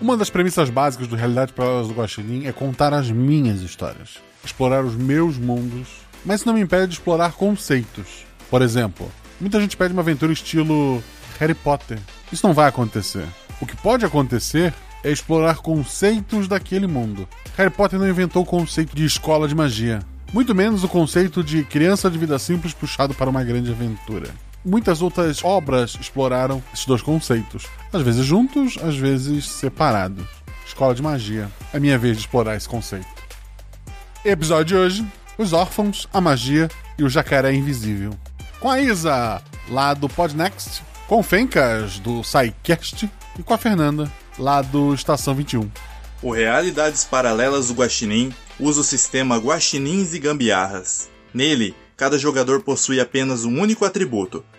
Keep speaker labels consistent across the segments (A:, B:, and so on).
A: Uma das premissas básicas do Realidade Paralelas do Guaxinim é contar as minhas histórias, explorar os meus mundos, mas isso não me impede de explorar conceitos. Por exemplo, muita gente pede uma aventura estilo Harry Potter. Isso não vai acontecer. O que pode acontecer é explorar conceitos daquele mundo. Harry Potter não inventou o conceito de escola de magia, muito menos o conceito de criança de vida simples puxado para uma grande aventura. Muitas outras obras exploraram esses dois conceitos, às vezes juntos, às vezes separados. Escola de magia. É minha vez de explorar esse conceito. Episódio de hoje: Os órfãos, a magia e o jacaré invisível. Com a Isa, lá do Podnext, com o Fencas, do SciCast, e com a Fernanda, lá do Estação 21.
B: O Realidades Paralelas do Guaxinim usa o sistema Guaxinins e Gambiarras. Nele, cada jogador possui apenas um único atributo,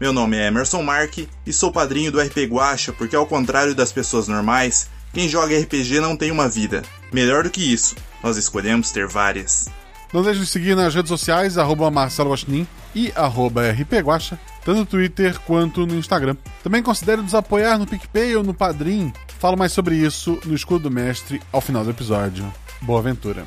B: Meu nome é Emerson Mark e sou padrinho do RP Guacha porque, ao contrário das pessoas normais, quem joga RPG não tem uma vida. Melhor do que isso, nós escolhemos ter várias.
A: Não deixe de seguir nas redes sociais, arroba Marcelo Guaxinim e arroba rpguacha, tanto no Twitter quanto no Instagram. Também considere nos apoiar no PicPay ou no Padrim. Falo mais sobre isso no Escudo do Mestre ao final do episódio. Boa aventura.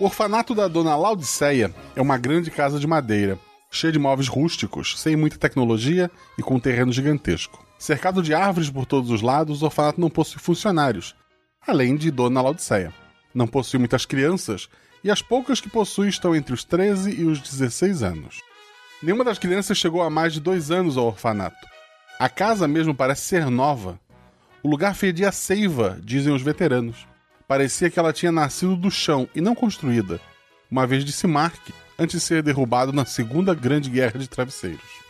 A: O orfanato da Dona Laudiceia é uma grande casa de madeira, cheia de móveis rústicos, sem muita tecnologia e com um terreno gigantesco. Cercado de árvores por todos os lados, o orfanato não possui funcionários, além de Dona Laudiceia. Não possui muitas crianças, e as poucas que possui estão entre os 13 e os 16 anos. Nenhuma das crianças chegou a mais de dois anos ao orfanato. A casa mesmo parece ser nova. O lugar fedia a seiva, dizem os veteranos. Parecia que ela tinha nascido do chão e não construída, uma vez disse Mark, antes de ser derrubado na Segunda Grande Guerra de Travesseiros.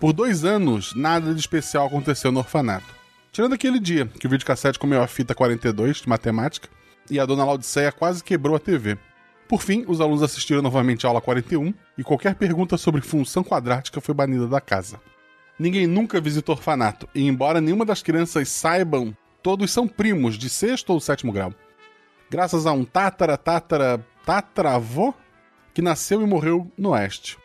A: Por dois anos, nada de especial aconteceu no orfanato. Tirando aquele dia que o videocassete comeu a fita 42 de matemática e a dona Laudiceia quase quebrou a TV. Por fim, os alunos assistiram novamente a aula 41 e qualquer pergunta sobre função quadrática foi banida da casa. Ninguém nunca visitou orfanato, e embora nenhuma das crianças saibam, todos são primos de sexto ou sétimo grau. Graças a um tátara, tátara, tataravô que nasceu e morreu no oeste.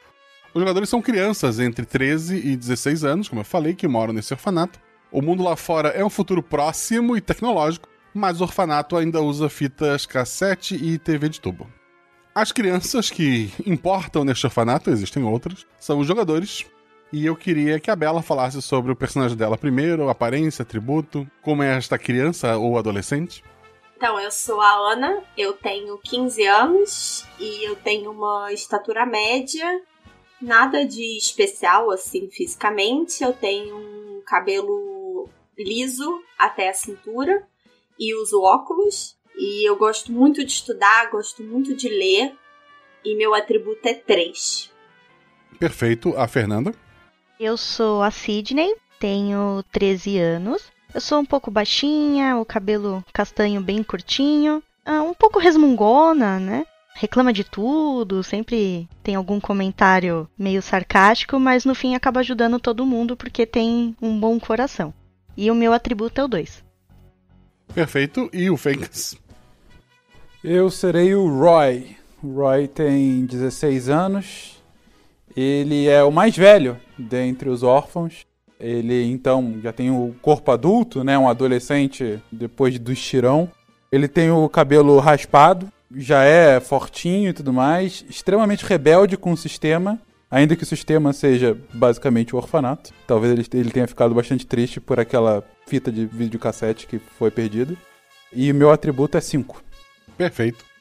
A: Os jogadores são crianças entre 13 e 16 anos, como eu falei, que moram nesse orfanato. O mundo lá fora é um futuro próximo e tecnológico, mas o orfanato ainda usa fitas cassete e TV de tubo. As crianças que importam neste orfanato, existem outras, são os jogadores. E eu queria que a Bela falasse sobre o personagem dela primeiro, aparência, atributo, como é esta criança ou adolescente.
C: Então, eu sou a Ana, eu tenho 15 anos e eu tenho uma estatura média, nada de especial assim fisicamente. Eu tenho um cabelo liso até a cintura e uso óculos. E eu gosto muito de estudar, gosto muito de ler. E meu atributo é 3.
A: Perfeito. A Fernanda?
D: Eu sou a Sidney, tenho 13 anos. Eu sou um pouco baixinha, o cabelo castanho bem curtinho, ah, um pouco resmungona, né? Reclama de tudo, sempre tem algum comentário meio sarcástico, mas no fim acaba ajudando todo mundo porque tem um bom coração. E o meu atributo é o 2.
A: Perfeito. E o Fênix?
E: Eu serei o Roy. O Roy tem 16 anos. Ele é o mais velho dentre os órfãos. Ele então já tem o corpo adulto, né? Um adolescente depois do estirão. Ele tem o cabelo raspado, já é fortinho e tudo mais, extremamente rebelde com o sistema, ainda que o sistema seja basicamente o orfanato. Talvez ele, ele tenha ficado bastante triste por aquela fita de videocassete que foi perdida. E o meu atributo é 5.
A: Perfeito.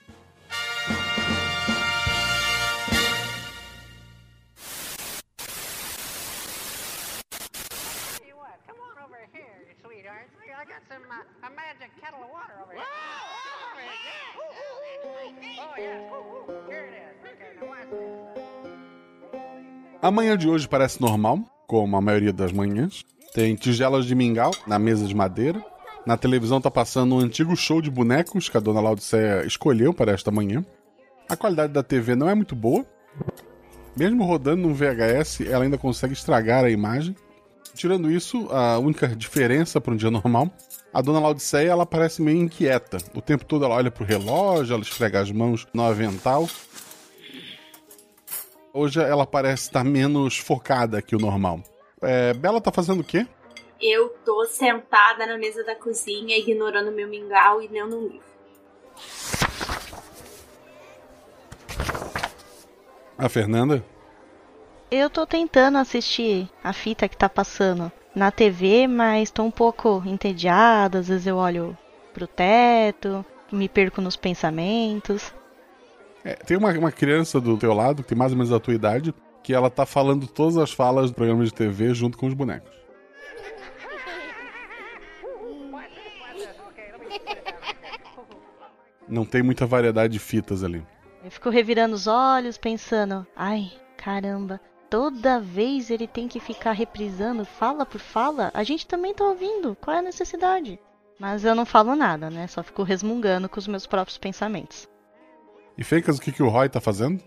A: A manhã de hoje parece normal, como a maioria das manhãs. Tem tigelas de mingau na mesa de madeira. Na televisão tá passando um antigo show de bonecos que a dona Laudicea escolheu para esta manhã. A qualidade da TV não é muito boa. Mesmo rodando num VHS, ela ainda consegue estragar a imagem. Tirando isso, a única diferença para um dia normal, a dona Laodiceia ela parece meio inquieta. O tempo todo ela olha pro relógio, ela esfrega as mãos no avental. Hoje ela parece estar menos focada que o normal. É, Bela tá fazendo o quê?
C: Eu tô sentada na mesa da cozinha, ignorando meu mingau e lendo um livro.
A: A Fernanda?
D: Eu tô tentando assistir a fita que tá passando na TV, mas tô um pouco entediada. Às vezes eu olho pro teto, me perco nos pensamentos.
A: É, tem uma, uma criança do teu lado, que tem mais ou menos a tua idade, que ela tá falando todas as falas do programa de TV junto com os bonecos. Não tem muita variedade de fitas ali.
D: Eu fico revirando os olhos, pensando: ai, caramba, toda vez ele tem que ficar reprisando fala por fala? A gente também tá ouvindo, qual é a necessidade? Mas eu não falo nada, né? Só fico resmungando com os meus próprios pensamentos.
A: E Fencas, o que, que o Roy tá fazendo?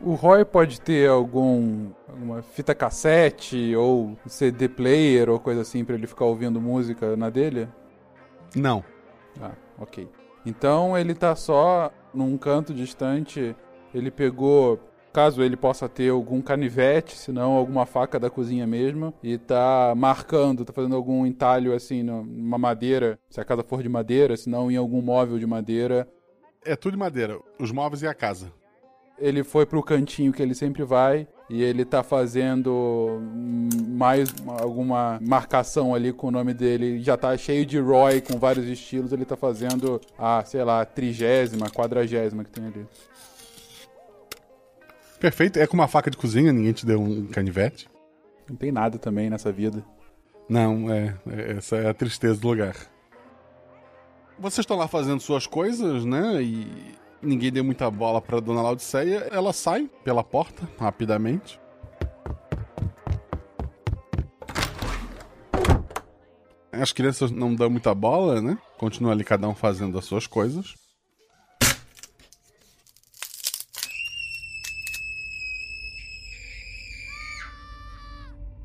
E: O Roy pode ter algum alguma fita cassete ou CD player ou coisa assim para ele ficar ouvindo música na dele?
A: Não.
E: Ah, ok. Então ele tá só num canto distante. Ele pegou, caso ele possa ter algum canivete, se não alguma faca da cozinha mesmo, e tá marcando, tá fazendo algum entalho assim numa madeira, se a casa for de madeira, se não em algum móvel de madeira.
A: É tudo de madeira, os móveis e a casa
E: ele foi pro cantinho que ele sempre vai e ele tá fazendo mais alguma marcação ali com o nome dele. Já tá cheio de Roy com vários estilos. Ele tá fazendo a, sei lá, trigésima, quadragésima que tem ali.
A: Perfeito. É com uma faca de cozinha, ninguém te deu um canivete.
E: Não tem nada também nessa vida.
A: Não, é, é essa é a tristeza do lugar. Vocês estão lá fazendo suas coisas, né? E ninguém deu muita bola pra Dona Laodiceia, ela sai pela porta rapidamente. As crianças não dão muita bola, né? Continua ali cada um fazendo as suas coisas.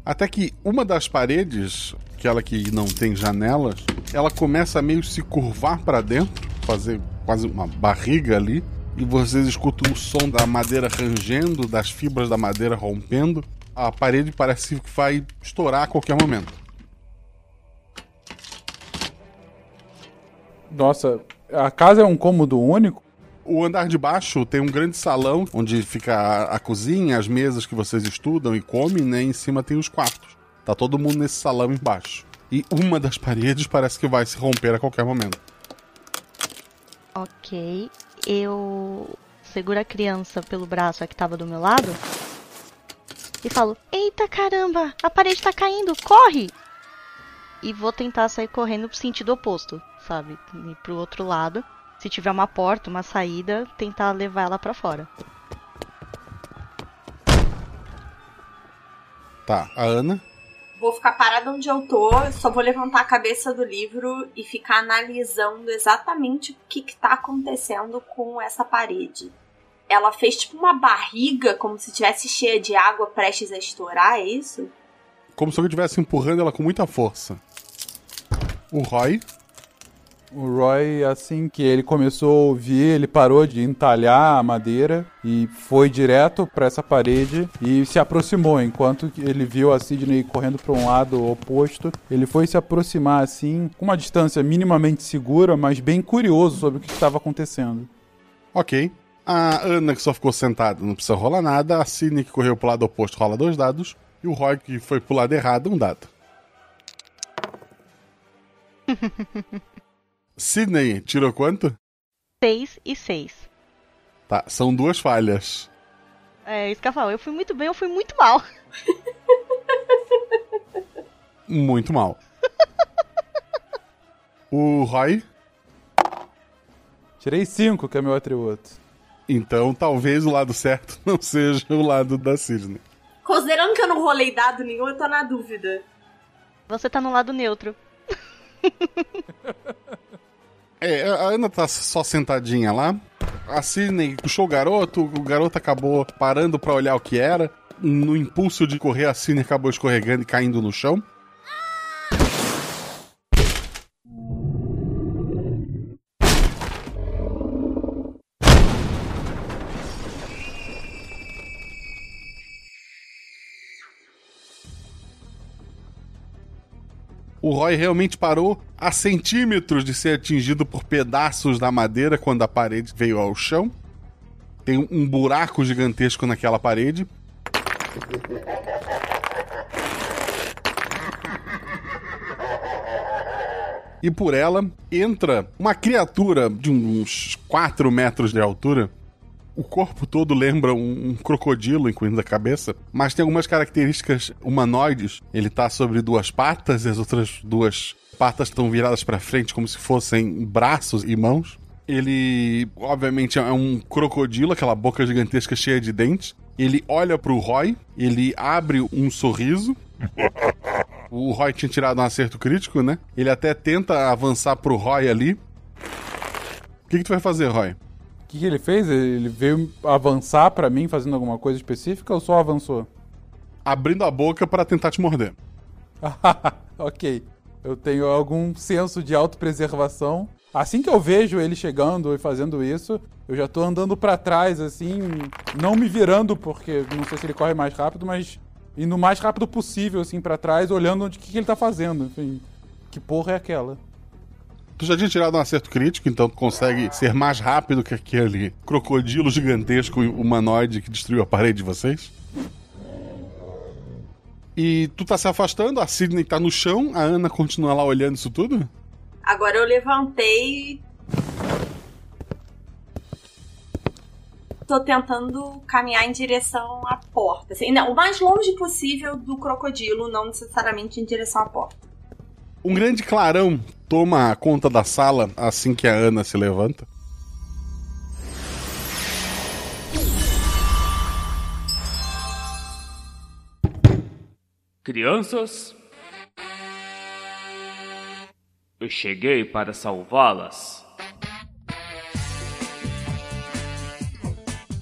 A: Até que uma das paredes, aquela que não tem janelas, ela começa a meio se curvar para dentro, fazer quase uma barriga ali, e vocês escutam o som da madeira rangendo, das fibras da madeira rompendo. A parede parece que vai estourar a qualquer momento.
E: Nossa, a casa é um cômodo único?
A: O andar de baixo tem um grande salão onde fica a, a cozinha, as mesas que vocês estudam e comem, né? Em cima tem os quartos. Tá todo mundo nesse salão embaixo. E uma das paredes parece que vai se romper a qualquer momento.
D: Ok. Eu seguro a criança pelo braço, a que tava do meu lado, e falo: Eita caramba, a parede tá caindo, corre! E vou tentar sair correndo pro sentido oposto, sabe? Ir pro outro lado. Se tiver uma porta, uma saída, tentar levar ela para fora.
A: Tá, a Ana?
C: Vou ficar parada onde eu tô, só vou levantar a cabeça do livro e ficar analisando exatamente o que, que tá acontecendo com essa parede. Ela fez tipo uma barriga, como se tivesse cheia de água prestes a estourar, é isso?
A: Como se alguém estivesse empurrando ela com muita força. O Roy
E: O Roy, assim que ele começou a ouvir, ele parou de entalhar a madeira e foi direto para essa parede e se aproximou. Enquanto ele viu a Sidney correndo para um lado oposto, ele foi se aproximar assim, com uma distância minimamente segura, mas bem curioso sobre o que estava acontecendo.
A: Ok. A Ana, que só ficou sentada, não precisa rolar nada. A Sidney, que correu pro lado oposto, rola dois dados. E o Roy, que foi pro lado errado, um dado. Sidney, tirou quanto?
D: 6 e 6.
A: Tá, são duas falhas.
D: É isso que eu falo. Eu fui muito bem, eu fui muito mal.
A: Muito mal. o Roy?
E: Tirei 5, que é meu atributo.
A: Então talvez o lado certo não seja o lado da Sidney.
C: Considerando que eu não rolei dado nenhum, eu tô na dúvida.
D: Você tá no lado neutro.
A: É, a Ana tá só sentadinha lá. A Sidney puxou o garoto, o garoto acabou parando pra olhar o que era. No impulso de correr, a Sidney acabou escorregando e caindo no chão. O Roy realmente parou a centímetros de ser atingido por pedaços da madeira quando a parede veio ao chão. Tem um buraco gigantesco naquela parede. E por ela entra uma criatura de uns 4 metros de altura. O corpo todo lembra um, um crocodilo, incluindo a cabeça, mas tem algumas características humanoides. Ele tá sobre duas patas e as outras duas patas estão viradas para frente como se fossem braços e mãos. Ele, obviamente, é um crocodilo, aquela boca gigantesca cheia de dentes. Ele olha pro Roy, ele abre um sorriso. O Roy tinha tirado um acerto crítico, né? Ele até tenta avançar pro Roy ali. O que, que tu vai fazer, Roy?
E: O que, que ele fez? Ele veio avançar pra mim fazendo alguma coisa específica ou só avançou?
A: Abrindo a boca para tentar te morder.
E: ok. Eu tenho algum senso de autopreservação. Assim que eu vejo ele chegando e fazendo isso, eu já tô andando pra trás, assim, não me virando, porque não sei se ele corre mais rápido, mas indo o mais rápido possível, assim, pra trás, olhando onde que, que ele tá fazendo. Enfim, que porra é aquela?
A: Tu já tinha tirado um acerto crítico, então tu consegue ser mais rápido que aquele crocodilo gigantesco humanoide que destruiu a parede de vocês? E tu tá se afastando, a Sidney tá no chão, a Ana continua lá olhando isso tudo?
C: Agora eu levantei. Tô tentando caminhar em direção à porta. Assim, não, o mais longe possível do crocodilo, não necessariamente em direção à porta.
A: Um grande clarão toma conta da sala assim que a Ana se levanta.
F: Crianças, eu cheguei para salvá-las.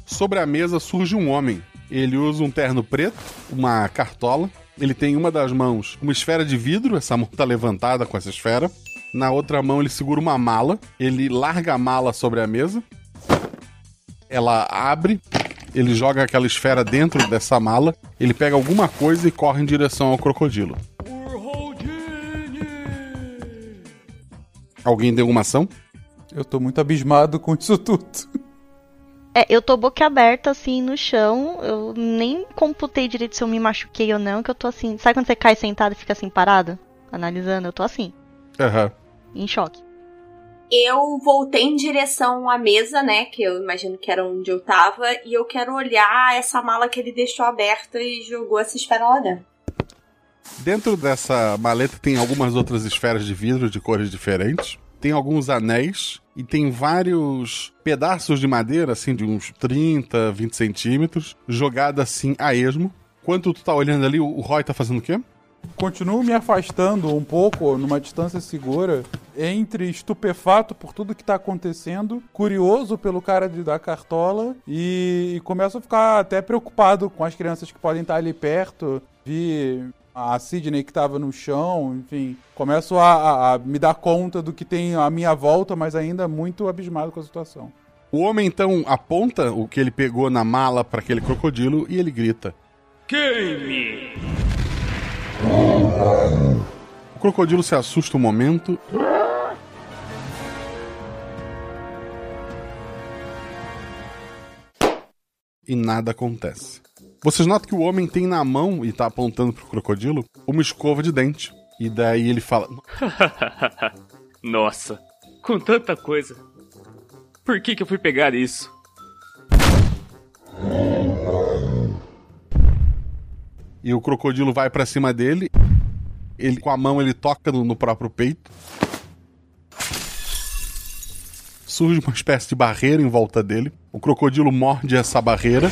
A: Sobre a mesa surge um homem. Ele usa um terno preto, uma cartola. Ele tem em uma das mãos uma esfera de vidro, essa mão tá levantada com essa esfera. Na outra mão ele segura uma mala. Ele larga a mala sobre a mesa. Ela abre. Ele joga aquela esfera dentro dessa mala. Ele pega alguma coisa e corre em direção ao crocodilo. Alguém tem alguma ação?
E: Eu tô muito abismado com isso tudo.
D: É, eu tô boca aberta, assim, no chão. Eu nem computei direito se eu me machuquei ou não, que eu tô assim. Sabe quando você cai sentado e fica assim parado? Analisando? Eu tô assim.
A: Aham.
D: Em choque.
C: Eu voltei em direção à mesa, né? Que eu imagino que era onde eu tava. E eu quero olhar essa mala que ele deixou aberta e jogou essa esfera lá dentro.
A: Dentro dessa maleta tem algumas outras esferas de vidro de cores diferentes. Tem alguns anéis e tem vários pedaços de madeira, assim, de uns 30, 20 centímetros, jogada assim a esmo. Enquanto tu tá olhando ali, o Roy tá fazendo o quê?
E: Continuo me afastando um pouco, numa distância segura, entre estupefato por tudo que tá acontecendo, curioso pelo cara de, da cartola e, e começo a ficar até preocupado com as crianças que podem estar ali perto. Vi a Sidney que tava no chão, enfim. Começo a, a, a me dar conta do que tem à minha volta, mas ainda muito abismado com a situação.
A: O homem então aponta o que ele pegou na mala para aquele crocodilo e ele grita:
F: Queime!
A: O crocodilo se assusta um momento. E nada acontece. Vocês notam que o homem tem na mão e tá apontando pro crocodilo uma escova de dente. E daí ele fala:
F: Nossa, com tanta coisa. Por que, que eu fui pegar isso?
A: E o crocodilo vai para cima dele. Ele com a mão ele toca no, no próprio peito. Surge uma espécie de barreira em volta dele. O crocodilo morde essa barreira.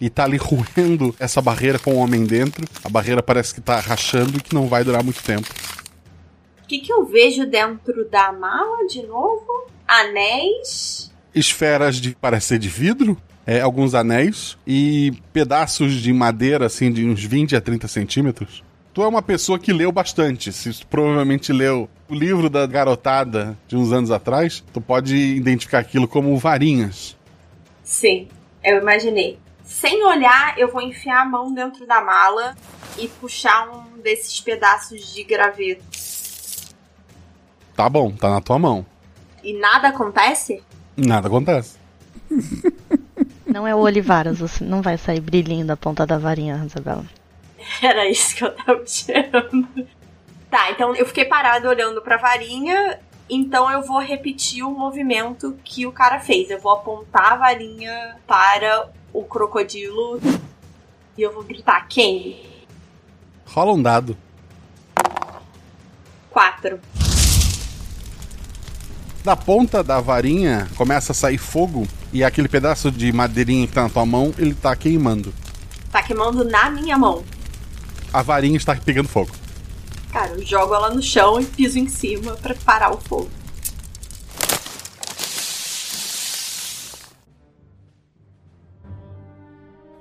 A: E tá ali roendo essa barreira com o homem dentro. A barreira parece que tá rachando e que não vai durar muito tempo.
C: O que, que eu vejo dentro da mala de novo? Anéis.
A: Esferas de parecer de vidro é, alguns anéis e pedaços de madeira, assim, de uns 20 a 30 centímetros. Tu é uma pessoa que leu bastante. Se tu provavelmente leu o livro da garotada de uns anos atrás, tu pode identificar aquilo como varinhas.
C: Sim, eu imaginei. Sem olhar, eu vou enfiar a mão dentro da mala e puxar um desses pedaços de graveto.
A: Tá bom, tá na tua mão.
C: E nada acontece?
A: Nada acontece.
D: Não é o Olivaras, você não vai sair brilhinho da ponta da varinha, Isabela.
C: Era isso que eu tava tirando. Tá, então eu fiquei parado olhando pra varinha, então eu vou repetir o movimento que o cara fez. Eu vou apontar a varinha para o crocodilo e eu vou gritar: quem?
A: Rola um dado.
C: Quatro.
A: Da ponta da varinha começa a sair fogo e aquele pedaço de madeirinha que tá na tua mão, ele tá queimando.
C: Tá queimando na minha mão.
A: A varinha está pegando fogo.
C: Cara, eu jogo ela no chão e piso em cima para parar o fogo.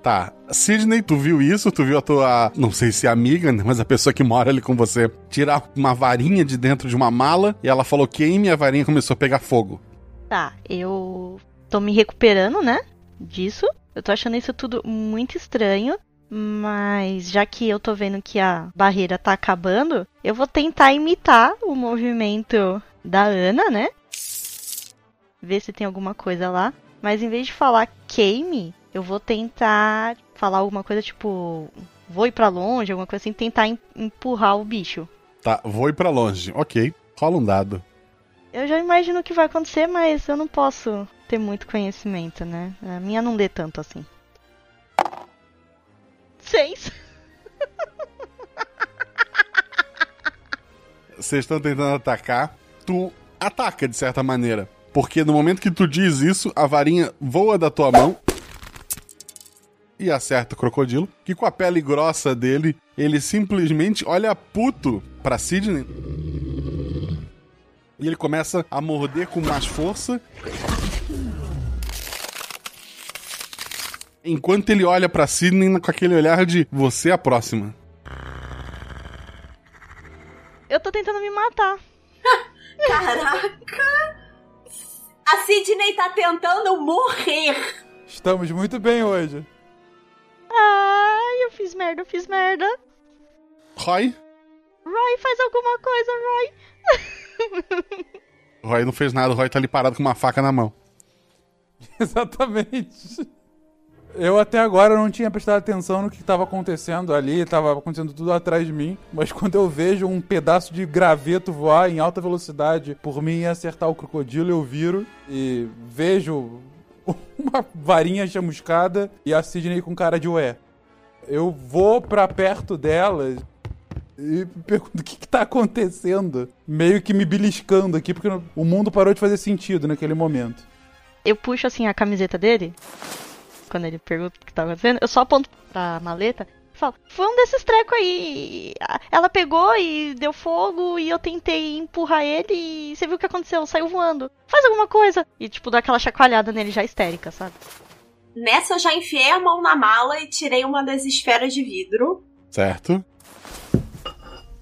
A: Tá. Sidney, tu viu isso? Tu viu a tua, não sei se é amiga, né, mas a pessoa que mora ali com você, tirar uma varinha de dentro de uma mala e ela falou queime e a varinha começou a pegar fogo.
D: Tá, eu tô me recuperando, né? Disso. Eu tô achando isso tudo muito estranho. Mas já que eu tô vendo que a barreira tá acabando, eu vou tentar imitar o movimento da Ana, né? Ver se tem alguma coisa lá. Mas em vez de falar queime, eu vou tentar falar alguma coisa tipo. Vou ir pra longe, alguma coisa assim, tentar empurrar o bicho.
A: Tá, vou ir pra longe. Ok. Rola um dado.
D: Eu já imagino o que vai acontecer, mas eu não posso ter muito conhecimento, né? A minha não dê tanto assim. Seis.
A: Vocês estão tentando atacar. Tu ataca de certa maneira. Porque no momento que tu diz isso, a varinha voa da tua mão e acerta o crocodilo, que com a pele grossa dele, ele simplesmente olha puto pra Sidney. E ele começa a morder com mais força. Enquanto ele olha pra Sidney com aquele olhar de você é a próxima.
D: Eu tô tentando me matar.
C: Caraca! A Sidney tá tentando morrer!
E: Estamos muito bem hoje.
D: Ai, eu fiz merda, eu fiz merda.
A: Roy?
D: Roy, faz alguma coisa, Roy.
A: Roy não fez nada, o Roy tá ali parado com uma faca na mão.
E: Exatamente. Eu até agora não tinha prestado atenção no que estava acontecendo ali, estava acontecendo tudo atrás de mim, mas quando eu vejo um pedaço de graveto voar em alta velocidade por mim e acertar o crocodilo, eu viro e vejo uma varinha chamuscada e a Sidney com cara de ué. Eu vou pra perto dela e pergunto o que, que tá acontecendo. Meio que me beliscando aqui, porque o mundo parou de fazer sentido naquele momento.
D: Eu puxo assim a camiseta dele quando ele pergunta o que tá acontecendo, eu só aponto pra maleta e falo, foi um desses trecos aí. Ela pegou e deu fogo e eu tentei empurrar ele e você viu o que aconteceu? Saiu voando. Faz alguma coisa. E tipo, dá aquela chacoalhada nele já histérica, sabe?
C: Nessa eu já enfiei a mão na mala e tirei uma das esferas de vidro.
A: Certo?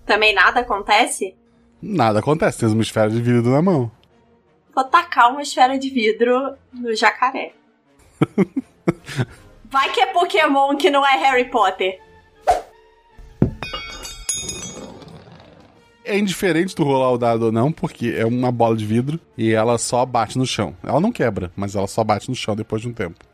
C: Também nada acontece?
A: Nada acontece, tem uma esfera de vidro na mão.
C: Vou tacar uma esfera de vidro no jacaré. Vai que é Pokémon que não é Harry Potter.
A: É indiferente tu rolar o dado ou não, porque é uma bola de vidro e ela só bate no chão. Ela não quebra, mas ela só bate no chão depois de um tempo.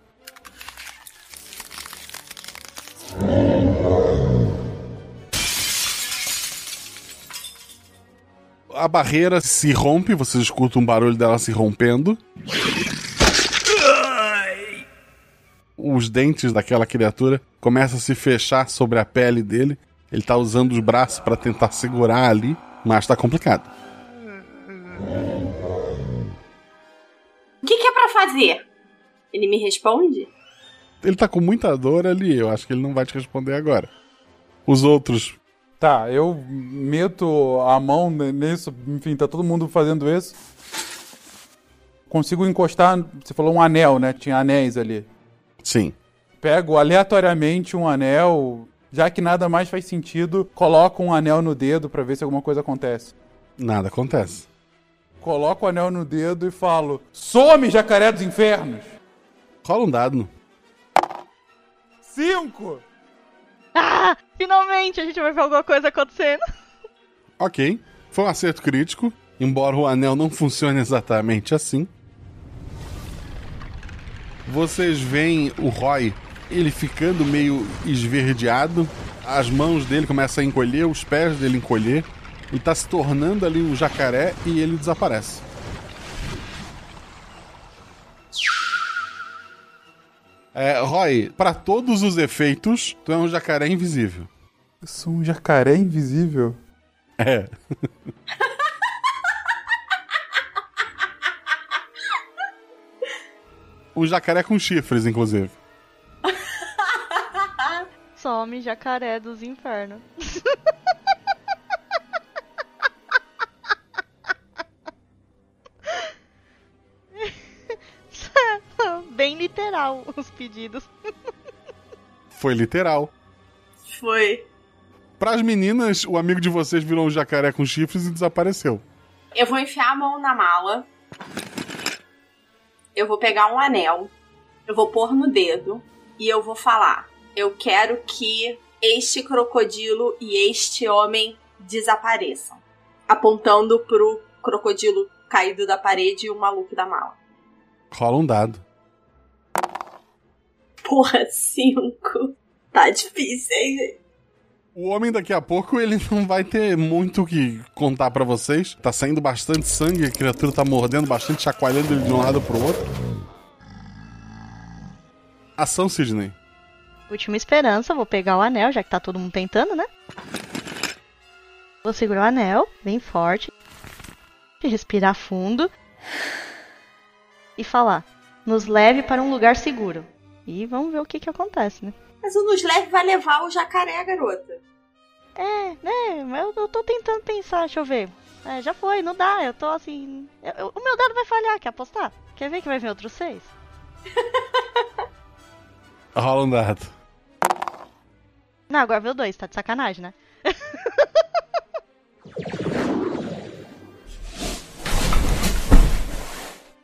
A: A barreira se rompe, vocês escutam um barulho dela se rompendo. Os dentes daquela criatura começam a se fechar sobre a pele dele. Ele tá usando os braços para tentar segurar ali, mas tá complicado.
C: O que, que é para fazer? Ele me responde?
A: Ele tá com muita dor ali, eu acho que ele não vai te responder agora. Os outros.
E: Tá, eu meto a mão nisso, enfim, tá todo mundo fazendo isso. Consigo encostar, você falou um anel, né? Tinha anéis ali.
A: Sim.
E: Pego aleatoriamente um anel, já que nada mais faz sentido, coloco um anel no dedo para ver se alguma coisa acontece.
A: Nada acontece.
E: Coloco o anel no dedo e falo: Some, jacaré dos infernos!
A: Rola um dado.
E: Cinco!
D: Ah! Finalmente a gente vai ver alguma coisa acontecendo.
A: Ok. Foi um acerto crítico, embora o anel não funcione exatamente assim. Vocês veem o Roy, ele ficando meio esverdeado, as mãos dele começam a encolher, os pés dele encolher, ele tá se tornando ali um jacaré e ele desaparece. É, Roy, para todos os efeitos, tu é um jacaré invisível.
E: Eu sou um jacaré invisível?
A: É. um jacaré com chifres, inclusive.
D: Some jacaré dos infernos. Bem literal os pedidos.
A: Foi literal.
C: Foi.
A: Para as meninas, o amigo de vocês virou um jacaré com chifres e desapareceu.
C: Eu vou enfiar a mão na mala. Eu vou pegar um anel. Eu vou pôr no dedo. E eu vou falar: Eu quero que este crocodilo e este homem desapareçam. Apontando pro crocodilo caído da parede e o maluco da mala.
A: Rola um dado.
C: Porra, cinco. Tá difícil, hein?
A: O homem daqui a pouco ele não vai ter muito o que contar para vocês. Tá saindo bastante sangue, a criatura tá mordendo bastante, chacoalhando ele de um lado pro outro. Ação, Sidney.
D: Última esperança, vou pegar o anel, já que tá todo mundo tentando, né? Vou segurar o anel, bem forte. Respirar fundo. E falar: Nos leve para um lugar seguro. E vamos ver o que que acontece, né?
C: Mas o nos leve vai levar o jacaré, garota.
D: É, né? Mas eu, eu tô tentando pensar, deixa eu ver. É, já foi, não dá, eu tô assim. eu- eu- o meu dado vai falhar, quer apostar? Quer ver que vai vir outros seis?
A: Rola um dado.
D: Não, agora veio dois, tá de sacanagem, né?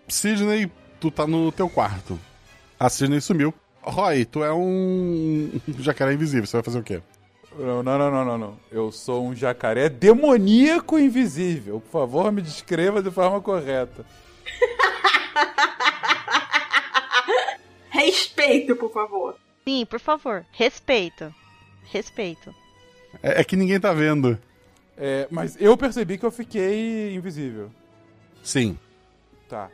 A: Sidney, tu tá no teu quarto. A Sidney sumiu. Roy, tu é um jacaré invisível, você vai fazer o quê?
E: Não, não, não, não, não, não. Eu sou um jacaré demoníaco invisível. Por favor, me descreva de forma correta.
C: Respeito, por favor.
D: Sim, por favor. Respeito. Respeito.
A: É, é que ninguém tá vendo.
E: É, mas eu percebi que eu fiquei invisível.
A: Sim.
E: Tá.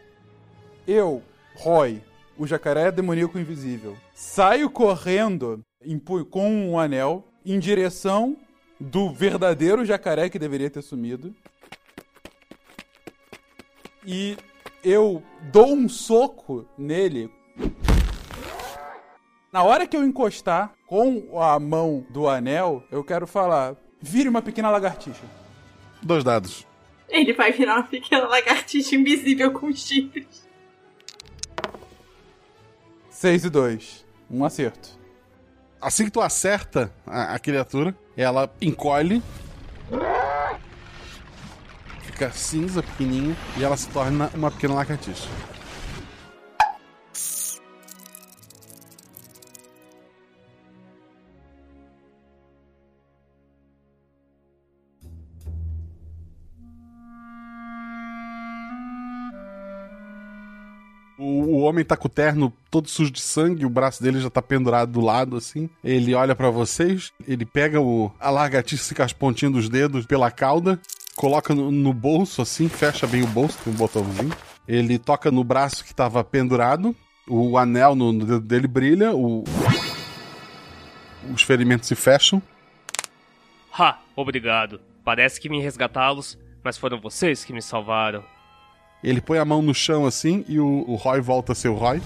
E: Eu, Roy, o jacaré demoníaco invisível, saio correndo com um anel em direção do verdadeiro jacaré que deveria ter sumido. E eu dou um soco nele Na hora que eu encostar com a mão do anel, eu quero falar: vire uma pequena lagartixa.
A: Dois dados.
C: Ele vai virar uma pequena lagartixa invisível com chifres.
E: 6 e 2. Um acerto.
A: Assim que tu acerta a, a criatura, ela encolhe. Fica cinza, pequenininha, e ela se torna uma pequena lagartixa. O, homem tá com o terno todo sujo de sangue, o braço dele já tá pendurado do lado, assim. Ele olha pra vocês, ele pega o, a lagartixa com as pontinhas dos dedos pela cauda, coloca no, no bolso, assim, fecha bem o bolso, tem um botãozinho. Ele toca no braço que tava pendurado, o anel no, no dedo dele brilha, o, os ferimentos se fecham.
F: Ha, obrigado. Parece que vim resgatá-los, mas foram vocês que me salvaram.
A: Ele põe a mão no chão assim e o, o Roy volta a ser o Roy.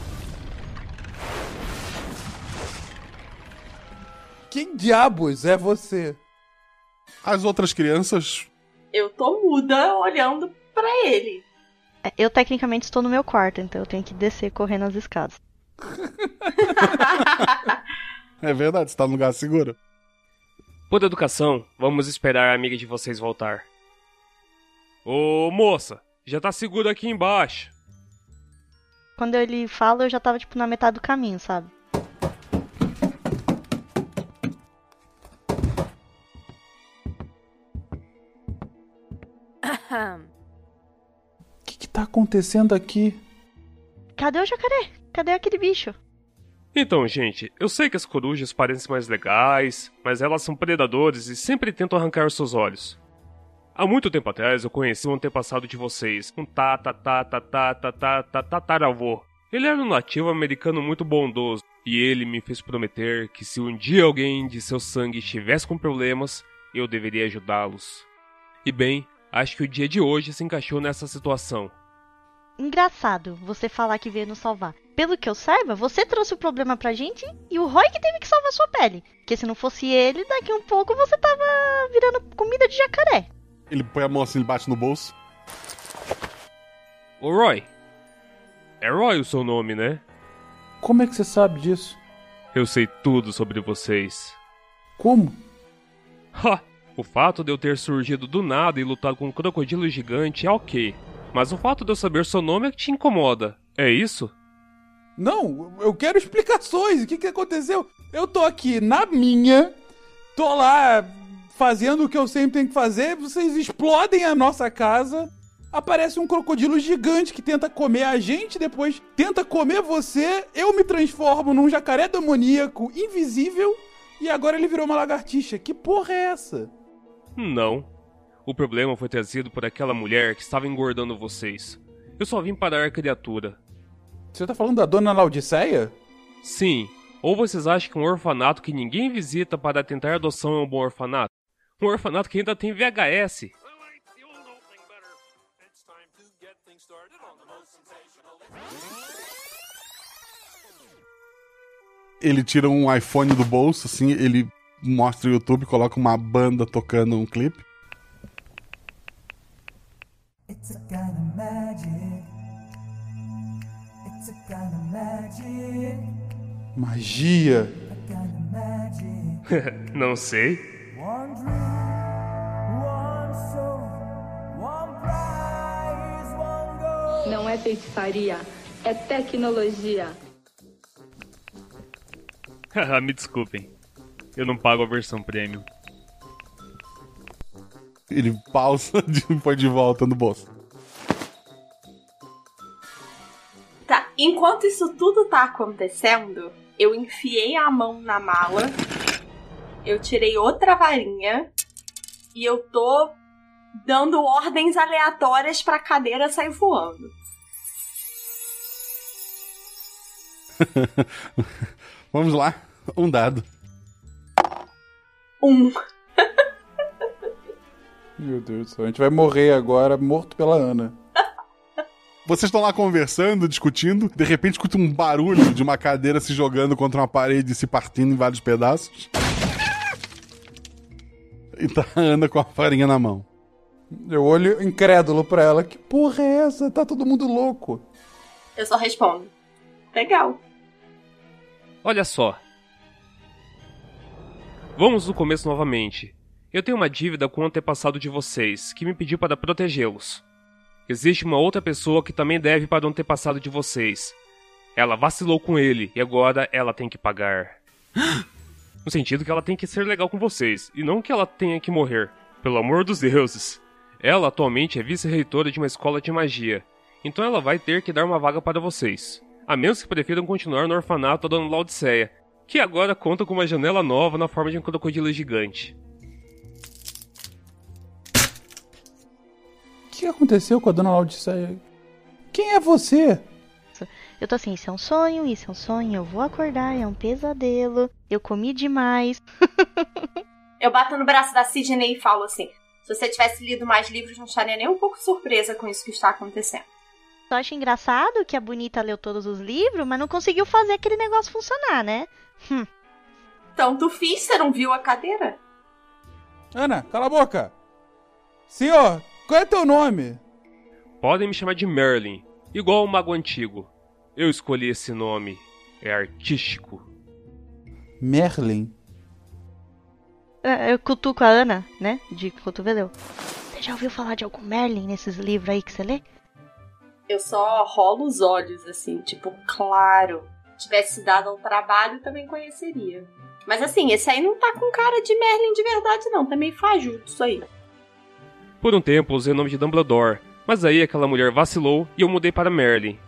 E: Quem diabos é você?
A: As outras crianças.
C: Eu tô muda olhando pra ele.
D: É, Eu tecnicamente estou no meu quarto, então eu tenho que descer correndo as escadas.
A: É verdade, você tá num lugar seguro.
F: Por educação, vamos esperar a amiga de vocês voltar. Ô moça, já tá seguro aqui embaixo.
D: Quando ele fala, eu já tava, tipo, na metade do caminho, sabe?
E: O que, que tá acontecendo aqui?
D: Cadê o jacaré? Cadê aquele bicho?
F: Então, gente, eu sei que as corujas parecem mais legais, mas elas são predadores e sempre tentam arrancar os seus olhos. Há muito tempo atrás eu conheci um antepassado de vocês, um tata tata tata tata tataravô. Ele era um nativo americano muito bondoso, e ele me fez prometer que se um dia alguém de seu sangue estivesse com problemas, eu deveria ajudá-los. E bem, acho que o dia de hoje se encaixou nessa situação.
D: Engraçado você falar que veio nos salvar. Pelo que eu saiba, você trouxe o problema pra gente e o Roy que teve que salvar sua pele. Porque se não fosse ele, daqui um pouco você tava virando comida de jacaré.
A: Ele põe a mão assim, ele bate no bolso.
F: Ô Roy. É Roy o seu nome, né?
E: Como é que você sabe disso?
F: Eu sei tudo sobre vocês.
E: Como?
F: Ha! O fato de eu ter surgido do nada e lutado com um crocodilo gigante é ok. Mas o fato de eu saber seu nome é que te incomoda. É isso?
E: Não, eu quero explicações. O que, que aconteceu? Eu tô aqui na minha, tô lá fazendo o que eu sempre tenho que fazer, vocês explodem a nossa casa. Aparece um crocodilo gigante que tenta comer a gente, depois tenta comer você. Eu me transformo num jacaré demoníaco invisível e agora ele virou uma lagartixa. Que porra é essa?
F: Não. O problema foi trazido por aquela mulher que estava engordando vocês. Eu só vim parar a criatura.
E: Você tá falando da dona Laodiceia?
F: Sim. Ou vocês acham que um orfanato que ninguém visita para tentar adoção é um bom orfanato? Um orfanato que ainda tem VHS.
A: Ele tira um iPhone do bolso, assim, ele mostra o YouTube, coloca uma banda tocando um clipe.
G: It's a kind of magic. It's a kind of magic.
E: Magia.
G: A kind of magic.
F: Não sei.
H: Não é feitiçaria, é tecnologia.
F: Me desculpem. Eu não pago a versão premium.
A: Ele pausa e põe de volta no bolso.
C: Tá, enquanto isso tudo tá acontecendo, eu enfiei a mão na mala, eu tirei outra varinha e eu tô dando ordens aleatórias pra cadeira sair voando.
A: Vamos lá, um dado.
C: Um.
E: Meu Deus do céu, a gente vai morrer agora morto pela Ana.
A: Vocês estão lá conversando, discutindo, de repente escuta um barulho de uma cadeira se jogando contra uma parede e se partindo em vários pedaços. E tá a Ana com a farinha na mão.
E: Eu olho incrédulo pra ela. Que porra é essa? Tá todo mundo louco.
C: Eu só respondo. Legal.
F: Olha só. Vamos do começo novamente. Eu tenho uma dívida com o antepassado de vocês, que me pediu para protegê-los. Existe uma outra pessoa que também deve para o antepassado de vocês. Ela vacilou com ele e agora ela tem que pagar. No sentido que ela tem que ser legal com vocês, e não que ela tenha que morrer. Pelo amor dos deuses. Ela atualmente é vice-reitora de uma escola de magia, então ela vai ter que dar uma vaga para vocês. A menos que prefiram continuar no orfanato da Dona Laodiceia, que agora conta com uma janela nova na forma de um crocodilo gigante.
E: O que aconteceu com a dona Laodiceia? Quem é você?
D: Eu tô assim, isso é um sonho, isso é um sonho, eu vou acordar, é um pesadelo, eu comi demais.
C: Eu bato no braço da Sidney e falo assim: se você tivesse lido mais livros, não estaria nem um pouco surpresa com isso que está acontecendo.
D: Só acho engraçado que a bonita leu todos os livros, mas não conseguiu fazer aquele negócio funcionar, né? Hum.
C: Tanto fiz, você não viu a cadeira?
E: Ana, cala a boca! Senhor, qual é teu nome?
F: Podem me chamar de Merlin, igual o mago antigo. Eu escolhi esse nome. É artístico.
E: Merlin.
D: É, Eu cutuco a Ana, né? De cotovelo. Você já ouviu falar de algum Merlin nesses livros aí que você lê?
C: Eu só rolo os olhos, assim, tipo, claro. Tivesse dado ao trabalho, também conheceria. Mas assim, esse aí não tá com cara de Merlin de verdade, não. Tá meio fajuto isso aí.
F: Por um tempo usei o nome de Dumbledore, mas aí aquela mulher vacilou e eu mudei para Merlin.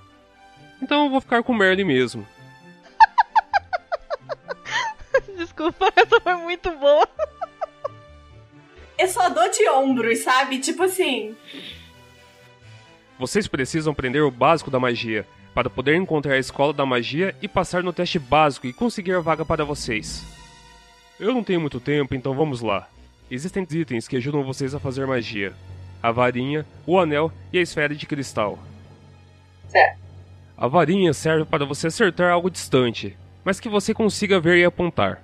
F: Então eu vou ficar com Merlin mesmo.
D: Desculpa, essa foi muito boa.
C: Eu só dou de ombros, sabe? Tipo assim.
F: Vocês precisam aprender o básico da magia, para poder encontrar a escola da magia e passar no teste básico e conseguir a vaga para vocês. Eu não tenho muito tempo, então vamos lá. Existem itens que ajudam vocês a fazer magia: a varinha, o anel e a esfera de cristal.
C: Certo.
F: A varinha serve para você acertar algo distante, mas que você consiga ver e apontar.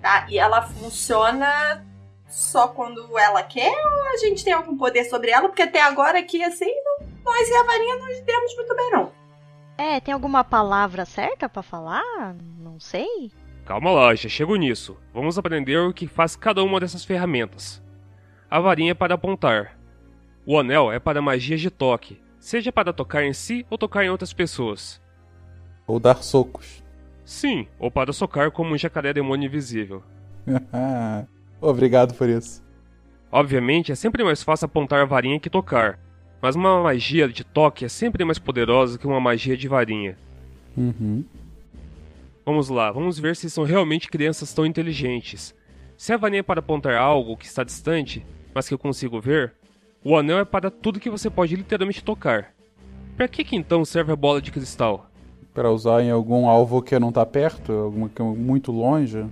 C: Tá? E ela funciona só quando ela quer ou a gente tem algum poder sobre ela? Porque até agora aqui, assim, não- nós e a varinha não demos muito bem, não.
D: É, tem alguma palavra certa pra falar? Não sei.
F: Calma lá, já chego nisso. Vamos aprender o que faz cada uma dessas ferramentas. A varinha é para apontar. O anel é para magias de toque, seja para tocar em si ou tocar em outras pessoas.
E: Ou dar socos.
F: Sim, ou para socar como um jacaré demônio invisível.
E: Obrigado por isso.
F: Obviamente, é sempre mais fácil apontar a varinha que tocar, mas uma magia de toque é sempre mais poderosa que uma magia de varinha.
E: Uhum.
F: Vamos lá, vamos ver se são realmente crianças tão inteligentes. Se a varinha é para apontar algo que está distante, mas que eu consigo ver, o anel é para tudo que você pode literalmente tocar. Para que, que então serve a bola de cristal?
E: Pra usar em algum alvo que não tá perto, alguma que é muito longe.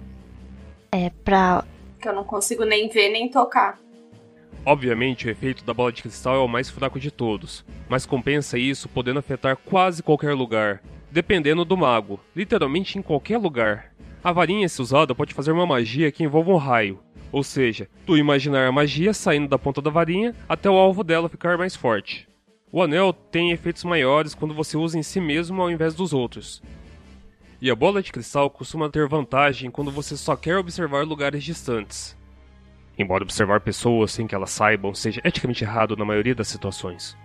D: É pra.
C: Que eu não consigo nem ver nem tocar.
F: Obviamente, o efeito da bola de cristal é o mais fraco de todos, mas compensa isso podendo afetar quase qualquer lugar, dependendo do mago, literalmente em qualquer lugar. A varinha, se usada, pode fazer uma magia que envolva um raio, ou seja, tu imaginar a magia saindo da ponta da varinha até o alvo dela ficar mais forte. O anel tem efeitos maiores quando você usa em si mesmo ao invés dos outros. E a bola de cristal costuma ter vantagem quando você só quer observar lugares distantes. Embora observar pessoas sem que elas saibam seja eticamente errado na maioria das situações.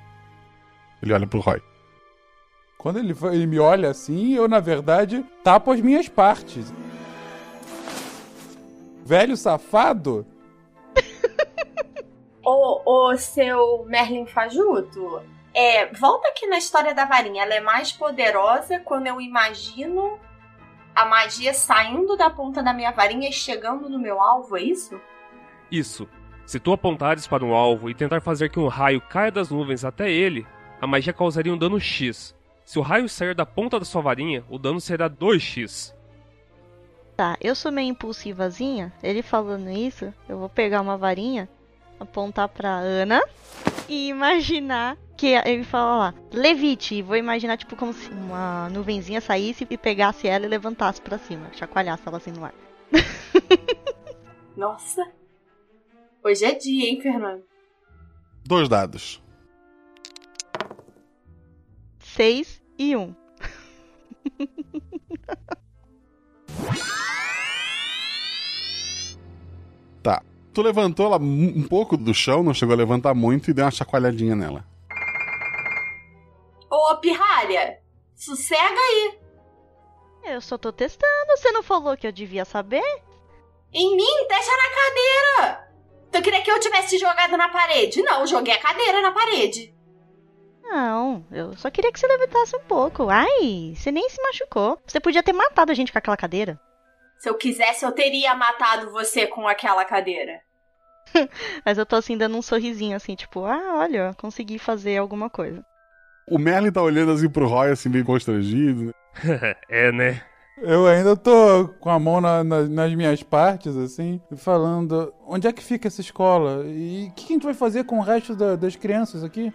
A: Ele olha pro Roy.
E: Quando ele, ele me olha assim, eu, na verdade, tapo as minhas partes. Velho safado?
C: Ô, ô, seu Merlin Fajuto, é, volta aqui na história da varinha. Ela é mais poderosa quando eu imagino a magia saindo da ponta da minha varinha e chegando no meu alvo, é isso?
F: Isso. Se tu apontares para um alvo e tentar fazer que um raio caia das nuvens até ele, a magia causaria um dano X. Se o raio sair da ponta da sua varinha, o dano será 2x.
D: Tá, eu sou meio impulsivazinha. Ele falando isso, eu vou pegar uma varinha, apontar pra Ana e imaginar que ele fala lá, levite, e vou imaginar tipo como se uma nuvenzinha saísse e pegasse ela e levantasse pra cima, chacoalhasse ela assim no ar.
C: Nossa. Hoje é dia, hein, Fernando?
A: Dois dados.
D: 6 e 1. Um.
A: Tá. Tu levantou ela um pouco do chão, não chegou a levantar muito e deu uma chacoalhadinha nela.
C: Ô, pirralha, sossega aí.
D: Eu só tô testando, você não falou que eu devia saber?
C: Em mim, deixa na cadeira. Tu queria que eu tivesse jogado na parede? Não, eu joguei a cadeira na parede.
D: Não, eu só queria que você levitasse um pouco. Ai, você nem se machucou. Você podia ter matado a gente com aquela cadeira.
C: Se eu quisesse, eu teria matado você com aquela cadeira.
D: Mas eu tô assim dando um sorrisinho assim, tipo, ah, olha, consegui fazer alguma coisa.
A: O Merlin tá olhando assim pro Roy, assim, meio constrangido. né?
F: é, né?
E: Eu ainda tô com a mão na- na- nas minhas partes, assim, falando: onde é que fica essa escola? E o que a gente vai fazer com o resto da- das crianças aqui?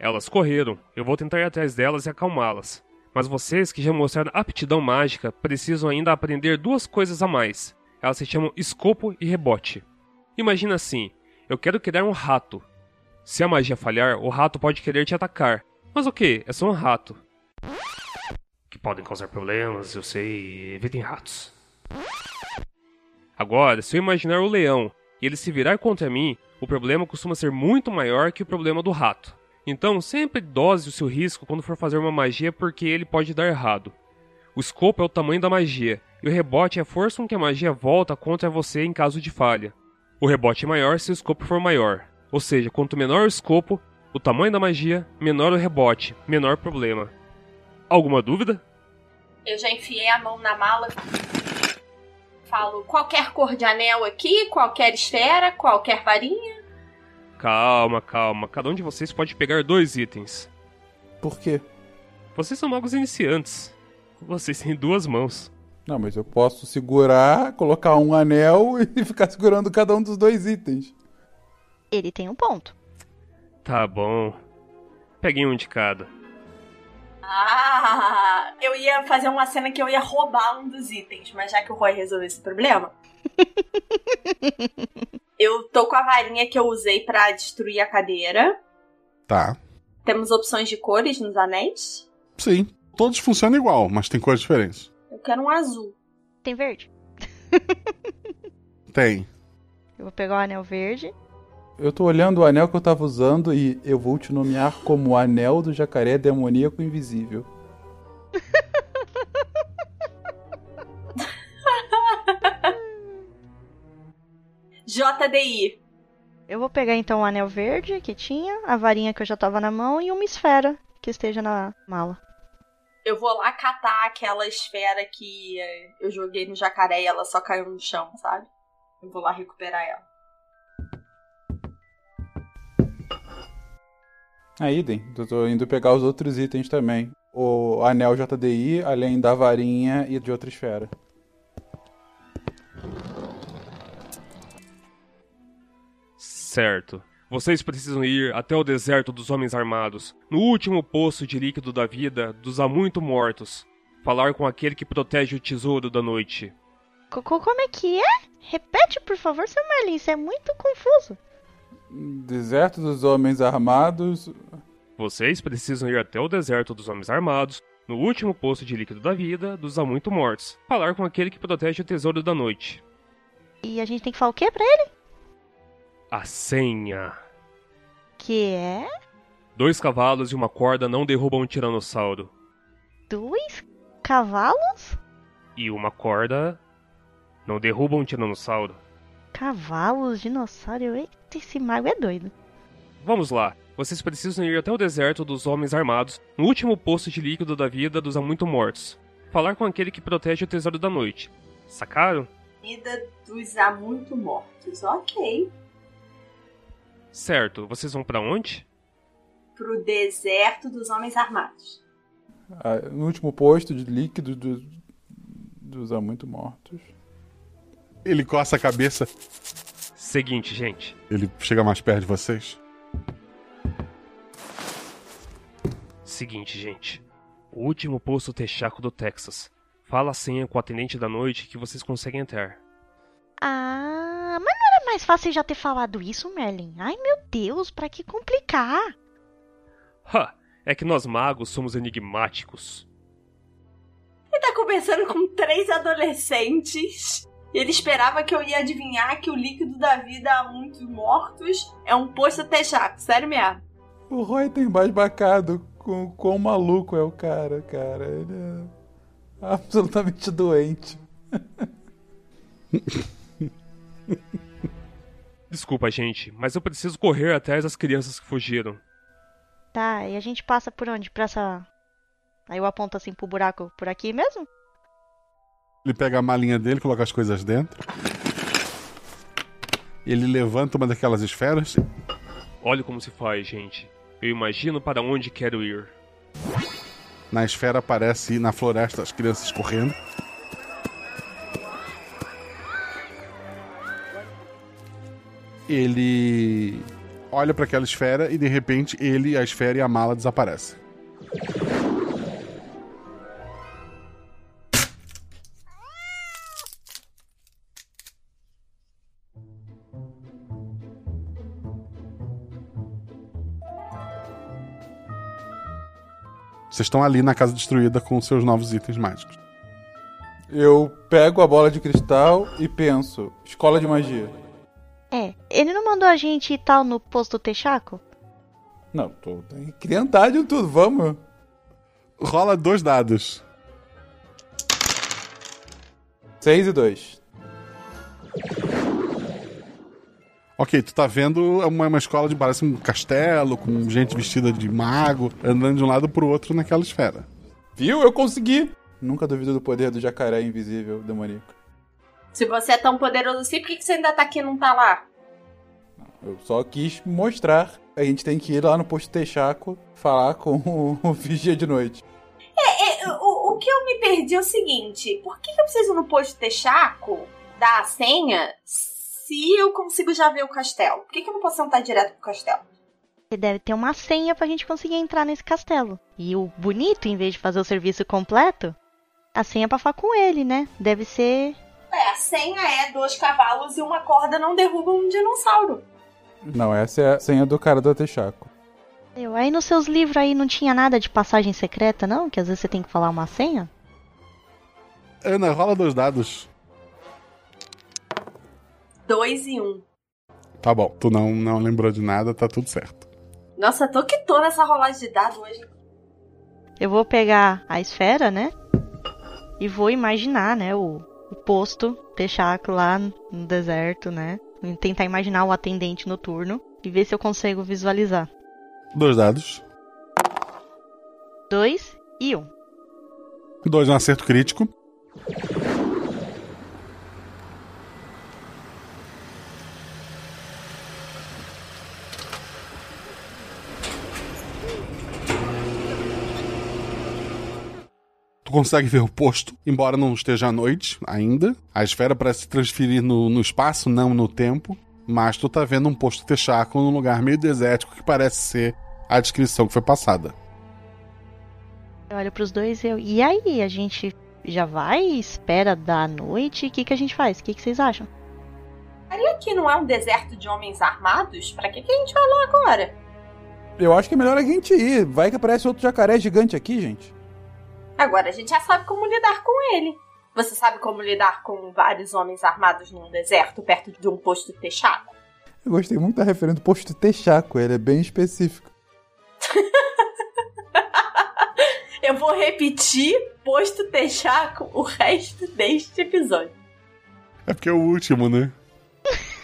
F: Elas correram. Eu vou tentar ir atrás delas e acalmá-las. Mas vocês que já mostraram aptidão mágica precisam ainda aprender duas coisas a mais. Elas se chamam escopo e rebote. Imagina assim: eu quero criar um rato. Se a magia falhar, o rato pode querer te atacar. Mas o que? É só um rato. Que podem causar problemas, eu sei. Evitem ratos. Agora, se eu imaginar o leão e ele se virar contra mim, o problema costuma ser muito maior que o problema do rato. Então, sempre dose o seu risco quando for fazer uma magia porque ele pode dar errado. O escopo é o tamanho da magia, e o rebote é a força com que a magia volta contra você em caso de falha. O rebote é maior se o escopo for maior. Ou seja, quanto menor o escopo, o tamanho da magia, menor o rebote, menor problema. Alguma dúvida?
C: Eu já enfiei a mão na mala. Falo qualquer cor de anel aqui, qualquer esfera, qualquer varinha.
F: Calma, calma. Cada um de vocês pode pegar dois itens.
E: Por quê?
F: Vocês são magos iniciantes. Vocês têm duas mãos.
E: Não, mas eu posso segurar, colocar um anel e ficar segurando cada um dos dois itens.
D: Ele tem um ponto.
F: Tá bom. Peguem um de cada.
C: Ah, eu ia fazer uma cena que eu ia roubar um dos itens, mas já que o Roy resolveu esse problema. eu tô com a varinha que eu usei pra destruir a cadeira.
A: Tá.
C: Temos opções de cores nos anéis.
A: Sim. Todos funcionam igual, mas tem cores diferentes.
C: Eu quero um azul.
D: Tem verde?
A: Tem.
D: Eu vou pegar o anel verde.
E: Eu tô olhando o anel que eu tava usando e eu vou te nomear como o Anel do Jacaré Demoníaco Invisível.
C: JDI.
D: Eu vou pegar então o anel verde que tinha, a varinha que eu já tava na mão e uma esfera que esteja na mala.
C: Eu vou lá catar aquela esfera que eu joguei no jacaré e ela só caiu no chão, sabe? Eu vou lá recuperar ela.
E: Ah, idem. Eu tô indo pegar os outros itens também. O anel JDI, além da varinha e de outra esfera.
F: Certo. Vocês precisam ir até o deserto dos homens armados, no último poço de líquido da vida dos há muito mortos. Falar com aquele que protege o tesouro da noite.
D: Cocô, como é que é? Repete, por favor, seu Merlin, isso é muito confuso.
E: Deserto dos Homens Armados.
F: Vocês precisam ir até o deserto dos homens armados, no último poço de líquido da vida dos há muito mortos. Falar com aquele que protege o tesouro da noite.
D: E a gente tem que falar o que pra ele?
F: A senha.
D: Que é?
F: Dois cavalos e uma corda não derrubam um tiranossauro.
D: Dois cavalos?
F: E uma corda não derruba um tiranossauro.
D: Cavalos, dinossauro. Eita, esse mago é doido.
F: Vamos lá. Vocês precisam ir até o deserto dos homens armados, no último poço de líquido da vida dos há muito mortos. Falar com aquele que protege o tesouro da noite. Sacaram?
C: Vida dos há muito mortos. Ok.
F: Certo. Vocês vão pra onde?
C: Pro deserto dos homens armados.
E: Ah, no último posto de líquido do- dos há muito mortos.
A: Ele coça a cabeça.
F: Seguinte, gente.
A: Ele chega mais perto de vocês.
F: seguinte, gente. O último posto Texaco do Texas. Fala a senha com o atendente da noite que vocês conseguem entrar.
D: Ah, mas não era mais fácil já ter falado isso, Merlin? Ai, meu Deus, pra que complicar?
F: Ha! É que nós magos somos enigmáticos.
C: Ele tá conversando com três adolescentes. E ele esperava que eu ia adivinhar que o líquido da vida a muitos mortos é um posto texaco. Sério mesmo.
E: O Roy tem embasbacado com quão maluco é o cara, cara. Ele é absolutamente doente.
F: Desculpa, gente, mas eu preciso correr atrás das crianças que fugiram.
D: Tá, e a gente passa por onde? Pra essa. Aí eu aponto assim pro buraco por aqui mesmo?
A: Ele pega a malinha dele, coloca as coisas dentro. Ele levanta uma daquelas esferas.
F: Olha como se faz, gente. Eu imagino para onde quero ir.
A: Na esfera aparece na floresta as crianças correndo. Ele olha para aquela esfera e de repente ele, a esfera e a mala desaparecem. Vocês estão ali na casa destruída com seus novos itens mágicos.
E: Eu pego a bola de cristal e penso: escola de magia.
D: É, ele não mandou a gente ir tal no posto Texaco?
E: Não, tô, tem que andar de tudo, vamos.
A: Rola dois dados.
E: 6 e 2.
A: Ok, tu tá vendo uma, uma escola de parece um castelo, com gente vestida de mago, andando de um lado pro outro naquela esfera.
E: Viu? Eu consegui! Nunca duvido do poder do jacaré invisível demoníaco.
C: Se você é tão poderoso assim, por que que você ainda tá aqui e não tá lá?
E: Eu só quis mostrar. A gente tem que ir lá no posto Texaco falar com o, o vigia de noite.
C: É, é, o, o que eu me perdi é o seguinte: por que, que eu preciso no posto Texaco dar a senha se eu consigo já ver o castelo? Por que, que eu não posso sentar direto pro castelo?
D: Você deve ter uma senha pra gente conseguir entrar nesse castelo. E o bonito, em vez de fazer o serviço completo, a senha é pra falar com ele, né? Deve ser.
C: É, a senha é dois cavalos e uma corda não derrubam um dinossauro.
E: Não, essa é a senha do cara do Texaco.
D: Eu, aí nos seus livros aí não tinha nada de passagem secreta, não? Que às vezes você tem que falar uma senha?
A: Ana, rola dois dados.
C: Dois e um.
A: Tá bom, tu não, não lembrou de nada, tá tudo certo.
C: Nossa, tô que tô nessa rolagem de dados hoje.
D: Eu vou pegar a esfera, né? E vou imaginar, né, o, o posto Texaco lá no deserto, né? E tentar imaginar o atendente noturno e ver se eu consigo visualizar.
A: Dois dados.
D: Dois e um.
A: Dois é um acerto crítico. Tu consegue ver o posto, embora não esteja à noite ainda. A esfera parece se transferir no, no espaço, não no tempo. Mas tu tá vendo um posto texaco num lugar meio desértico que parece ser a descrição que foi passada.
D: Eu olho pros dois e eu. E aí, a gente já vai? Espera da noite? O que, que a gente faz? O que, que vocês acham?
C: Ali aqui não é um deserto de homens armados? Pra que, que a gente vai lá agora?
E: Eu acho que é melhor a gente ir. Vai que aparece outro jacaré gigante aqui, gente.
C: Agora a gente já sabe como lidar com ele. Você sabe como lidar com vários homens armados num deserto perto de um posto texaco?
E: Eu gostei muito da referência do posto Texaco, ele é bem específico.
C: Eu vou repetir posto texaco o resto deste episódio.
A: É porque é o último, né?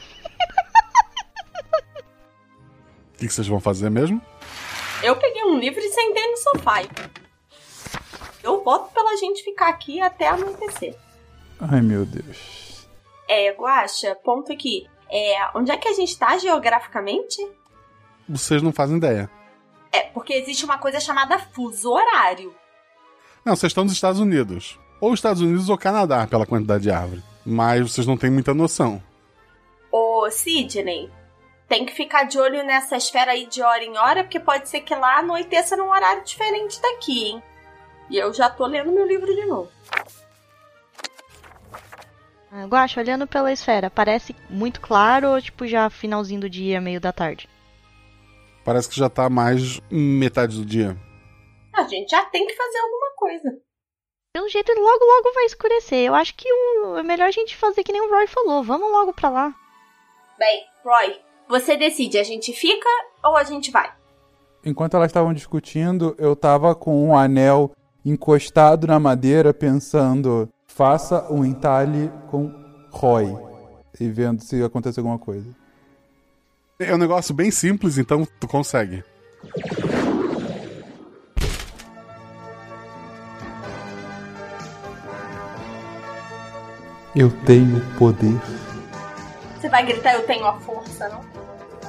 A: O que, que vocês vão fazer mesmo?
C: Eu peguei um livro e sentei no sofá. Eu voto pela gente ficar aqui até anoitecer.
E: Ai, meu Deus.
C: É, Guaxa, ponto aqui. É, onde é que a gente tá geograficamente?
A: Vocês não fazem ideia.
C: É, porque existe uma coisa chamada fuso horário.
A: Não, vocês estão nos Estados Unidos. Ou Estados Unidos ou Canadá, pela quantidade de árvore. Mas vocês não têm muita noção.
C: Ô, Sidney, tem que ficar de olho nessa esfera aí de hora em hora, porque pode ser que lá anoiteça num horário diferente daqui, hein? E eu já tô lendo meu livro de novo.
D: Ah, Guaxa, olhando pela esfera, parece muito claro ou tipo já finalzinho do dia, meio da tarde?
A: Parece que já tá mais metade do dia.
C: A gente já tem que fazer alguma coisa.
D: Pelo jeito, logo logo vai escurecer. Eu acho que o... é melhor a gente fazer que nem o Roy falou. Vamos logo pra lá.
C: Bem, Roy, você decide, a gente fica ou a gente vai?
E: Enquanto elas estavam discutindo, eu tava com um anel encostado na madeira, pensando: faça um entalhe com Roy. E vendo se acontece alguma coisa.
A: É um negócio bem simples, então tu consegue.
E: Eu tenho poder.
C: Você vai gritar, eu tenho a força, não?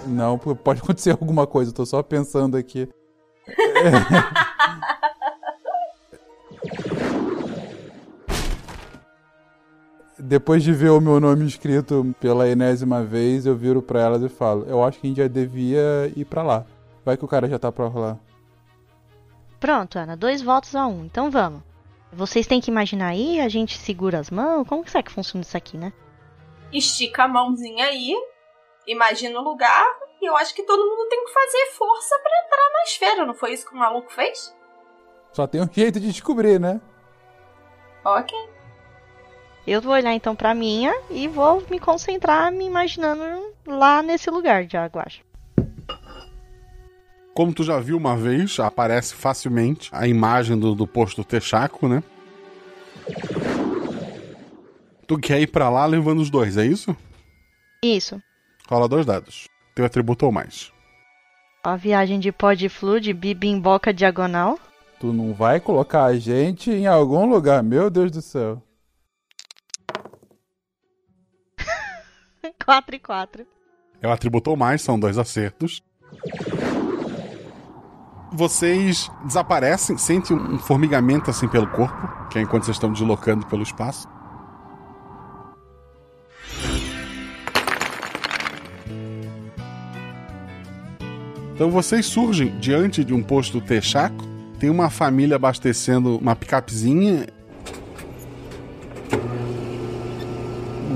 E: Não, pode acontecer alguma coisa, eu tô só pensando aqui. Depois de ver o meu nome escrito pela enésima vez, eu viro pra elas e falo: Eu acho que a gente já devia ir pra lá. Vai que o cara já tá pra lá.
D: Pronto, Ana, dois votos a um. Então vamos. Vocês têm que imaginar aí, a gente segura as mãos. Como que será que funciona isso aqui, né?
C: Estica a mãozinha aí, imagina o lugar, e eu acho que todo mundo tem que fazer força pra entrar na esfera, não foi isso que o maluco fez?
E: Só tem um jeito de descobrir, né?
C: Ok.
D: Eu vou olhar então pra minha e vou me concentrar me imaginando lá nesse lugar de Aguacha.
A: Como tu já viu uma vez, aparece facilmente a imagem do, do posto Texaco, né? Tu quer ir pra lá levando os dois, é isso?
D: Isso.
A: Rola dois dados. Teu atributo ou mais.
D: A viagem de pó de flu de bibimboca diagonal.
E: Tu não vai colocar a gente em algum lugar, meu Deus do céu.
D: 4 e 4.
A: É o atributo ou mais, são dois acertos. Vocês desaparecem, sentem um formigamento assim pelo corpo, que é enquanto vocês estão deslocando pelo espaço. Então vocês surgem diante de um posto Texaco. Tem uma família abastecendo uma picapezinha.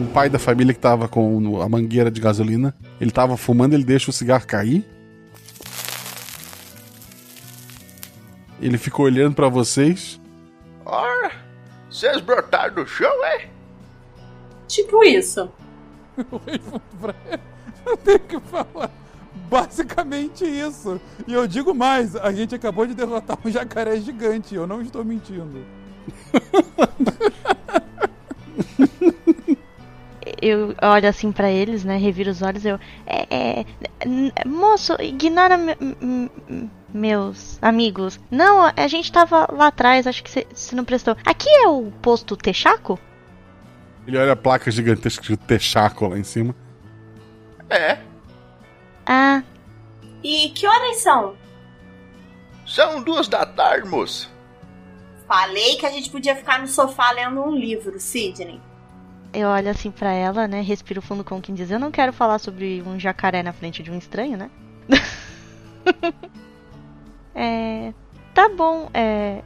A: O pai da família que tava com a mangueira de gasolina, ele tava fumando, ele deixa o cigarro cair. Ele ficou olhando pra vocês.
I: Ora, vocês brotaram do chão, é?
C: Tipo isso.
E: Eu tenho que falar. Basicamente isso. E eu digo mais: a gente acabou de derrotar um jacaré gigante. Eu não estou mentindo.
D: Eu olho assim pra eles, né? Reviro os olhos. Eu. É, é, moço, ignora me- meus amigos. Não, a gente tava lá atrás. Acho que você não prestou. Aqui é o posto Texaco?
A: Ele olha a placa gigantesca de Texaco lá em cima.
I: É.
D: Ah,
C: E que horas são?
I: São duas da tarde, moço.
C: Falei que a gente podia ficar no sofá lendo um livro, Sidney.
D: Eu olho assim pra ela, né? Respiro fundo com quem diz. Eu não quero falar sobre um jacaré na frente de um estranho, né? é. Tá bom, é.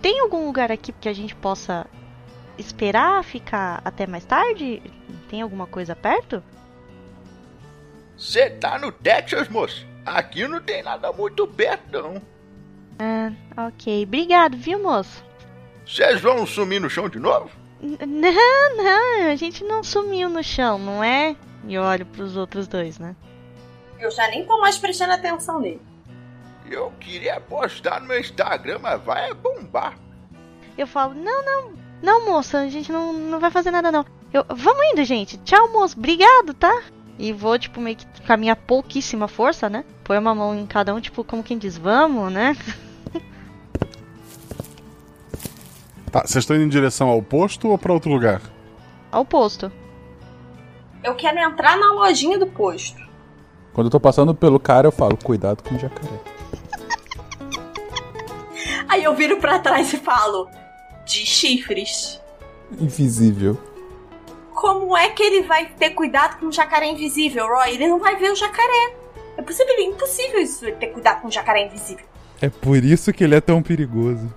D: Tem algum lugar aqui que a gente possa esperar ficar até mais tarde? Tem alguma coisa perto?
I: Você tá no Texas, moço? Aqui não tem nada muito perto, não.
D: Ah, ok. Obrigado, viu, moço?
I: Vocês vão sumir no chão de novo?
D: Não, não, a gente não sumiu no chão, não é? E eu olho pros outros dois, né?
C: Eu já nem tô mais prestando atenção nele.
I: Eu queria postar no meu Instagram, mas vai bombar.
D: Eu falo, não, não, não, moça, a gente não, não vai fazer nada, não. Eu, vamos indo, gente. Tchau, moço, obrigado, tá? E vou, tipo, meio que com a minha pouquíssima força, né? Põe uma mão em cada um, tipo, como quem diz, vamos, né?
A: Tá, vocês estão indo em direção ao posto ou pra outro lugar?
D: Ao posto.
C: Eu quero entrar na lojinha do posto.
E: Quando eu tô passando pelo cara, eu falo: cuidado com o jacaré.
C: Aí eu viro pra trás e falo: de chifres.
E: Invisível.
C: como é que ele vai ter cuidado com um jacaré invisível, Roy? Ele não vai ver o jacaré. É possível, é impossível isso, ele ter cuidado com um jacaré invisível.
E: É por isso que ele é tão perigoso.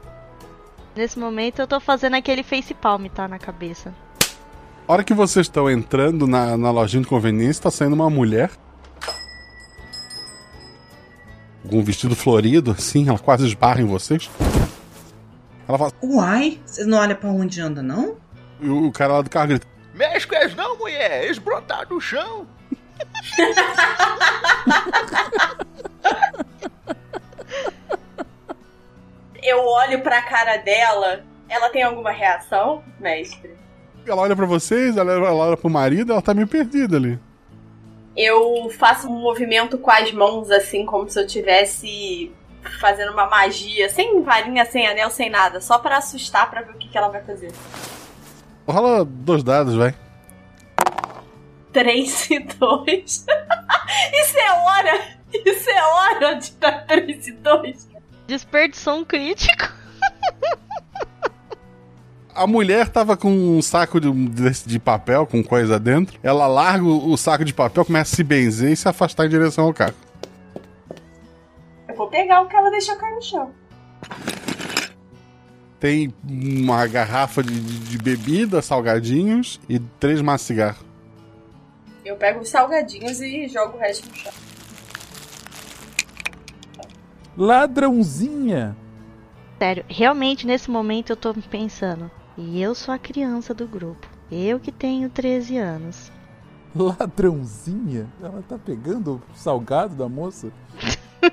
D: Nesse momento eu tô fazendo aquele face palm, tá? Na cabeça.
A: A hora que vocês estão entrando na, na lojinha de conveniência, tá saindo uma mulher. Com um vestido florido, assim, ela quase esbarra em vocês. Ela fala.
J: Uai, você não olha pra onde anda, não?
A: E o cara lá do carro grita.
I: Mexe com eles não, mulher! Eles brotaram do chão!
C: Eu olho pra cara dela. Ela tem alguma reação, mestre?
A: Ela olha pra vocês, ela, olha pro marido, ela tá meio perdida ali.
C: Eu faço um movimento com as mãos, assim, como se eu tivesse fazendo uma magia, sem varinha, sem anel, sem nada, só pra assustar, pra ver o que, que ela vai fazer.
A: Rola dois dados, vai.
C: 3 e 2. Isso é hora! Isso é hora de dar 3 e 2.
D: Desperdiçou um crítico.
A: A mulher tava com um saco de, de papel, com coisa dentro. Ela larga o, o saco de papel, começa a se benzer e se afastar em direção ao carro.
C: Eu vou pegar o que ela deixou cair no chão.
A: Tem uma garrafa de, de- de bebida, salgadinhos e três maços de cigarro.
C: Eu pego os salgadinhos e jogo o resto no chão.
E: Ladrãozinha!
D: Sério, realmente nesse momento eu tô pensando. E eu sou a criança do grupo. Eu que tenho 13 anos.
E: Ladrãozinha? Ela tá pegando o salgado da moça?
C: Ué,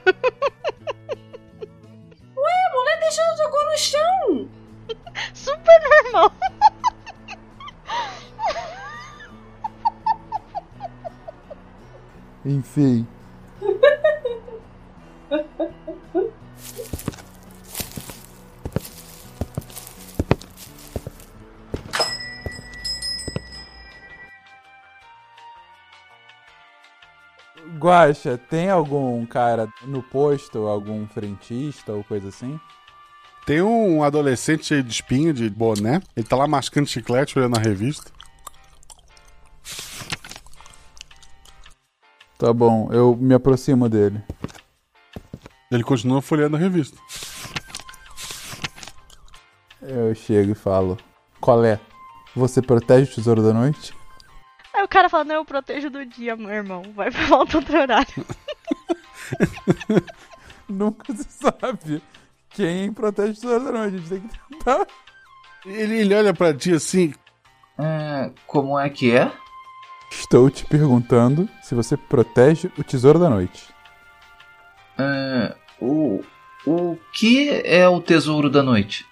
C: a mulher deixou, jogou no chão!
D: Super normal!
E: Enfim. Guaxa, tem algum cara no posto, algum frentista ou coisa assim?
A: Tem um adolescente cheio de espinha, de boné. Ele tá lá mascando chiclete, olhando a revista.
E: Tá bom, eu me aproximo dele.
A: Ele continua folheando a revista.
E: Eu chego e falo: Qual é? Você protege o tesouro da noite?
D: Aí o cara fala, não, eu protejo do dia, meu irmão. Vai pra volta outro horário.
E: Nunca se sabe quem protege o tesouro da noite. A gente tem que tentar.
A: Ele, ele olha pra ti assim.
K: É, como é que é?
E: Estou te perguntando se você protege o tesouro da noite.
K: É, o, o que é o tesouro da noite?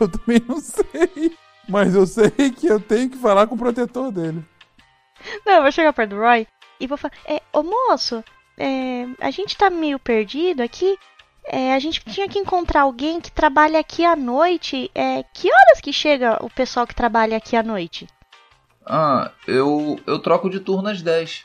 E: Eu também não sei. Mas eu sei que eu tenho que falar com o protetor dele.
D: Não, eu vou chegar perto do Roy e vou falar: é, Ô moço, é, a gente tá meio perdido aqui. É, a gente tinha que encontrar alguém que trabalha aqui à noite. É, que horas que chega o pessoal que trabalha aqui à noite?
K: Ah, eu, eu troco de turno às 10.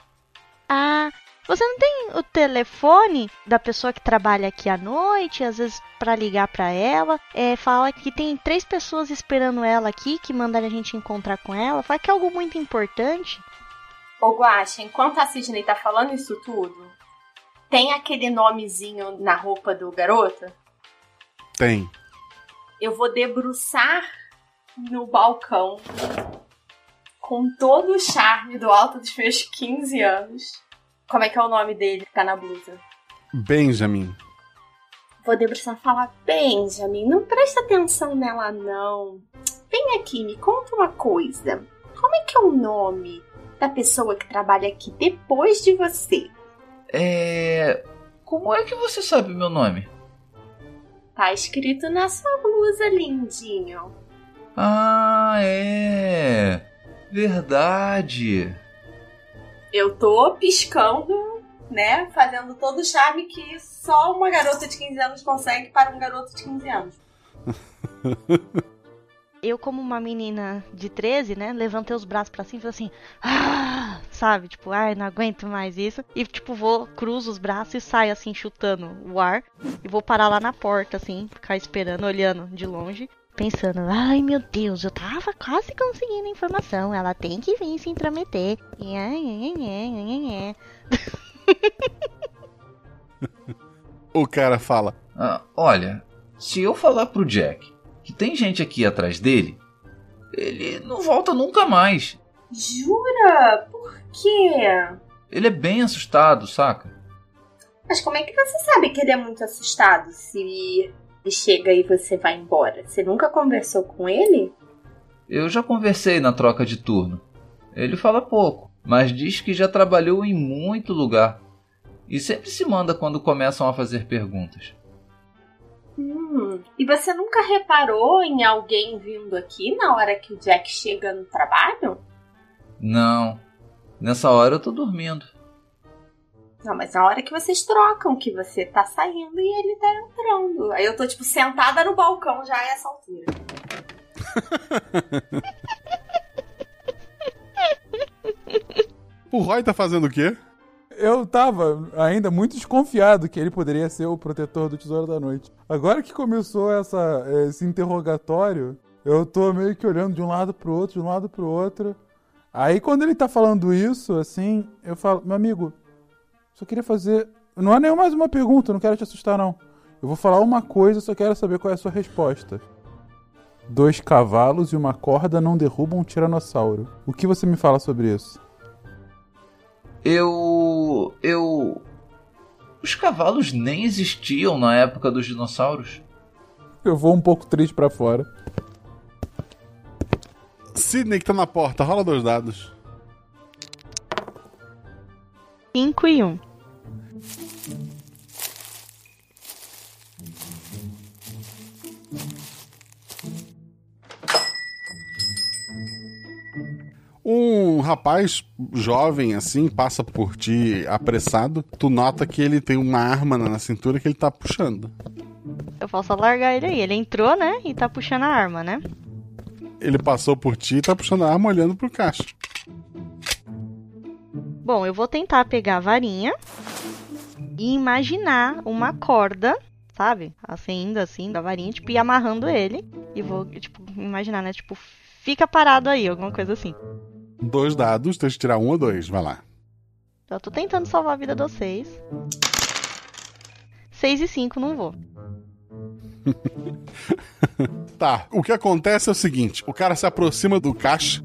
D: Ah, você não tem o telefone da pessoa que trabalha aqui à noite, às vezes pra ligar pra ela? É, fala que tem três pessoas esperando ela aqui, que mandaram a gente encontrar com ela. Fala que é algo muito importante.
C: Ô Guaxa, enquanto a Sidney tá falando isso tudo, tem aquele nomezinho na roupa do garoto?
A: Tem.
C: Eu vou debruçar no balcão com todo o charme do alto dos meus 15 anos. Como é que é o nome dele que tá na blusa?
A: Benjamin.
C: Vou debruçar e falar: Benjamin, não presta atenção nela, não. Vem aqui, me conta uma coisa. Como é que é o nome da pessoa que trabalha aqui depois de você?
K: É. Como é que você sabe meu nome?
C: Tá escrito na sua blusa, lindinho.
K: Ah, é. Verdade.
C: Eu tô piscando, né? Fazendo todo o charme que só uma garota de 15 anos consegue para um garoto de 15 anos.
D: Eu, como uma menina de 13, né, levantei os braços pra cima e falei assim, ah, sabe, tipo, ai, não aguento mais isso. E, tipo, vou, cruzo os braços e saio, assim, chutando o ar. E vou parar lá na porta, assim, ficar esperando, olhando de longe. Pensando, ai meu Deus, eu tava quase conseguindo a informação. Ela tem que vir se intrometer.
A: O cara fala:
K: Ah, olha, se eu falar pro Jack que tem gente aqui atrás dele, ele não volta nunca mais.
C: Jura? Por quê?
K: Ele é bem assustado, saca?
C: Mas como é que você sabe que ele é muito assustado se chega e você vai embora? Você nunca conversou com ele?
K: Eu já conversei na troca de turno. Ele fala pouco, mas diz que já trabalhou em muito lugar. E sempre se manda quando começam a fazer perguntas.
C: Hum, e você nunca reparou em alguém vindo aqui na hora que o Jack chega no trabalho?
K: Não, nessa hora eu tô dormindo.
C: Não, mas na hora que vocês trocam, que você tá saindo e ele tá entrando. Aí eu tô, tipo, sentada no balcão já a essa altura.
A: O Roy tá fazendo o quê?
E: Eu tava ainda muito desconfiado que ele poderia ser o protetor do Tesouro da Noite. Agora que começou essa, esse interrogatório, eu tô meio que olhando de um lado pro outro, de um lado pro outro. Aí quando ele tá falando isso, assim, eu falo, meu amigo, só queria fazer. Não é nem mais uma pergunta, não quero te assustar, não. Eu vou falar uma coisa, só quero saber qual é a sua resposta. Dois cavalos e uma corda não derrubam um tiranossauro. O que você me fala sobre isso?
K: Eu. Eu. Os cavalos nem existiam na época dos dinossauros.
E: Eu vou um pouco triste pra fora.
A: Sidney que tá na porta, rola dois dados.
D: 5 e 1. Um.
A: Um rapaz jovem, assim, passa por ti apressado. Tu nota que ele tem uma arma na cintura que ele tá puxando.
D: Eu posso largar ele aí. Ele entrou, né? E tá puxando a arma, né?
A: Ele passou por ti e tá puxando a arma olhando pro caixa.
D: Bom, eu vou tentar pegar a varinha e imaginar uma corda, sabe? Assim, indo assim, da varinha, tipo, e amarrando ele. E vou, tipo, imaginar, né? Tipo, fica parado aí, alguma coisa assim.
A: Dois dados, tem que tirar um ou dois, vai lá.
D: Eu tô tentando salvar a vida de vocês. 6 e 5 não vou.
A: Tá, o que acontece é o seguinte: o cara se aproxima do caixa.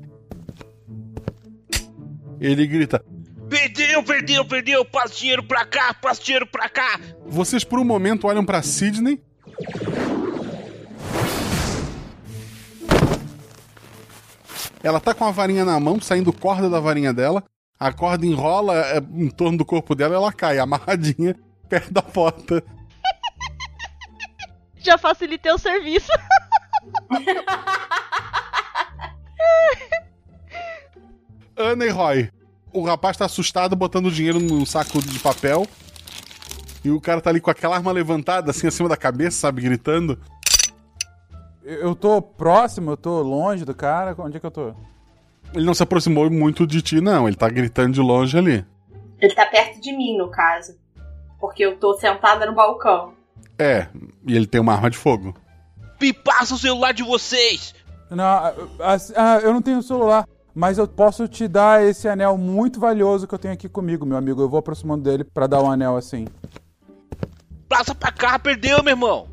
A: Ele grita:
L: Perdeu, perdeu, perdeu. Passa dinheiro pra cá, passa dinheiro pra cá.
A: Vocês por um momento olham pra Sidney. Ela tá com a varinha na mão, saindo corda da varinha dela. A corda enrola é, em torno do corpo dela e ela cai, amarradinha, perto da porta.
D: Já facilitei o serviço.
A: Ana e Roy. O rapaz tá assustado botando dinheiro num saco de papel. E o cara tá ali com aquela arma levantada, assim, acima da cabeça, sabe, gritando.
E: Eu tô próximo, eu tô longe do cara. Onde é que eu tô?
A: Ele não se aproximou muito de ti, não. Ele tá gritando de longe ali.
C: Ele tá perto de mim, no caso. Porque eu tô sentada no balcão.
A: É, e ele tem uma arma de fogo.
L: Me passa o celular de vocês.
E: Não, ah, ah, eu não tenho celular. Mas eu posso te dar esse anel muito valioso que eu tenho aqui comigo, meu amigo. Eu vou aproximando dele pra dar um anel assim.
L: Passa pra cá, perdeu, meu irmão.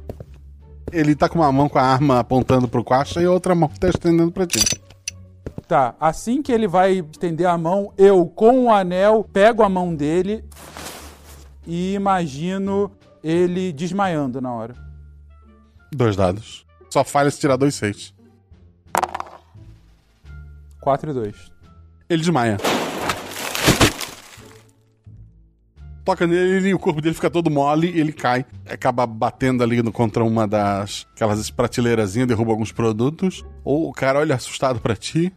A: Ele tá com uma mão com a arma apontando pro Quacha e a outra mão tá estendendo pra ti.
E: Tá, assim que ele vai estender a mão, eu, com o anel, pego a mão dele e imagino ele desmaiando na hora.
A: Dois dados. Só falha se tirar dois seis.
E: 4 e 2.
A: Ele desmaia. Toca nele e o corpo dele fica todo mole e ele cai. Acaba batendo ali contra uma das aquelas prateleirazinhas, derruba alguns produtos. Ou o cara olha assustado pra ti.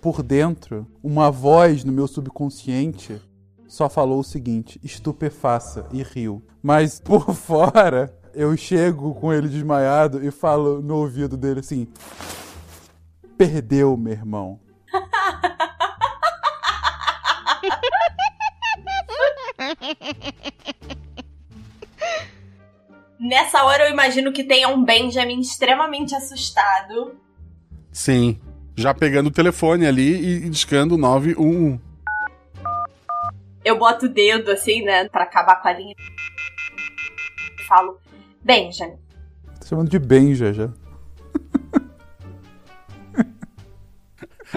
E: Por dentro, uma voz no meu subconsciente só falou o seguinte: estupefaça e riu. Mas por fora, eu chego com ele desmaiado e falo no ouvido dele assim: Perdeu, meu irmão.
C: Nessa hora eu imagino que tenha um Benjamin extremamente assustado.
A: Sim. Já pegando o telefone ali e discando 911.
C: Eu boto o dedo assim, né, pra acabar com a linha. E falo, Benjamin,
E: Tô chamando de Benja já.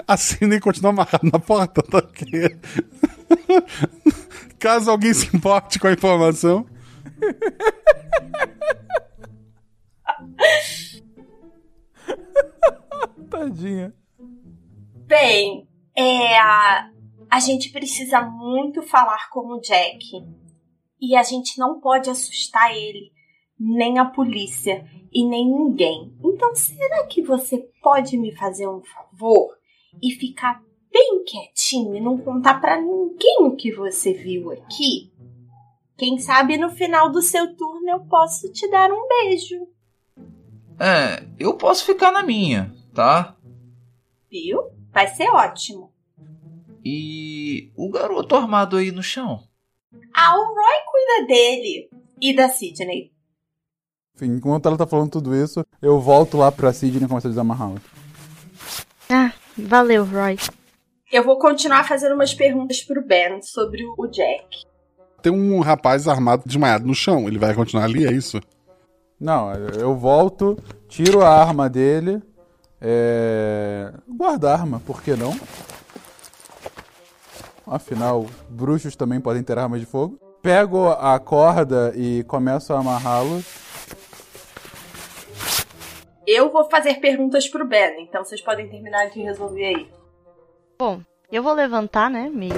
A: Assina e continua amarrado na porta, tá ok? Caso alguém se importe com a informação.
E: Tadinha.
C: Bem, é. A, a gente precisa muito falar com o Jack. E a gente não pode assustar ele, nem a polícia e nem ninguém. Então, será que você pode me fazer um favor e ficar bem quietinho e não contar pra ninguém o que você viu aqui? Quem sabe no final do seu turno eu posso te dar um beijo,
K: É, eu posso ficar na minha, tá?
C: viu? Vai ser ótimo.
K: E o garoto armado aí no chão?
C: Ah, o Roy cuida dele e da Sidney.
E: Enfim, enquanto ela tá falando tudo isso, eu volto lá pra Sidney e começo a desamarrá-la.
D: Ah, valeu, Roy.
C: Eu vou continuar fazendo umas perguntas pro Ben sobre o Jack.
A: Tem um rapaz armado desmaiado no chão. Ele vai continuar ali, é isso?
E: Não, eu volto, tiro a arma dele, é... guardo a arma, por que não? Afinal, bruxos também podem ter armas de fogo. Pego a corda e começo a amarrá-lo.
C: Eu vou fazer perguntas pro Ben, então vocês podem terminar de resolver aí.
D: Bom, eu vou levantar, né? Meio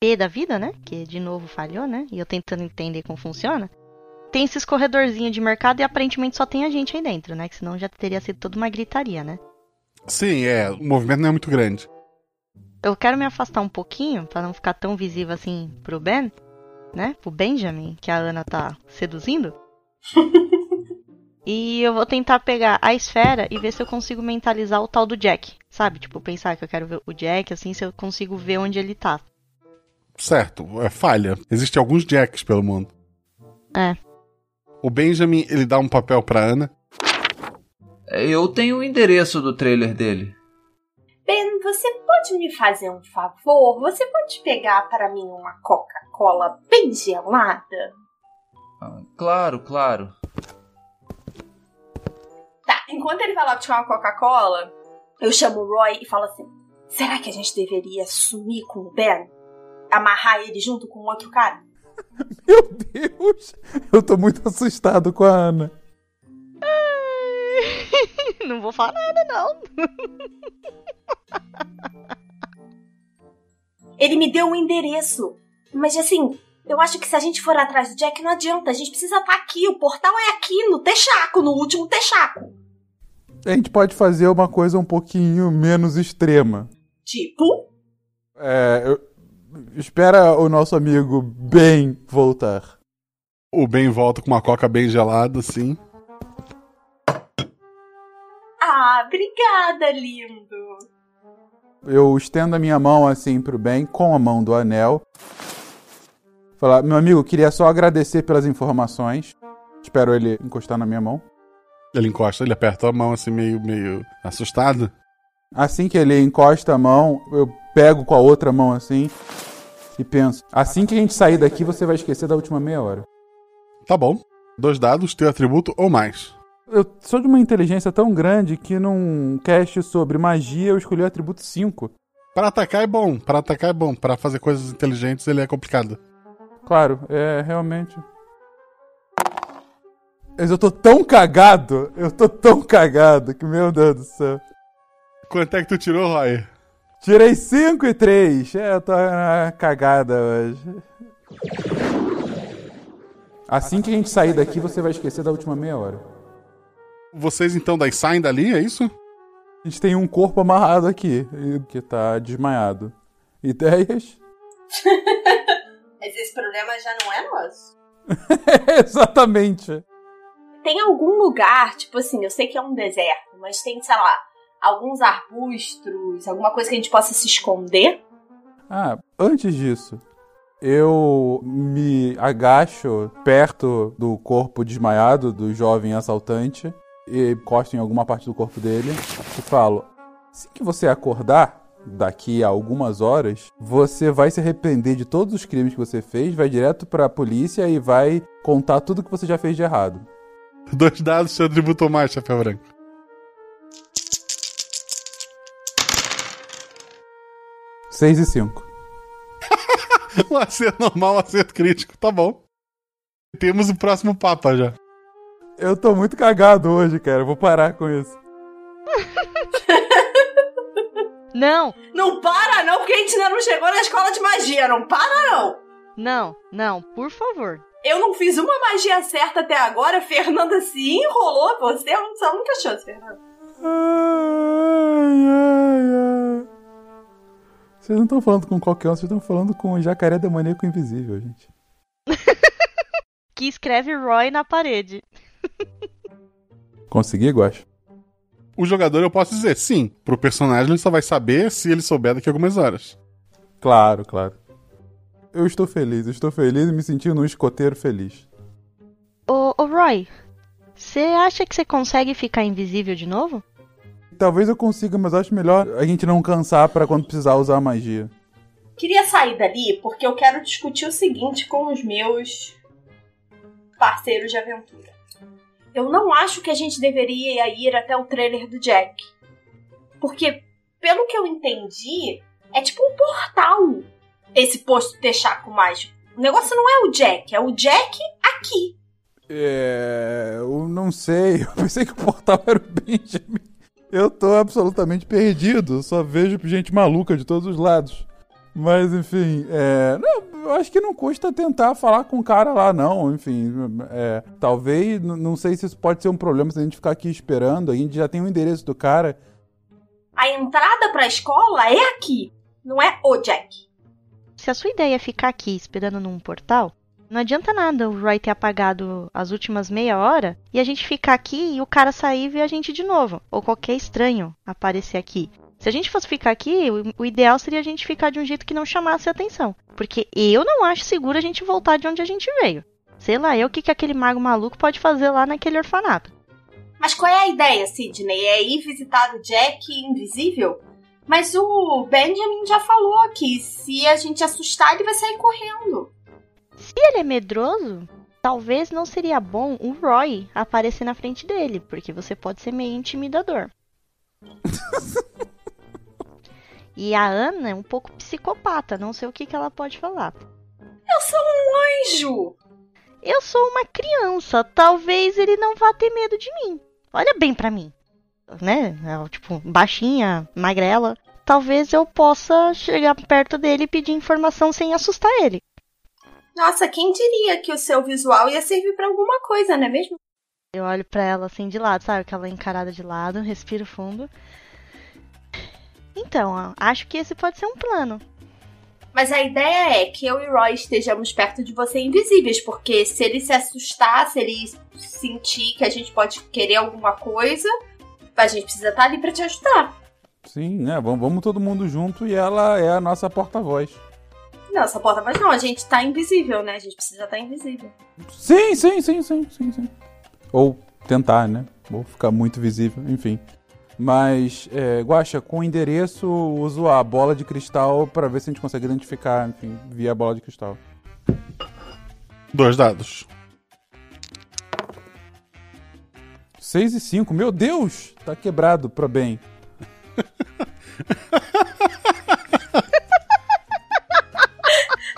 D: P da vida, né? Que de novo falhou, né? E eu tentando entender como funciona. Tem esses corredorzinhos de mercado e aparentemente só tem a gente aí dentro, né? Que senão já teria sido toda uma gritaria, né?
A: Sim, é. O movimento não é muito grande.
D: Eu quero me afastar um pouquinho pra não ficar tão visível assim pro Ben, né? Pro Benjamin, que a Ana tá seduzindo. e eu vou tentar pegar a esfera e ver se eu consigo mentalizar o tal do Jack, sabe? Tipo, pensar que eu quero ver o Jack, assim, se eu consigo ver onde ele tá.
A: Certo, é falha. Existem alguns Jacks pelo mundo.
D: É.
A: O Benjamin, ele dá um papel pra Ana.
K: Eu tenho o endereço do trailer dele.
C: Ben, você pode me fazer um favor? Você pode pegar para mim uma Coca-Cola bem gelada?
K: Claro, claro.
C: Tá, enquanto ele vai lá buscar uma Coca-Cola, eu chamo o Roy e falo assim: será que a gente deveria sumir com o Ben? Amarrar ele junto com o outro cara?
E: Meu Deus! Eu tô muito assustado com a Ana.
D: não vou falar nada, não.
C: Ele me deu um endereço. Mas assim, eu acho que se a gente for atrás do Jack, não adianta. A gente precisa estar aqui. O portal é aqui, no Texaco, no último Texaco.
E: A gente pode fazer uma coisa um pouquinho menos extrema.
C: Tipo?
E: É. eu- Espera o nosso amigo Ben voltar.
A: O Ben volta com uma coca bem gelada, assim.
C: Ah, obrigada, lindo.
E: Eu estendo a minha mão assim pro Ben com a mão do anel. Falar, meu amigo, queria só agradecer pelas informações. Espero ele encostar na minha mão.
A: Ele encosta, ele aperta a mão assim, meio, meio assustado.
E: Assim que ele encosta a mão, eu pego com a outra mão assim e penso: assim que a gente sair daqui, você vai esquecer da última meia hora.
A: Tá bom. Dois dados, teu atributo ou mais.
E: Eu sou de uma inteligência tão grande que num cast sobre magia eu escolhi o atributo 5.
A: Para atacar é bom, para atacar é bom. Para fazer coisas inteligentes ele é complicado.
E: Claro, é realmente. Mas eu tô tão cagado, eu tô tão cagado que, meu Deus do céu.
A: Quanto é que tu tirou, Roy?
E: Tirei 5 e 3. É, eu tô na cagada hoje. Assim que a gente sair daqui, você vai esquecer da última meia hora.
A: Vocês então daí saem dali, é isso?
E: A gente tem um corpo amarrado aqui, e- que tá desmaiado. Ideias?
C: Mas esse problema já não é nosso.
E: Exatamente.
C: Tem algum lugar, tipo assim, eu sei que é um deserto, mas tem, sei lá, alguns arbustos, alguma coisa que a gente possa se esconder?
E: Ah, antes disso, Eu me agacho perto do corpo desmaiado do jovem assaltante e encosto em alguma parte do corpo dele e falo: Assim que você acordar, daqui a algumas horas, você vai se arrepender de todos os crimes que você fez, vai direto pra polícia e vai contar tudo que você já fez de errado.
A: Dois dados, seu atributo mais, chapéu branco.
E: Seis e cinco.
A: um acerto normal, um acerto crítico, tá bom. Temos o próximo Papa já.
E: Eu tô muito cagado hoje, cara. Eu vou parar com isso.
D: Não,
C: Não para não, porque a gente ainda não chegou na escola de magia. Não para não.
D: não, não, por favor.
C: Eu não fiz uma magia certa até agora. Fernanda se enrolou. Você é a única chance, Fernanda.
E: Ai, ai, ai. Vocês não estão falando com qualquer um, vocês estão falando com o jacaré demoníaco invisível, gente.
D: Que escreve Roy na parede.
E: Consegui, Guacho?
A: O jogador, eu posso dizer, sim. Pro personagem, ele só vai saber se ele souber daqui a algumas horas.
E: Claro, claro. Eu estou feliz, estou feliz e me sentindo um escoteiro feliz.
D: Ô, ô Roy, você acha que você consegue ficar invisível de novo?
E: Talvez eu consiga, mas acho melhor a gente não cansar pra quando precisar usar a magia.
C: Queria sair dali porque eu quero discutir o seguinte com os meus parceiros de aventura. Eu não acho que a gente deveria ir até o trailer do Jack. Porque, pelo que eu entendi, é tipo um portal esse posto Texaco mágico. O negócio não é o Jack, é o Jack aqui.
E: É. Eu não sei. Eu pensei que o portal era o Benjamin. Eu tô absolutamente perdido. Só vejo gente maluca de todos os lados. Mas, enfim, é. Não, eu acho que não custa tentar falar com o cara lá, não. Enfim, é. Talvez. Não sei se isso pode ser um problema se a gente ficar aqui esperando. A gente já tem o endereço do cara.
C: A entrada pra escola é aqui, não é o Jack.
D: Se a sua ideia é ficar aqui esperando num portal, não adianta nada o Roy ter apagado as últimas meia hora e a gente ficar aqui e o cara sair e ver a gente de novo. Ou qualquer estranho aparecer aqui. Se a gente fosse ficar aqui, o, ideal seria a gente ficar de um jeito que não chamasse atenção. Porque eu não acho seguro a gente voltar de onde a gente veio. Sei lá, eu o que, que aquele mago maluco pode fazer lá naquele orfanato.
C: Mas qual é a ideia, Sidney? É ir visitar o Jack invisível? Mas o Benjamin já falou que se a gente assustar, ele vai sair correndo.
D: Se ele é medroso, talvez não seria bom o Roy aparecer na frente dele, porque você pode ser meio intimidador. e a Ana é um pouco psicopata, não sei o que, que ela pode falar.
C: Eu sou um anjo!
D: Eu sou uma criança, talvez ele não vá ter medo de mim. Olha bem pra mim, né? Eu, tipo, baixinha, magrela. Talvez eu possa chegar perto dele e pedir informação sem assustar ele.
C: Nossa, quem diria que o seu visual ia servir pra alguma coisa, não é mesmo?
D: Eu olho pra ela assim de lado, sabe? Aquela encarada de lado, respiro fundo. Então, ó, acho que esse pode ser um plano.
C: Mas a ideia é que eu e Roy estejamos perto de você invisíveis, porque se ele se assustar, se ele sentir que a gente pode querer alguma coisa, a gente precisa estar ali pra te ajudar.
E: Sim, né? Vamos, vamos todo mundo junto e ela é a nossa porta-voz.
C: Não, essa porta, mas não, a gente tá invisível, né? A gente precisa estar invisível.
E: Sim, sim, sim, sim, sim, sim. Ou tentar, né? Ou ficar muito visível, enfim. Mas, é, Guaxa, com o endereço, uso a bola de cristal pra ver se a gente consegue identificar, enfim, via a bola de cristal.
A: Dois dados.
E: 6 e 5, meu Deus! Tá quebrado pro bem.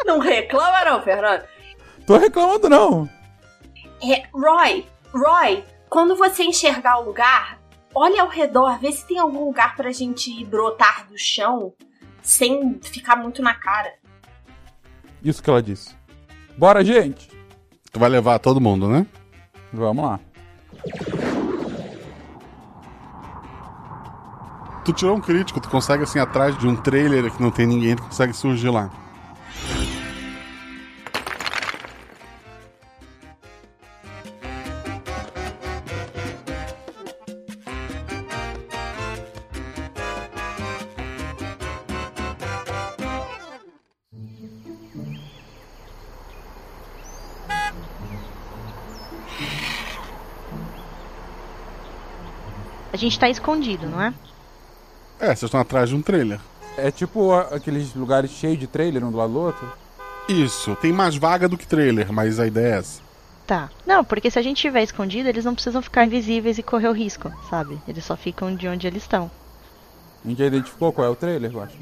C: Não reclama não, Fernando.
E: Tô reclamando não.
C: É, Roy, Roy, quando você enxergar o lugar, olha ao redor, vê se tem algum lugar pra gente brotar do chão sem ficar muito na cara.
E: Isso que ela disse. Bora, gente!
A: Tu vai levar todo mundo, né?
E: Vamos lá.
A: tu tirou um crítico, tu consegue assim atrás de um trailer que não tem ninguém, tu consegue surgir lá.
D: A gente tá escondido, não é?
A: É, vocês estão atrás de um trailer.
E: É tipo aqueles lugares cheios de trailer um do lado do outro?
A: Isso, tem mais vaga do que trailer, mas a ideia é essa.
D: Tá. Não, porque se a gente estiver escondido, eles não precisam ficar invisíveis e correr o risco, sabe? Eles só ficam de onde eles estão.
E: A gente já identificou qual é o trailer, eu acho.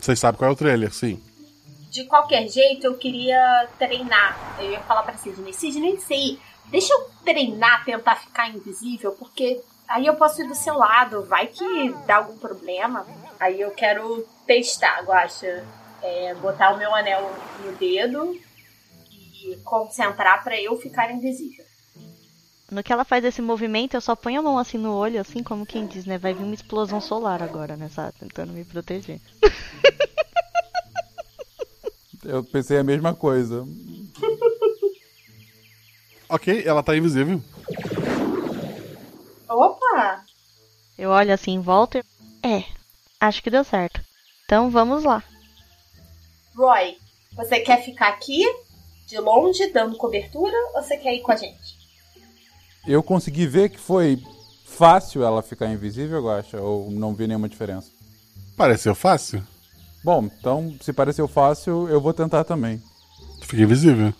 A: Vocês sabem qual é o trailer, sim.
C: De qualquer jeito, eu queria treinar. Eu ia falar pra Sidney, Sidney, sei, deixa eu treinar, tentar ficar invisível, porque aí eu posso ir do seu lado, vai que dá algum problema. Aí eu quero testar, Guaxa. É, botar o meu anel no dedo e concentrar pra eu ficar invisível.
D: No que ela faz esse movimento, eu só ponho a mão assim no olho, assim como quem diz, né? Vai vir uma explosão solar agora, né? Sabe? Tentando me proteger.
E: Eu pensei a mesma coisa.
A: Ok, ela tá invisível.
C: Opa!
D: Eu olho assim em volta e. É, acho que deu certo. Então vamos lá.
C: Roy, você quer ficar aqui, de longe, dando cobertura, ou você quer ir com a gente?
E: Eu consegui ver que foi fácil ela ficar invisível, eu acho, ou não vi nenhuma diferença.
A: Pareceu fácil.
E: Bom, então, se pareceu fácil, eu vou tentar também.
A: Fica invisível.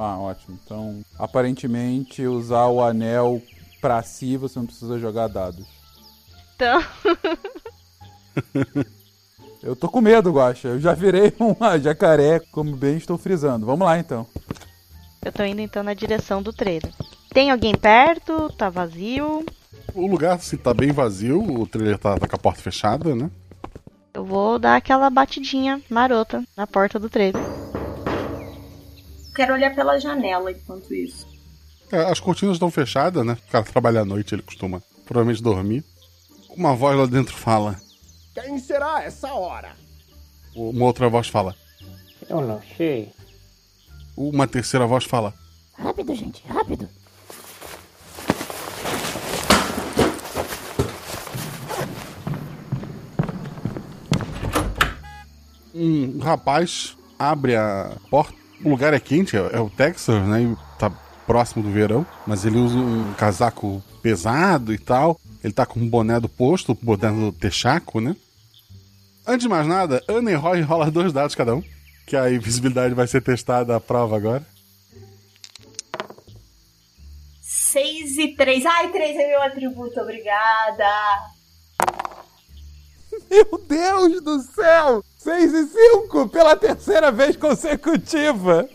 E: Ah, ótimo. Então, aparentemente, usar o anel pra si, você não precisa jogar dados.
D: Então.
E: Eu tô com medo, Guaxa. Eu já virei uma jacaré, como bem estou frisando. Vamos lá, então.
D: Eu tô indo então na direção do trailer. Tem alguém perto? Tá vazio?
A: O lugar assim, tá bem vazio, o trailer tá, tá com a porta fechada, né?
D: Eu vou dar aquela batidinha marota na porta do trailer.
C: Quero olhar pela janela enquanto isso.
A: É, as cortinas estão fechadas, né? O cara trabalha à noite, ele costuma provavelmente dormir. Uma voz lá dentro fala.
M: Quem será essa hora?
A: Uma outra voz fala.
M: Eu não sei.
A: Uma terceira voz fala.
M: Rápido, gente, rápido.
A: Um rapaz abre a porta. O lugar é quente, é, é o Texas, né? E tá próximo do verão. Mas ele usa um casaco pesado e tal. Ele tá com um boné do posto, boné do Texaco, né? Antes de mais nada, Ana e Roy rola dois dados cada um. Que a invisibilidade vai ser testada à prova agora.
C: 6 e 3. Ai, 3 é meu atributo, obrigada.
E: Meu Deus do céu! 6 e 5 pela terceira vez consecutiva!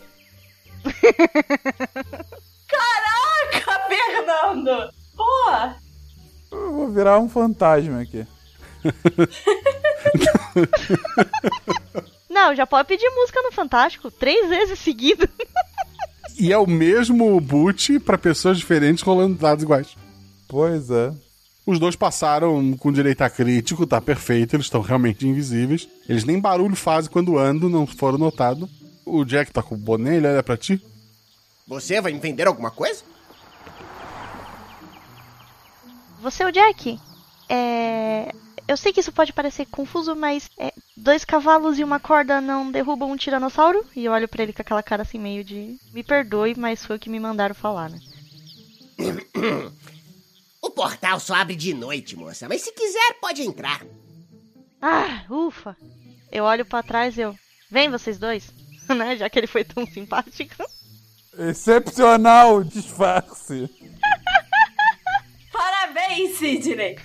C: Caraca, Fernando! Pô!
E: Eu vou virar um fantasma aqui.
D: Não, já pode pedir música no Fantástico três vezes seguido.
A: E é o mesmo boot pra pessoas diferentes rolando dados iguais.
E: Pois é.
A: Os dois passaram com direito a crítico, tá perfeito, eles estão realmente invisíveis. Eles nem barulho fazem quando andam, não foram notados. O Jack tá com o boné, ele olha pra ti.
M: Você vai me vender alguma coisa?
D: Você é o Jack? É. Eu sei que isso pode parecer confuso, mas é, dois cavalos e uma corda não derrubam um tiranossauro? E eu olho pra ele com aquela cara assim meio de. Me perdoe, mas foi o que me mandaram falar, né?
M: O portal só abre de noite, moça, mas se quiser, pode entrar.
D: Ah, ufa! Eu olho pra trás e eu. Vem vocês dois, né? Já que ele foi tão simpático.
E: Excepcional disfarce.
C: Parabéns, Sidney!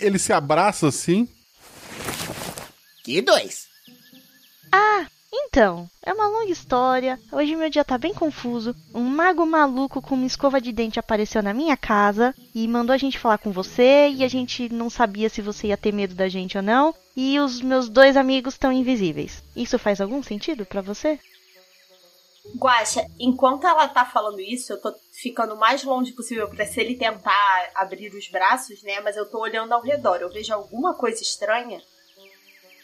A: Ele se abraça assim.
M: Que dois?
D: Ah, então, é uma longa história. Hoje meu dia tá bem confuso. Um mago maluco com uma escova de dente apareceu na minha casa e mandou a gente falar com você e a gente não sabia se você ia ter medo da gente ou não. E os meus dois amigos estão invisíveis. Isso faz algum sentido pra você?
C: Guaxa, enquanto ela tá falando isso, eu tô ficando o mais longe possível pra se ele tentar abrir os braços, né? Mas eu tô olhando ao redor. Eu vejo alguma coisa estranha.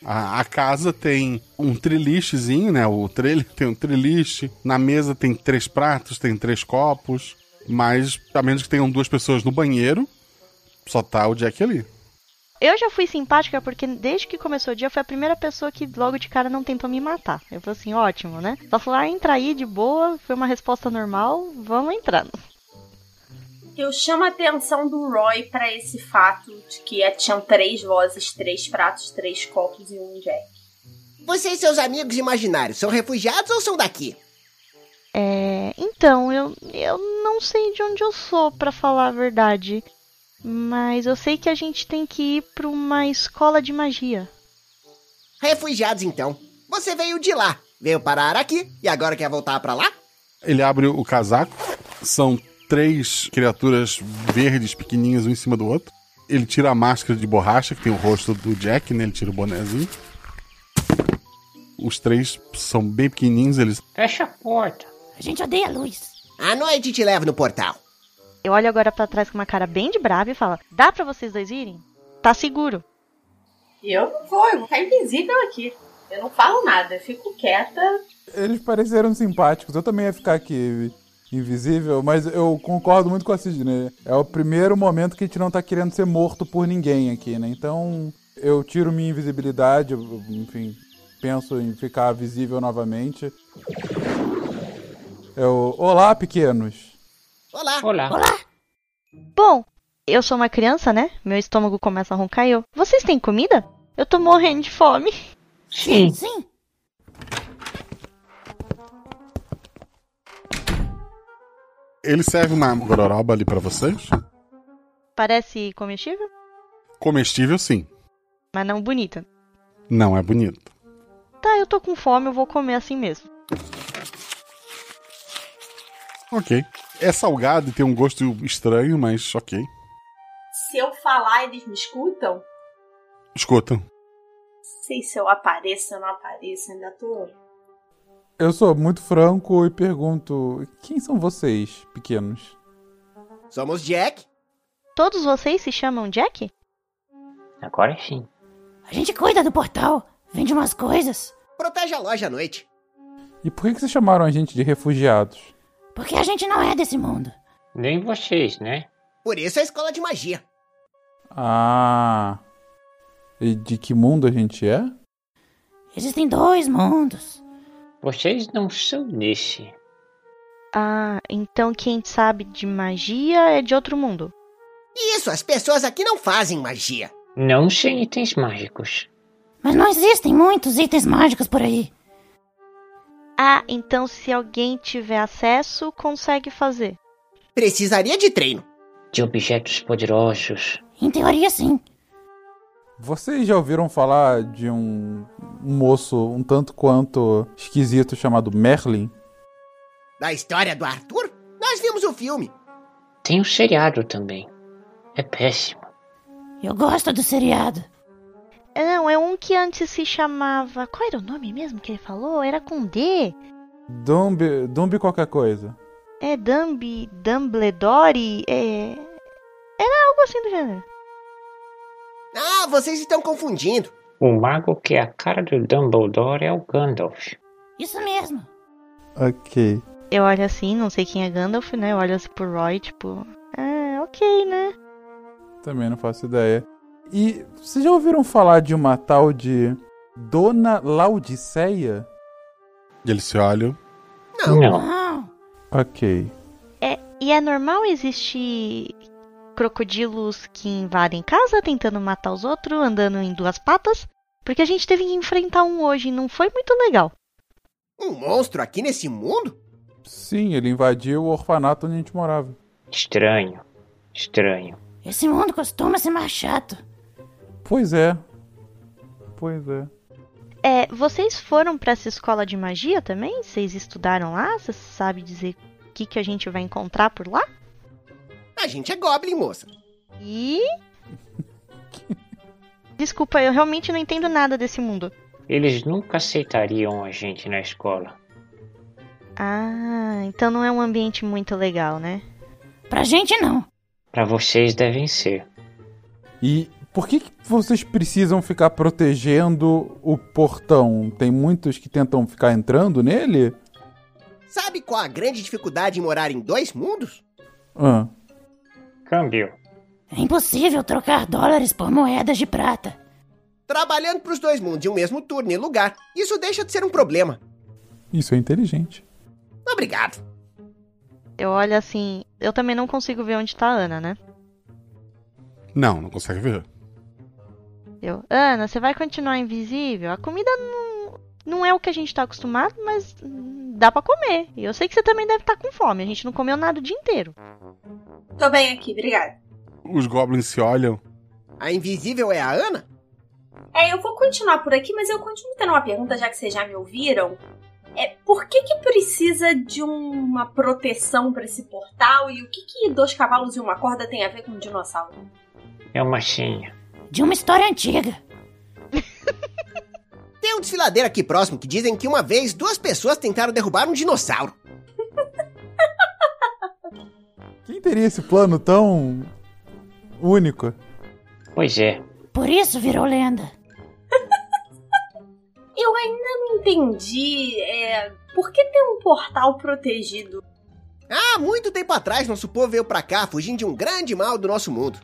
A: A, a casa tem um trilichezinho, né? O trailer tem um triliche. Na mesa tem três pratos, tem três copos. Mas, a menos que tenham duas pessoas no banheiro, só tá o Jack ali.
D: eu já fui simpática porque desde que começou o dia foi a primeira pessoa que logo de cara não tentou me matar. Eu falei assim, ótimo, né? Só falou, ah, entra aí de boa, foi uma resposta normal, vamos entrando.
C: Eu chamo a atenção do Roy pra esse fato de que tinham três vozes, três pratos, três copos e um jack.
M: Você e seus amigos imaginários são refugiados ou são daqui?
D: É, então, eu, eu não sei de onde eu sou, pra falar a verdade. Mas eu sei que a gente tem que ir pra uma escola de magia.
M: Refugiados, então. Você veio de lá, veio parar aqui e agora quer voltar pra lá?
A: Ele abre o casaco, são três criaturas verdes pequenininhas um em cima do outro. Ele tira a máscara de borracha, que tem o rosto do Jack, né? Ele tira o bonézinho. Os três são bem pequenininhos, eles
N: Fecha a porta.
M: A gente odeia a luz. À noite te levo no portal.
D: Eu olho agora pra trás com uma cara bem de brava e falo: Dá pra vocês dois irem? Tá seguro.
C: Eu não vou, eu vou ficar invisível aqui. Eu não falo nada, eu fico quieta.
E: Eles pareceram simpáticos. Eu também ia ficar aqui invisível, mas eu concordo muito com a Sidney. É o primeiro momento que a gente não tá querendo ser morto por ninguém aqui, né? Então eu tiro minha invisibilidade, enfim, penso em ficar visível novamente. Eu, olá, pequenos.
M: Olá.
N: Olá.
D: Bom, eu sou uma criança, né? Meu estômago começa a roncar e eu. Vocês têm comida? Eu tô morrendo de fome.
N: Sim.
M: Sim.
A: Ele serve uma gororoba ali pra vocês?
D: Parece comestível,
A: Comestível, sim.
D: mas não bonita.
A: Não é bonito.
D: Tá, eu tô com fome, eu vou comer assim mesmo.
A: Ok. É salgado e tem um gosto estranho, mas ok.
C: Se eu falar, eles me escutam?
A: Escuta.
C: Não sei se eu apareço ou não apareço, ainda tô.
E: Eu sou muito franco e pergunto: quem são vocês, pequenos?
M: Somos Jack.
D: Todos vocês se chamam Jack?
N: Agora sim.
O: A gente cuida do portal, vende umas coisas.
M: Protege a loja à noite.
E: E por que, que vocês chamaram a gente de refugiados?
O: Porque a gente não é desse mundo.
N: Nem vocês, né?
M: Por isso é a escola de magia.
E: Ah. E de que mundo a gente é?
O: Existem dois mundos.
N: Vocês não são desse.
D: Ah, então quem sabe de magia é de outro mundo.
M: Isso, as pessoas aqui não fazem magia.
N: Não sem itens mágicos.
O: Mas não existem muitos itens mágicos por aí.
D: Ah, então se alguém tiver acesso, consegue fazer.
M: Precisaria de treino.
N: De objetos poderosos.
O: Em teoria, sim.
E: Vocês já ouviram falar de um, um moço um tanto quanto esquisito chamado Merlin?
M: Da história do Arthur? Nós vimos o filme.
N: Tem um seriado também. É péssimo.
O: Eu gosto do seriado.
D: É, Não, é um que antes se chamava. Qual era o nome mesmo que ele falou? Era com D.
E: Dumbi, Dumbi qualquer coisa.
D: É Dumbi, Dumbledore. É. Era algo assim do gênero.
M: Ah, vocês estão confundindo.
N: O mago que é a cara do Dumbledore é o Gandalf.
O: Isso mesmo.
E: Ok.
D: Eu olho assim, não sei quem é Gandalf, né? Eu olho assim pro Roy, tipo. Ah, ok, né?
E: Também não faço ideia. E vocês já ouviram falar de uma tal de Dona Laodiceia?
A: E eles se olham.
M: Não.
O: Não.
E: Ok.
D: É, e é normal existir crocodilos que invadem casa tentando matar os outros, andando em duas patas? Porque a gente teve que enfrentar um hoje e não foi muito legal.
M: Um monstro aqui nesse mundo?
E: Sim, ele invadiu o orfanato onde a gente morava.
N: Estranho. Estranho.
O: Esse mundo costuma ser mais chato.
E: Pois é. Pois é.
D: É, vocês foram pra essa escola de magia também? Vocês estudaram lá? Você sabe dizer o que, que a gente vai encontrar por lá?
M: A gente é Goblin, moça.
D: E. Desculpa, eu realmente não entendo nada desse mundo.
N: Eles nunca aceitariam a gente na escola.
D: Ah, então não é um ambiente muito legal, né?
O: Pra gente, não.
N: Pra vocês devem ser.
E: E por que, que vocês precisam ficar protegendo o portão? Tem muitos que tentam ficar entrando nele?
M: Sabe qual a grande dificuldade em morar em dois mundos?
E: Ah.
N: Câmbio.
O: É impossível trocar dólares por moedas de prata.
M: Trabalhando pros dois mundos em um mesmo turno e lugar, isso deixa de ser um problema.
E: Isso é inteligente.
M: Obrigado.
D: Eu olho assim. Eu também não consigo ver onde tá a Ana, né?
A: Não, não consegue ver.
D: Eu, Ana, você vai continuar invisível? A comida não, não é o que a gente tá acostumado, mas dá pra comer. E eu sei que você também deve estar com fome. A gente não comeu nada o dia inteiro.
C: Tô bem aqui, obrigada.
A: Os goblins se olham.
M: A invisível é a Ana?
C: É, eu vou continuar por aqui, mas eu continuo tendo uma pergunta, já que vocês já me ouviram. É, por que que precisa de uma proteção pra esse portal e o que que dois cavalos e uma corda tem a ver com um dinossauro?
N: É uma senha.
O: De uma história antiga.
M: Tem um desfiladeiro aqui próximo que dizem que uma vez duas pessoas tentaram derrubar um dinossauro.
E: Quem teria esse plano tão único?
N: Pois é.
O: Por isso virou lenda.
C: Eu ainda não entendi. É, por que tem um portal protegido?
M: Ah, muito tempo atrás nosso povo veio pra cá fugindo de um grande mal do nosso mundo.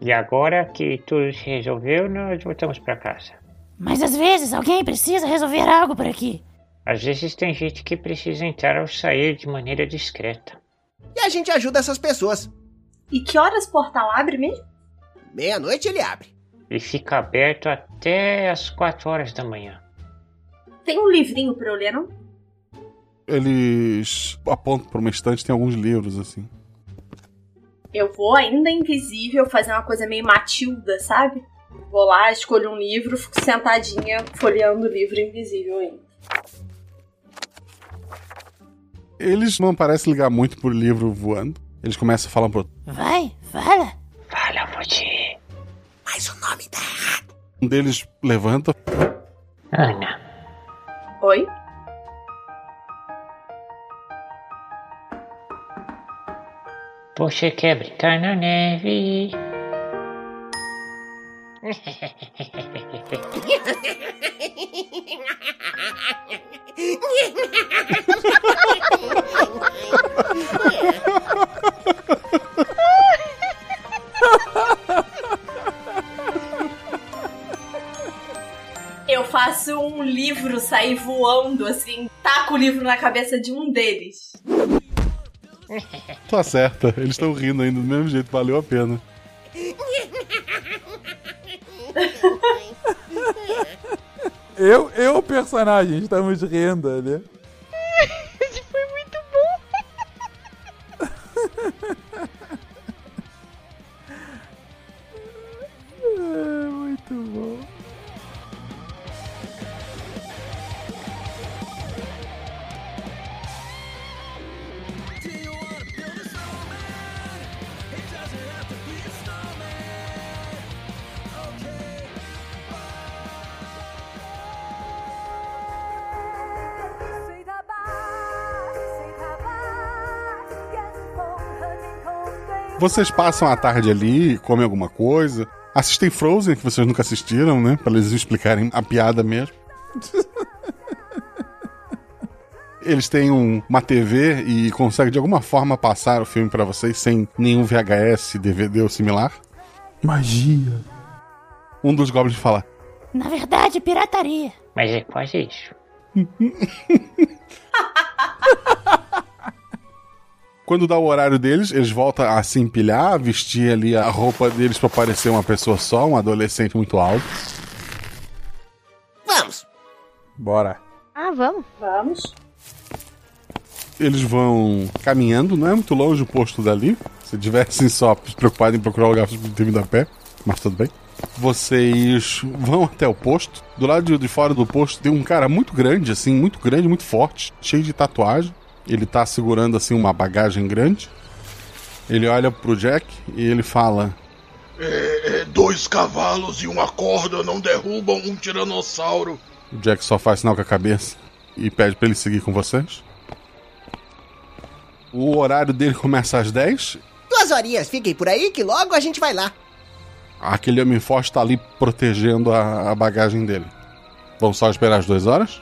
N: E agora que tudo se resolveu, nós voltamos pra casa.
O: Mas às vezes alguém precisa resolver algo por aqui.
N: Às vezes tem gente que precisa entrar ou sair de maneira discreta.
M: E a gente ajuda essas pessoas.
C: E que horas o portal abre mesmo?
M: Meia-noite ele abre.
N: E fica aberto até as 4 horas da manhã.
C: Tem um livrinho pra eu ler, não?
A: Eles apontam pra uma estante, tem alguns livros assim.
C: Eu vou ainda invisível fazer uma coisa meio Matilda, sabe? Vou lá, escolho um livro, fico sentadinha folheando o livro invisível ainda.
A: Eles não parecem ligar muito pro livro voando. Eles começam a falar um pro outro.
O: Vai, fala.
N: Fala, Moji.
M: Mas o nome tá errado.
A: Um deles levanta.
N: Ana.
C: Oi?
N: Você quer brincar na neve?
C: Eu faço um livro sair voando, assim, taco o livro na cabeça de um deles.
A: Tá certa, eles estão rindo ainda do mesmo jeito, valeu a pena.
E: Eu, eu, personagem, estamos rindo, né?
A: Vocês passam a tarde ali, comem alguma coisa, assistem Frozen, que vocês nunca assistiram, né? Pra eles explicarem a piada mesmo. Eles têm um- uma TV e conseguem de alguma forma passar o filme pra vocês sem nenhum VHS, DVD ou similar.
E: Magia.
A: Um dos goblins fala:
O: Na verdade, pirataria.
N: Mas é quase isso.
A: Quando dá o horário deles, eles voltam a se empilhar, a vestir ali a roupa deles pra parecer uma pessoa só, um adolescente muito alto.
M: Vamos!
E: Bora.
D: Ah, vamos.
C: Vamos.
A: Eles vão caminhando, não é muito longe o posto dali. Se tivessem só preocupado em procurar o lugar para terminar a pé, mas tudo bem. Vocês vão até o posto. Do lado de- de fora do posto tem um cara muito grande, assim, muito grande, muito forte, cheio de tatuagem. Ele tá segurando, assim, uma bagagem grande. Ele olha pro Jack e ele fala:
P: É, é, dois cavalos e uma corda não derrubam um tiranossauro.
A: O Jack só faz sinal com a cabeça e pede pra ele seguir com vocês. O horário dele começa às 10.
M: Duas horinhas, fiquem por aí que logo a gente vai lá.
A: Aquele homem forte tá ali protegendo a, a bagagem dele. Vão só esperar as duas horas?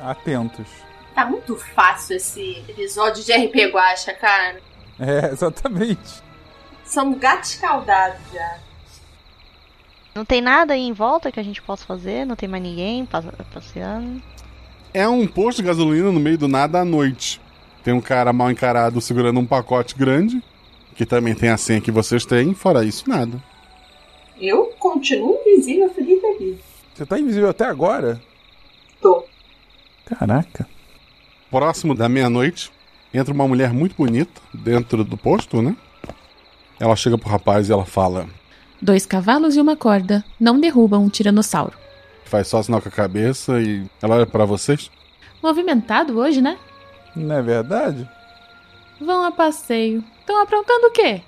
E: Atentos.
C: Tá muito fácil esse episódio de RP Guacha, cara.
E: É, exatamente.
C: Somos gatos escaldados já.
D: Não tem nada aí em volta que a gente possa fazer? Não tem mais ninguém pa- passeando?
A: É um posto de gasolina no meio do nada à noite. Tem um cara mal encarado segurando um pacote grande, que também tem a senha que vocês têm, fora isso, nada.
C: Eu continuo invisível, feliz da vida.
E: Você tá invisível até agora?
C: Tô.
E: Caraca.
A: Próximo da meia-noite, entra uma mulher muito bonita dentro do posto, né? Ela chega pro rapaz e ela fala:
Q: Dois cavalos e uma corda não derrubam um tiranossauro.
A: faz só sinal com a cabeça e ela olha pra vocês.
Q: Movimentado hoje, né?
E: Não é verdade?
Q: Vão a passeio. Estão aprontando o quê?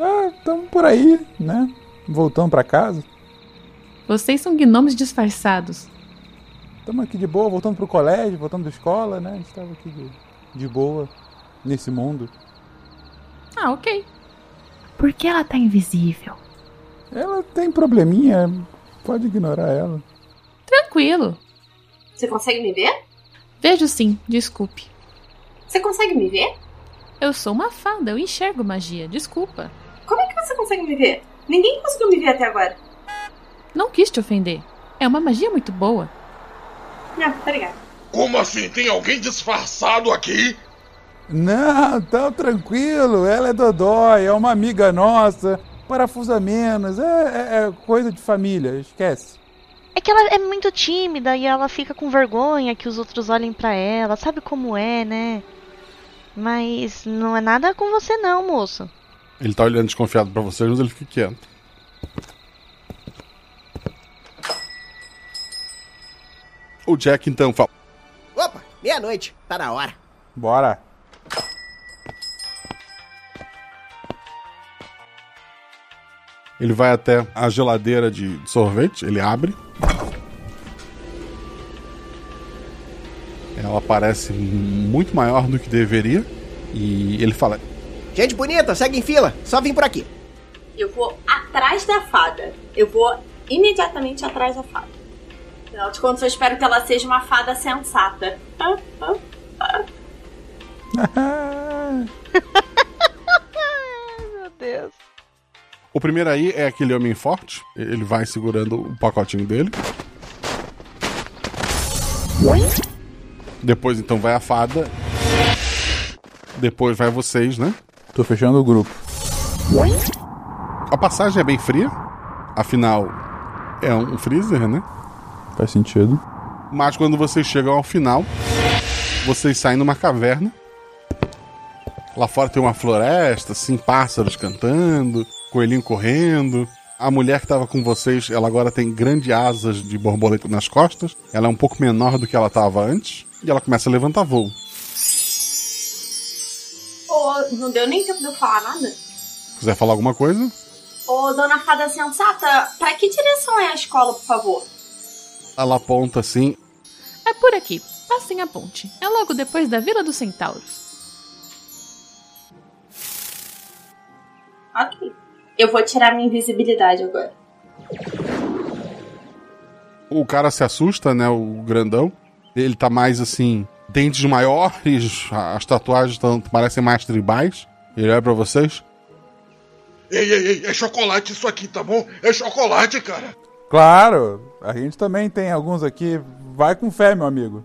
E: Ah, estamos por aí, né? Voltando pra casa.
Q: Vocês são gnomos disfarçados.
E: Estamos aqui de boa, voltando pro colégio, voltando da escola, né? A gente tava aqui de, de boa nesse mundo.
Q: Ah, ok. Por que ela tá invisível?
E: Ela tem probleminha, pode ignorar ela.
Q: Tranquilo.
C: Você consegue me ver?
Q: Vejo sim, desculpe.
C: Você consegue me ver?
Q: Eu sou uma fada, eu enxergo magia, desculpa.
C: Como é que você consegue me ver? Ninguém conseguiu me ver até agora.
Q: Não quis te ofender. É uma magia muito boa.
C: Não, tá ligado.
P: Como assim? Tem alguém disfarçado aqui?
E: Não, tá tranquilo, ela é Dodói, é uma amiga nossa, parafusa menos, é, é- é coisa de família, esquece.
D: É que ela é muito tímida e ela fica com vergonha que os outros olhem pra ela, sabe como é, né? Mas não é nada com você não, moço.
A: Ele tá olhando desconfiado pra vocês, mas ele fica quieto. O Jack então fala:
M: Opa, meia-noite, tá na hora.
E: Bora.
A: Ele vai até a geladeira de sorvete, ele abre. Ela parece muito maior do que deveria. E ele fala:
M: Gente bonita, segue em fila, só vim por aqui.
C: Eu vou atrás da fada. Eu vou imediatamente atrás da fada. Afinal de contas, eu espero que ela seja uma fada sensata. Ah, ah, ah.
D: Meu Deus.
A: O primeiro aí é aquele homem forte. Ele vai segurando o pacotinho dele. Depois então vai a fada. Depois vai vocês, né?
E: Tô fechando o grupo.
A: A passagem é bem fria. Afinal, é um freezer, né?
E: Faz sentido.
A: Mas quando vocês chegam ao final, vocês saem numa caverna. Lá fora tem uma floresta, assim, pássaros cantando, coelhinho correndo. A mulher que estava com vocês, ela agora tem grandes asas de borboleta nas costas. Ela é um pouco menor do que ela estava antes. E ela começa a levantar voo.
C: Ô, não deu nem tempo de eu falar nada?
A: Quiser falar alguma coisa?
C: Ô, dona fada sensata, pra que direção é a escola, por favor?
A: Ela aponta assim.
Q: É por aqui. Passem a ponte. É logo depois da Vila dos Centauros.
C: Ok. Eu vou tirar minha invisibilidade agora.
A: O cara se assusta, né? O grandão. Ele tá mais assim. Dentes maiores, as tatuagens tão, parecem mais tribais. Ele olha pra vocês.
P: Ei, ei, ei, é chocolate isso aqui, tá bom? É chocolate, cara.
E: Claro, a gente também tem alguns aqui. Vai com fé, meu amigo.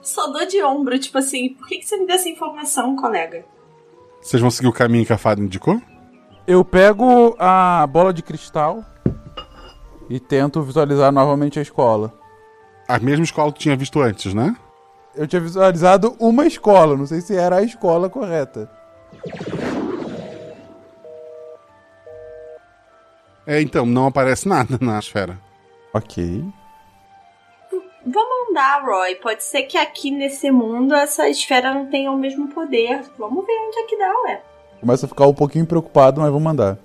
C: Só dou de ombro, tipo assim, por que, que você me deu essa informação, colega?
A: Vocês vão seguir o caminho que a fada indicou?
E: Eu pego a bola de cristal e tento visualizar novamente a escola.
A: A mesma escola que tinha visto antes, né?
E: Eu tinha visualizado uma escola, não sei se era a escola correta.
A: É, então, não aparece nada na esfera.
E: Ok.
C: Vamos andar, Roy. Pode ser que aqui nesse mundo essa esfera não tenha o mesmo poder. Vamos ver onde é que dá, ué.
E: Começa a ficar um pouquinho preocupado, mas vou mandar.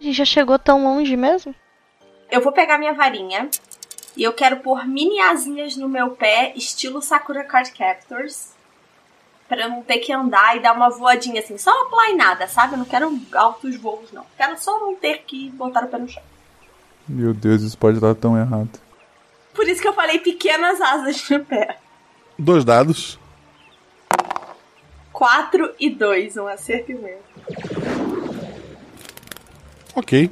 D: A gente já chegou tão longe mesmo?
C: Eu vou pegar minha varinha e eu quero pôr mini asinhas no meu pé, estilo Sakura Card Captors. Pra eu não ter que andar e dar uma voadinha assim, só uma plainada, sabe? Eu não quero altos voos, não. Quero só não ter que botar o pé no chão.
E: Meu Deus, isso pode dar tão errado.
C: Por isso que eu falei pequenas asas no pé.
A: Dois dados.
C: 4 e 2, um acerto e um erro.
A: Ok.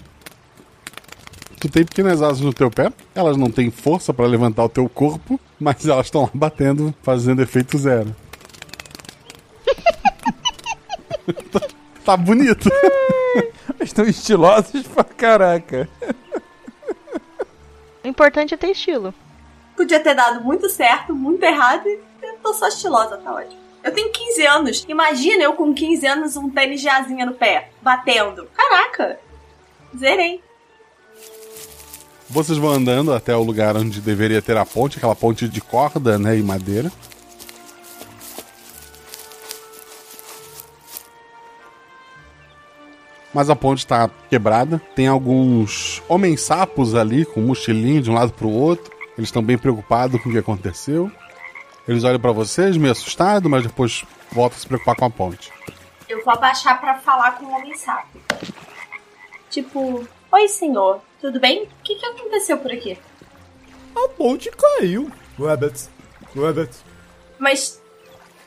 A: Tu tem pequenas asas no teu pé, elas não têm força pra levantar o teu corpo, mas elas estão lá batendo, fazendo efeito zero. Tá, tá bonito.
E: Estão estilosos pra caraca.
D: O importante é ter estilo.
C: Podia ter dado muito certo, muito errado e eu tô só estilosa, tá ótimo. Eu tenho 15 anos. Imagina eu com 15 anos um tênis de asinha no pé, batendo. Caraca! Zerei.
A: Vocês vão andando até o lugar onde deveria ter a ponte, aquela ponte de corda, né, e madeira. Mas a ponte está quebrada. Tem alguns homens sapos ali com mochilinho de um lado para o outro. Eles estão bem preocupados com o que aconteceu. Eles olham para vocês meio assustados, mas depois voltam a se preocupar com a ponte.
C: Eu vou abaixar pra falar com o homem sapo. Tipo, oi senhor, tudo bem? O que, que aconteceu por aqui?
R: A ponte caiu. Rabbit. Rabbit.
C: Mas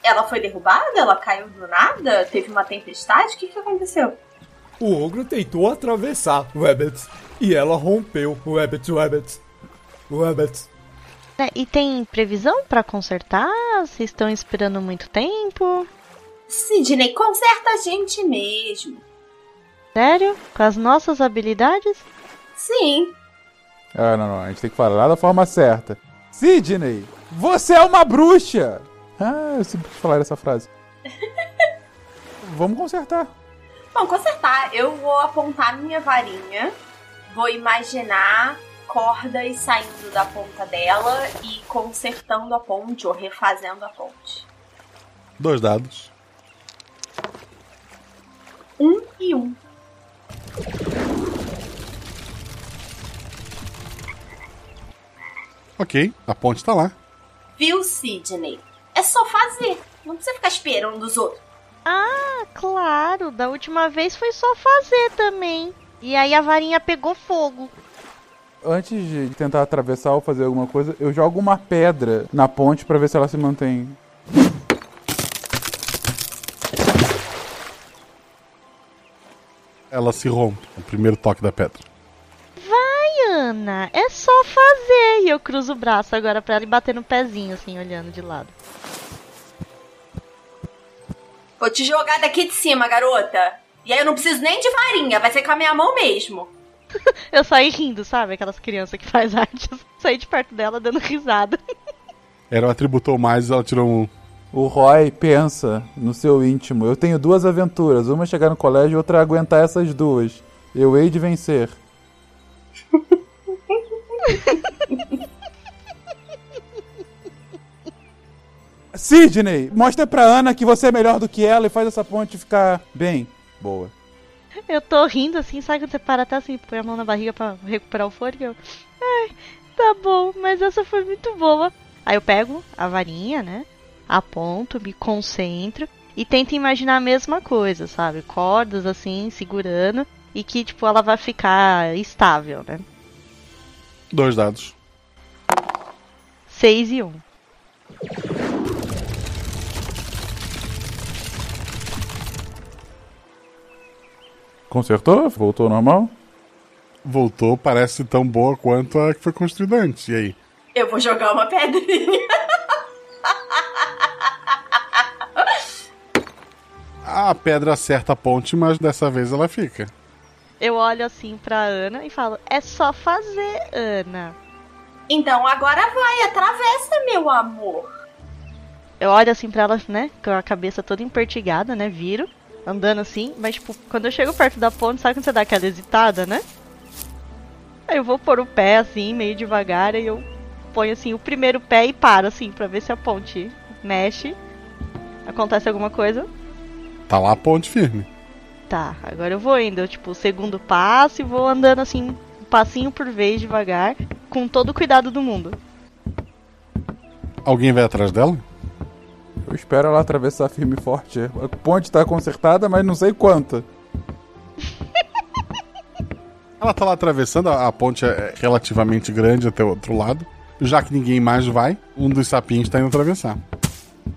C: ela foi derrubada? Ela caiu do nada? Teve uma tempestade? O que, que aconteceu?
R: O ogro tentou atravessar Rabbit. E ela rompeu Rabbit, Rabbit. Rabbit.
D: Né, E tem previsão pra consertar? Vocês estão esperando muito tempo?
C: Sidney, conserta a gente mesmo.
D: Sério? Com as nossas habilidades?
C: Sim.
E: Ah, não, não. A gente tem que falar da forma certa. Sidney, você é uma bruxa! Ah, eu sempre quis falar essa frase. Vamos consertar.
C: Bom, consertar, eu vou apontar minha varinha, vou imaginar cordas saindo da ponta dela e consertando a ponte ou refazendo a ponte.
A: Dois dados.
C: Um e um.
A: Ok, a ponte tá lá.
C: Viu, Sidney? É só fazer. Não precisa ficar esperando dos outros.
D: Ah, claro. Da última vez foi só fazer também. E aí a varinha pegou fogo.
E: Antes de tentar atravessar ou fazer alguma coisa, eu jogo uma pedra na ponte pra ver se ela se mantém.
A: Ela se rompe, o primeiro toque da pedra.
D: Vai, Ana. É só fazer. E eu cruzo o braço agora pra ela e bater no pezinho, assim, olhando de lado.
C: Vou te jogar daqui de cima, garota. E aí eu não preciso nem de varinha, vai ser com a minha mão mesmo.
D: Eu saí rindo, sabe? Aquelas crianças que faz arte. Eu saí de perto dela dando risada.
A: Era o atributou mais, ela tirou um.
E: O Roy pensa no seu íntimo. Eu tenho duas aventuras. Uma é chegar no colégio e outra é aguentar essas duas. Eu hei de vencer. Sidney, mostra pra Ana que você é melhor do que ela e faz essa ponte ficar bem. Boa.
D: Eu tô rindo assim, sabe quando você para até assim, põe a mão na barriga pra recuperar o fôlego? Eu, Ai, tá bom, mas essa foi muito boa. Aí eu pego a varinha, né? Aponto, me concentro e tento imaginar a mesma coisa, sabe? Cordas assim, segurando e que, tipo, ela vai ficar estável, né?
A: Dois dados.
D: 6 e 1. Um.
E: Consertou? Voltou ao normal?
A: Voltou, parece tão boa quanto a que foi construída antes. E aí?
C: Eu vou jogar uma pedrinha.
A: A pedra acerta a ponte, mas dessa vez ela fica.
D: Eu olho assim pra Ana e falo: É só fazer, Ana.
C: Então agora vai, atravessa, meu amor.
D: Eu olho assim pra ela, né? Com a cabeça toda empertigada, né? Viro, andando assim. Mas, tipo, quando eu chego perto da ponte, sabe quando você dá aquela hesitada, né? Aí eu vou pôr o pé assim, meio devagar. Aí eu ponho assim o primeiro pé e paro, assim, pra ver se a ponte mexe. Acontece alguma coisa.
A: Tá lá a ponte firme.
D: Tá, agora eu vou indo, tipo, o segundo passo e vou andando assim, um passinho por vez, devagar, com todo o cuidado do mundo.
A: Alguém vai atrás dela?
E: Eu espero ela atravessar firme e forte. A ponte tá consertada, mas não sei quanta.
A: Ela tá lá atravessando, a ponte é relativamente grande até o outro lado. Já que ninguém mais vai, um dos sapinhos tá indo atravessar.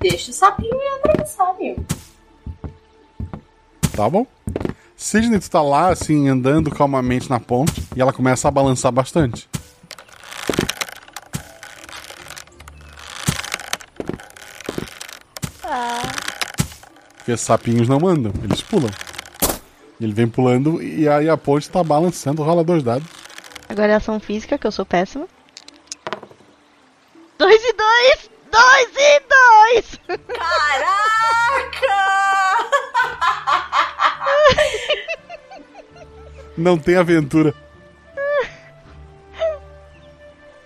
C: Deixa o sapinho ir atravessar, meu.
A: Tá bom? Sidney, tu tá lá, assim, andando calmamente na ponte e ela começa a balançar bastante. Porque sapinhos não andam, eles pulam. Ele vem pulando e aí a ponte tá balançando, rola dois dados.
D: Agora é ação física, que eu sou péssima. Dois e dois! Dois e dois!
C: Caraca!
A: Não tem aventura.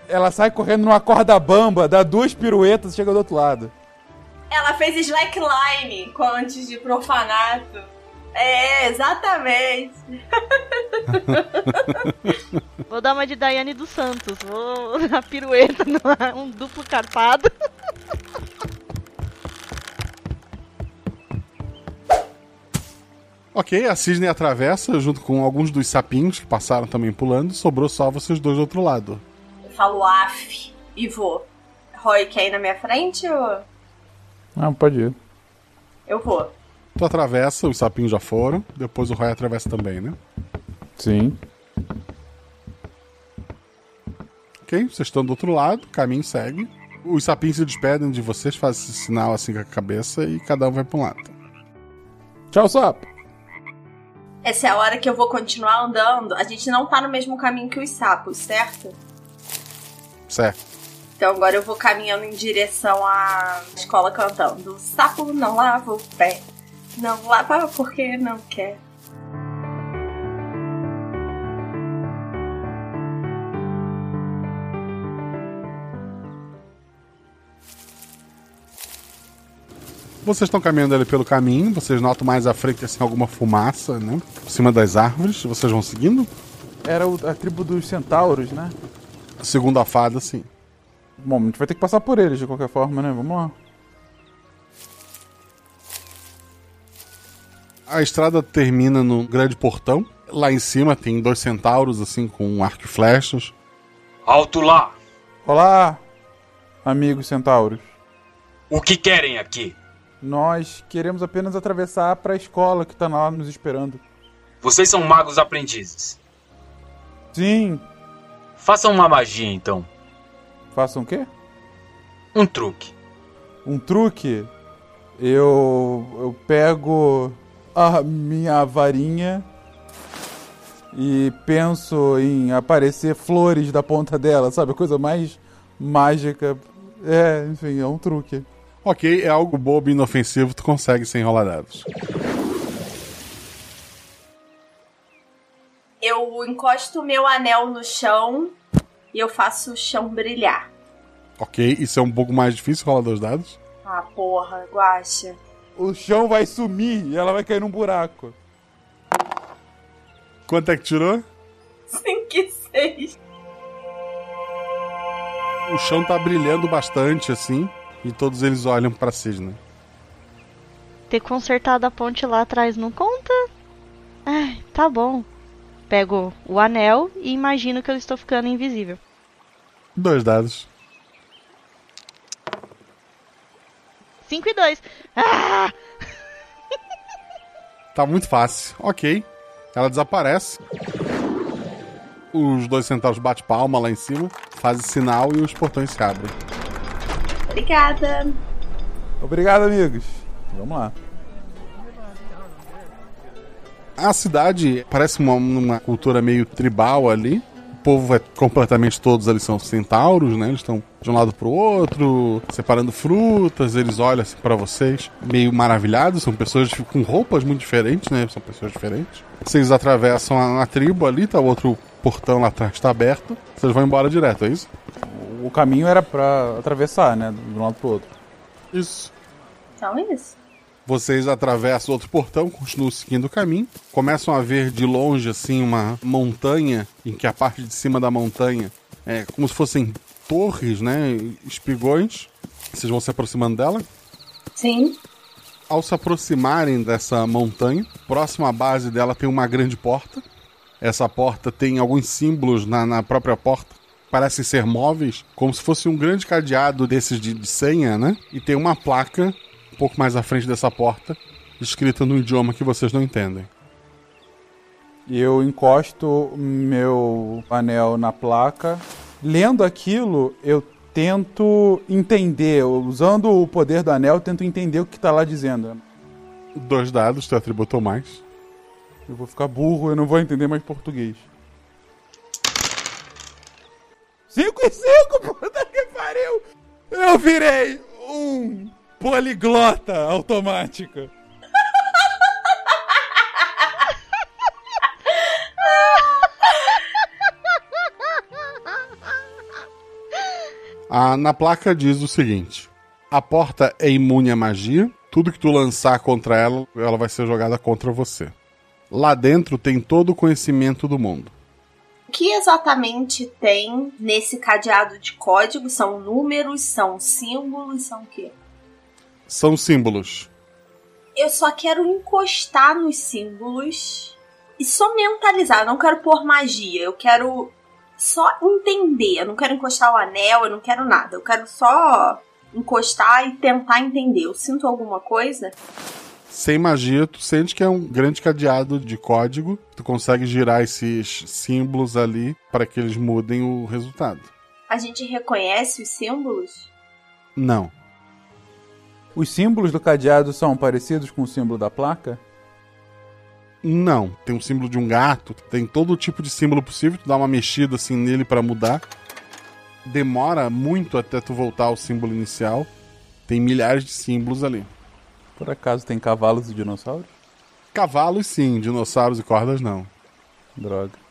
E: Ela sai correndo numa corda bamba, dá duas piruetas e chega do outro lado.
C: Ela fez slackline com- antes de profanato. É, exatamente.
D: Vou dar uma de Daiane dos Santos. Vou na pirueta, um duplo carpado.
A: Ok, a Sidney atravessa junto com alguns dos sapinhos que passaram também pulando. Sobrou só vocês dois do outro lado.
C: Eu falo af e vou. Roy quer ir na minha frente ou
E: Não, pode ir.
C: eu vou?
A: Tu atravessa, os sapinhos já foram. Depois o Roy atravessa também, né?
E: Sim.
A: Ok, vocês estão do outro lado, o caminho segue. Os sapinhos se despedem de vocês, fazem esse sinal assim com a cabeça e cada um vai pra um lado.
E: Tchau, sapo.
C: Essa é a hora que eu vou continuar andando. A gente não tá no mesmo caminho que os sapos, certo?
A: Certo.
C: Então agora eu vou caminhando em direção à escola cantando. O sapo não lava o pé. Não lava porque não quer.
A: Vocês estão caminhando ali pelo caminho, vocês notam mais à frente assim alguma fumaça, né? Por cima das árvores, vocês vão seguindo?
E: Era a tribo dos centauros, né?
A: Segundo a fada, sim.
E: Bom, a gente vai ter que passar por eles de qualquer forma, né? Vamos lá.
A: A estrada termina no grande portão. Lá em cima tem dois centauros, assim, com arco e flechas.
S: Alto lá!
E: Olá, amigos centauros.
S: O que querem aqui?
E: Nós queremos apenas atravessar para a escola que tá lá nos esperando.
S: Vocês são magos aprendizes.
E: Sim.
S: Façam uma magia então.
E: Façam o quê?
S: Um truque.
E: Um truque? Eu eu pego a minha varinha e penso em aparecer flores da ponta dela, sabe? A coisa mais mágica. É, enfim, é um truque.
A: Ok, é algo bobo e inofensivo, tu consegue sem rolar dados.
C: Eu encosto o meu anel no chão e eu faço o chão brilhar.
A: Ok, isso é um pouco mais difícil, rolar dois dados.
C: Ah, porra, guacha.
E: O chão vai sumir e ela vai cair num buraco.
A: Quanto é que tirou?
C: 5 e 6.
A: O chão tá brilhando bastante, assim, e todos eles olham pra Sidney.
D: Ter consertado a ponte lá atrás não conta? Ai, tá bom. Pego o anel e imagino que eu estou ficando invisível.
A: Dois dados.
D: 5 e 2. Ah!
A: Tá muito fácil. Ok. Ela desaparece. Os dois centauros bate palma lá em cima, fazem sinal e os portões se abrem.
C: Obrigada.
E: Obrigado, amigos. Vamos lá.
A: A cidade parece uma, uma cultura meio tribal ali. O povo é completamente todos ali são centauros, né? Eles estão de um lado pro outro, separando frutas. Eles olham assim para vocês, meio maravilhados. São pessoas com roupas muito diferentes, né? São pessoas diferentes. Vocês atravessam a, a tribo ali, tá o outro portão lá atrás está aberto. Vocês vão embora direto, é isso?
E: O caminho era pra atravessar, né? De um lado pro outro.
A: Isso.
C: Então é isso.
A: Vocês atravessam outro portão, continuam seguindo o caminho. Começam a ver de longe, assim, uma montanha, em que a parte de cima da montanha é como se fossem torres, né? Espigões. Vocês vão se aproximando dela.
C: Sim.
A: Ao se aproximarem dessa montanha, próxima à base dela tem uma grande porta. Essa porta tem alguns símbolos na, na própria porta. Parecem ser móveis, como se fosse um grande cadeado desses de, de senha, né? E tem uma placa pouco mais à frente dessa porta escrita no idioma que vocês não entendem.
E: E eu encosto meu anel na placa. Lendo aquilo, eu tento entender. Usando o poder do anel, eu tento entender o que tá lá dizendo.
A: Dois dados, teu atributo ou mais.
E: Eu vou ficar burro, eu não vou entender mais português. 5 e 5, puta que pariu! Eu virei um poliglota automática.
A: Ah, na placa diz o seguinte: a porta é imune à magia. Tudo que tu lançar contra ela, ela vai ser jogada contra você. Lá dentro tem todo o conhecimento do mundo.
C: O que exatamente tem nesse cadeado de código? São números, são símbolos, são o quê?
A: São símbolos.
C: Eu só quero encostar nos símbolos e só mentalizar. Eu não quero pôr magia. Eu quero só entender. Eu não quero encostar o anel, eu não quero nada. Eu quero só encostar e tentar entender. Eu sinto alguma coisa?
A: Sem magia, tu sente que é um grande cadeado de código. Tu consegue girar esses símbolos ali para que eles mudem o resultado.
C: A gente reconhece os símbolos?
A: Não.
E: Os símbolos do cadeado são parecidos com o símbolo da placa?
A: Não. Tem um símbolo de um gato, tem todo tipo de símbolo possível. Tu dá uma mexida assim nele para mudar. Demora muito até tu voltar ao símbolo inicial. Tem milhares de símbolos ali.
E: Por acaso tem cavalos e dinossauros?
A: Cavalos sim, dinossauros e cordas não.
E: Droga.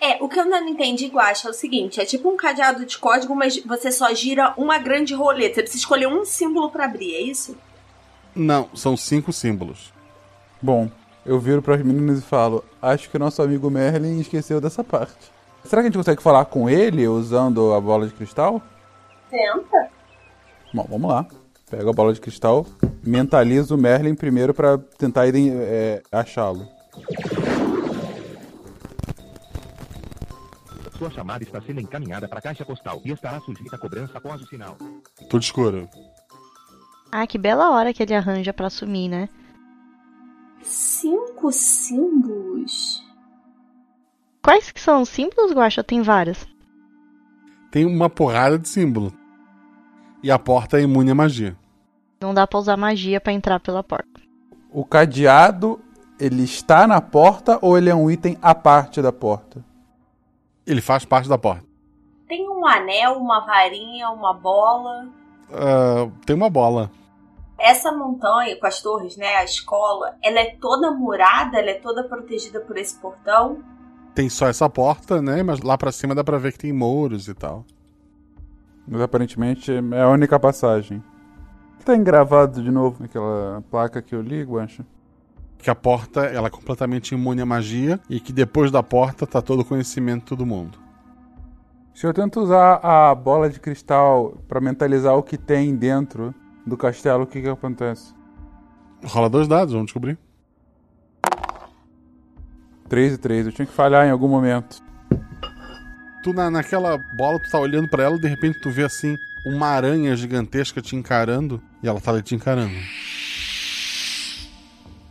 C: É, o que eu não entendi, Guacha, é o seguinte: é tipo um cadeado de código, mas você só gira uma grande roleta. Você precisa escolher um símbolo para abrir, é isso?
A: Não, são cinco símbolos.
E: Bom, eu viro para as meninas e falo: Acho que o nosso amigo Merlin esqueceu dessa parte. Será que a gente consegue falar com ele usando a bola de cristal?
C: Tenta.
E: Bom, vamos lá. Pego a bola de cristal, mentalizo o Merlin primeiro para tentar é, achá-lo.
T: Sua chamada está sendo encaminhada para a caixa postal e estará sujeita a cobrança após o sinal.
A: Tudo escuro.
D: Ah, que bela hora que ele arranja pra sumir, né?
C: Cinco símbolos?
D: Quais que são os símbolos, Guaxa? Tem vários.
A: Tem uma porrada de símbolo. E a porta é imune à magia.
D: Não dá pra usar magia pra entrar pela porta.
E: O cadeado, ele está na porta ou ele é um item à parte da porta?
A: Ele faz parte da porta.
C: Tem um anel, uma varinha, uma bola.
A: Ah, tem uma bola.
C: Essa montanha com as torres, né? A escola, ela é toda murada, ela é toda protegida por esse portão.
A: Tem só essa porta, né? Mas lá pra cima dá pra ver que tem muros e tal.
E: Mas aparentemente é a única passagem. Tá engravado de novo naquela placa que eu li, Guacha?
A: Que a porta ela é completamente imune à magia e que depois da porta tá todo o conhecimento do mundo.
E: Se eu tento usar a bola de cristal pra mentalizar o que tem dentro do castelo, o que que acontece?
A: Rola dois dados, vamos descobrir.
E: 3 e 3, eu tinha que falhar em algum momento.
A: Tu na, naquela bola, tu tá olhando pra ela e de repente tu vê assim uma aranha gigantesca te encarando e ela tá ali te encarando.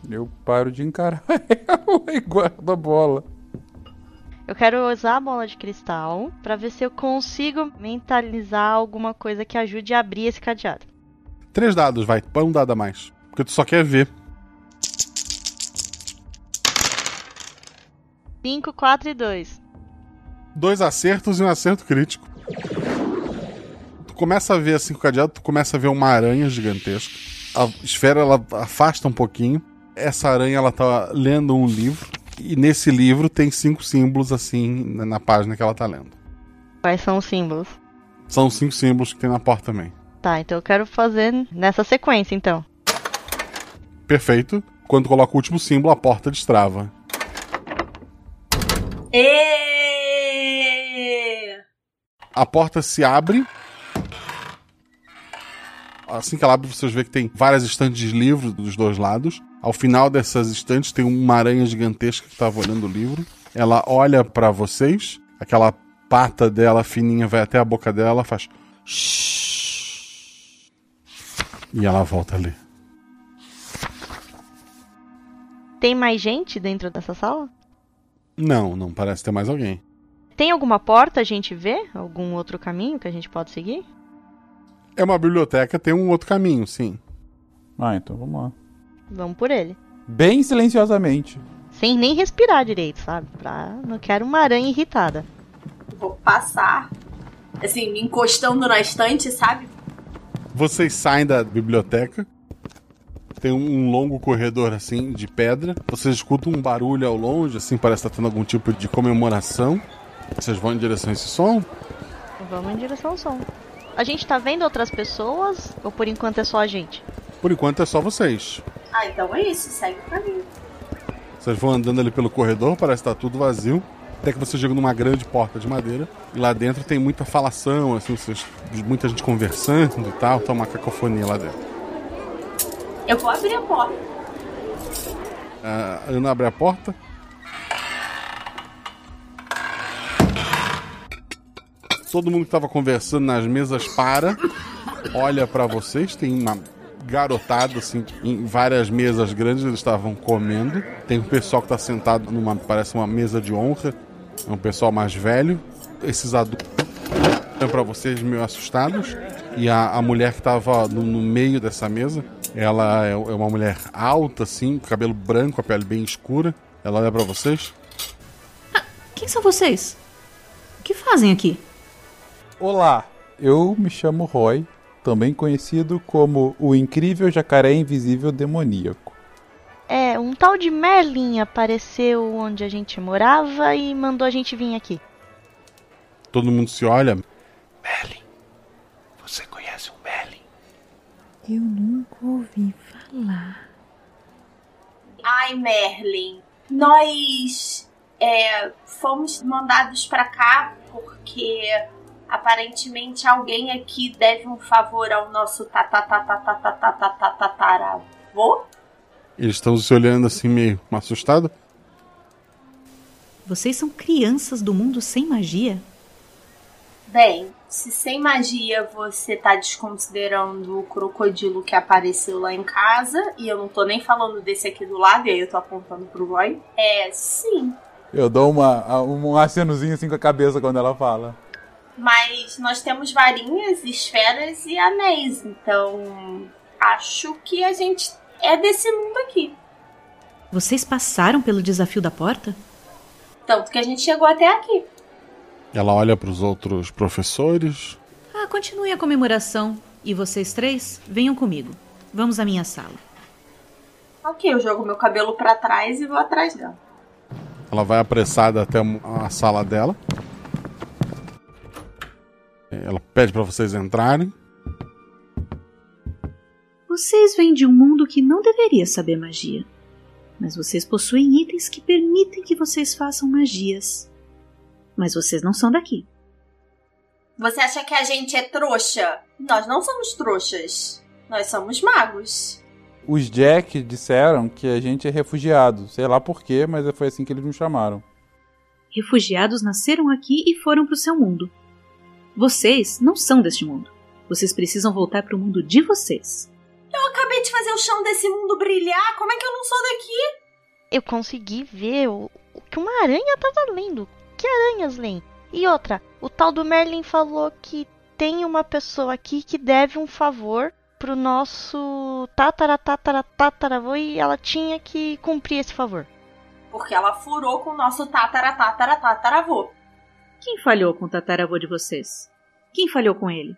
E: Eu paro de encarar ela e guardo a bola.
D: Eu quero usar a bola de cristal pra ver se eu consigo mentalizar alguma coisa que ajude a abrir esse cadeado.
A: Três dados, vai. Põe um dado a mais. Porque tu só quer ver.
D: 5, 4 e 2.
A: Dois acertos e um acerto crítico. Tu começa a ver assim com o cadeado, tu começa a ver uma aranha gigantesca. A esfera ela afasta um pouquinho. Essa aranha ela tá lendo um livro. E nesse livro tem cinco símbolos assim na na página que ela tá lendo.
D: Quais são os símbolos?
A: São cinco símbolos que tem na porta também.
D: Tá, então eu quero fazer nessa sequência, então.
A: Perfeito. Quando coloca o último símbolo, a porta destrava.
C: E...
A: A porta se abre. Assim que ela abre, vocês veem que tem várias estantes de livros dos dois lados. Ao final dessas estantes tem uma aranha gigantesca que estava olhando o livro. Ela olha pra vocês, aquela pata dela fininha vai até a boca dela, faz. E ela volta a ler.
D: Tem mais gente dentro dessa sala?
A: Não, não parece ter mais alguém.
D: Tem alguma porta a gente vê? Algum outro caminho que a gente pode seguir?
A: É uma biblioteca, tem um outro caminho, sim.
E: Ah, então vamos lá.
D: Vamos por ele.
E: Bem silenciosamente.
D: Sem nem respirar direito, sabe? Pra... Não quero uma aranha irritada.
C: Vou passar, assim, me encostando na estante, sabe?
A: Vocês saem da biblioteca. Tem um um longo corredor assim de pedra. Vocês escutam um barulho ao longe, assim, parece estar tendo algum tipo de comemoração. Vocês vão em direção a esse som?
D: Vamos em direção ao som. A gente tá vendo outras pessoas ou por enquanto é só a gente?
A: Por enquanto é só vocês.
C: Ah, então é isso, segue pra mim.
A: Vocês vão andando ali pelo corredor, parece estar tudo vazio. Até que você chega numa grande porta de madeira. E lá dentro tem muita falação, assim, vocês, muita gente conversando e tal. Tá uma cacofonia lá dentro.
C: Eu vou abrir a porta.
A: A Ana abre a porta. Todo mundo que estava conversando nas mesas para, olha para vocês. Tem uma garotada assim em várias mesas grandes. Eles estavam comendo. Tem um pessoal que está sentado numa parece uma mesa de honra. É um pessoal mais velho. Esses adultos olham para vocês meio assustados. E a, a mulher que estava no, no meio dessa mesa, ela é, é uma mulher alta, assim, cabelo branco, a pele bem escura. Ela olha para vocês.
U: Quem são vocês? O que fazem aqui?
E: Olá, eu me chamo Roy, também conhecido como o incrível jacaré invisível demoníaco.
D: É, um tal de Merlin apareceu onde a gente morava e mandou a gente vir aqui.
A: Todo mundo se olha.
P: Merlin. Você conhece um Merlin?
U: Eu nunca ouvi falar.
C: Ai, Merlin, nós é, fomos mandados pra cá porque aparentemente alguém aqui deve um favor ao nosso tataravô.
A: Eles estão se olhando assim, meio assustado.
U: Vocês são crianças do mundo sem magia?
C: Bem, se sem magia você tá desconsiderando o crocodilo que apareceu lá em casa, e eu não tô nem falando desse aqui do lado, e aí eu tô apontando pro Roy, é sim.
E: Eu dou uma, um acenozinho assim com a cabeça quando ela fala.
C: Mas nós temos varinhas, esferas e anéis, então acho que a gente é desse mundo aqui.
U: Vocês passaram pelo desafio da porta?
C: Tanto que a gente chegou até aqui.
A: Ela olha para os outros professores.
U: Ah, continue a comemoração. E vocês três, venham comigo. Vamos à minha sala.
C: Ok, eu jogo meu cabelo pra trás e vou atrás dela.
A: Ela vai apressada até a sala dela. Ela pede para vocês entrarem.
U: Vocês vêm de um mundo que não deveria saber magia. Mas vocês possuem itens que permitem que vocês façam magias. Mas vocês não são daqui.
C: Você acha que a gente é trouxa? Nós não somos trouxas. Nós somos magos.
E: Os Jack disseram que a gente é refugiado. Sei lá porquê, mas foi assim que eles nos chamaram.
U: Refugiados nasceram aqui e foram para o seu mundo. Vocês não são deste mundo. Vocês precisam voltar para o mundo de vocês.
C: Eu acabei de fazer o chão desse mundo brilhar. Como é que eu não sou daqui?
D: Eu consegui ver o, o que uma aranha tava lendo. Que aranhas leem? E outra, o tal do Merlin falou que tem uma pessoa aqui que deve um favor pro nosso tatara tatara tataravô e ela tinha que cumprir esse favor.
C: Porque ela furou com o nosso tatara tatara tataravô.
U: Quem falhou com o tataravô de vocês? Quem falhou com ele?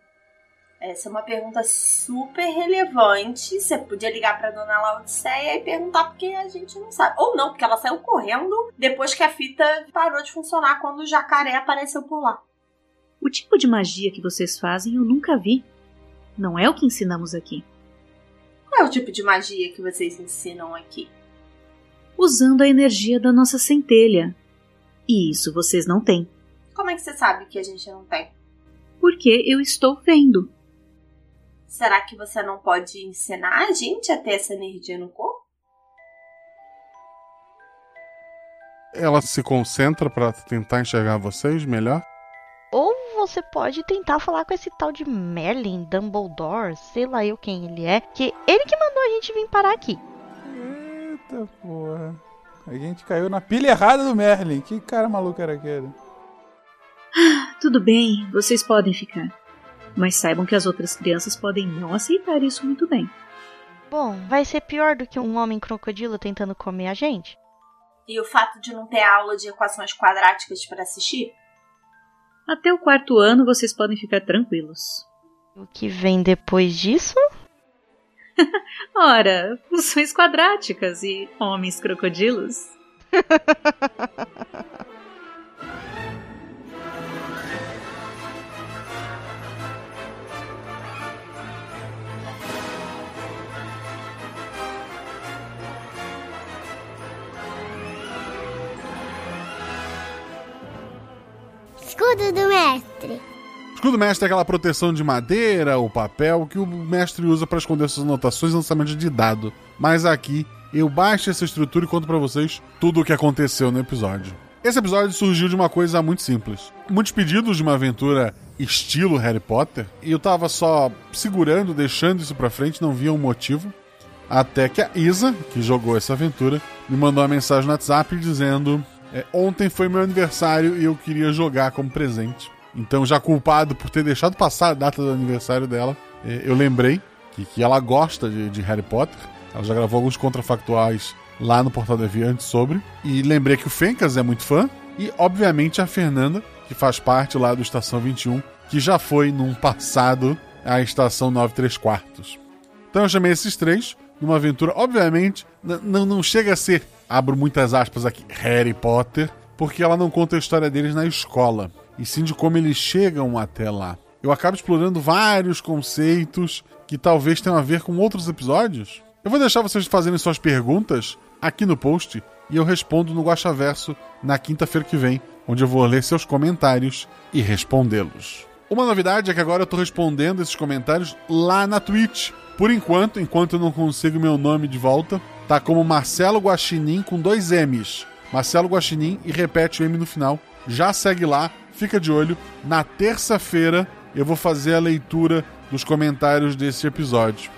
C: Essa é uma pergunta super relevante. Você podia ligar pra dona Laodiceia e perguntar porque a gente não sabe. Ou não, porque ela saiu correndo depois que a fita parou de funcionar quando o jacaré apareceu por lá.
U: O tipo de magia que vocês fazem eu nunca vi. Não é o que ensinamos aqui.
C: Qual é o tipo de magia que vocês ensinam aqui?
U: Usando a energia da nossa centelha. E isso vocês não têm.
C: Como é que você sabe que a gente não tem?
U: Porque eu estou vendo.
C: Será que você não pode ensinar a gente a ter essa energia no corpo?
A: Ela se concentra para tentar enxergar vocês melhor.
D: Ou você pode tentar falar com esse tal de Merlin, Dumbledore, sei lá eu quem ele é, que ele que mandou a gente vir parar aqui.
E: Eita porra. A gente caiu na pilha errada do Merlin. Que cara maluco era aquele?
U: Tudo bem, vocês podem ficar. Mas saibam que as outras crianças podem não aceitar isso muito bem.
D: Bom, vai ser pior do que um homem crocodilo tentando comer a gente?
C: E o fato de não ter aula de equações quadráticas para assistir?
U: Até o quarto ano vocês podem ficar tranquilos.
D: O que vem depois disso?
U: Ora, funções quadráticas e homens crocodilos.
O: Escudo do mestre.
A: Escudo mestre é aquela proteção de madeira ou papel que o mestre usa para esconder suas anotações e lançamento de dado. Mas aqui eu baixo essa estrutura e conto para vocês tudo o que aconteceu no episódio. Esse episódio surgiu de uma coisa muito simples. Muitos pedidos de uma aventura estilo Harry Potter, e eu tava só segurando, deixando isso pra frente, não via um motivo. Até que a Isa, que jogou essa aventura, me mandou uma mensagem no WhatsApp dizendo: é, Ontem foi meu aniversário e eu queria jogar como presente. Então, já culpado por ter deixado passar a data do aniversário dela, é, eu lembrei que, que ela gosta de, de Harry Potter. Ela já gravou alguns contrafactuais lá no Portal Deviante sobre. E lembrei que o Fencas é muito fã. E, obviamente, a Fernanda, que faz parte lá do Estação 21, que já foi num passado a Estação 93 Quartos. Então eu chamei esses três numa aventura, obviamente, não não chega a ser, abro muitas aspas aqui, Harry Potter, porque ela não conta a história deles na escola, e sim de como eles chegam até lá. Eu acabo explorando vários conceitos que talvez tenham a ver com outros episódios. Eu vou deixar vocês fazerem suas perguntas aqui no post e eu respondo no Guaxaverso na quinta-feira que vem, onde eu vou ler seus comentários e respondê-los. Uma novidade é que agora eu tô respondendo esses comentários lá na Twitch. Por enquanto, enquanto eu não consigo meu nome de volta, tá como Marcelo Guaxinim com dois M's. Marcelo Guaxinim e repete o M no final. Já segue lá, fica de olho. Na terça-feira eu vou fazer a leitura dos comentários desse episódio.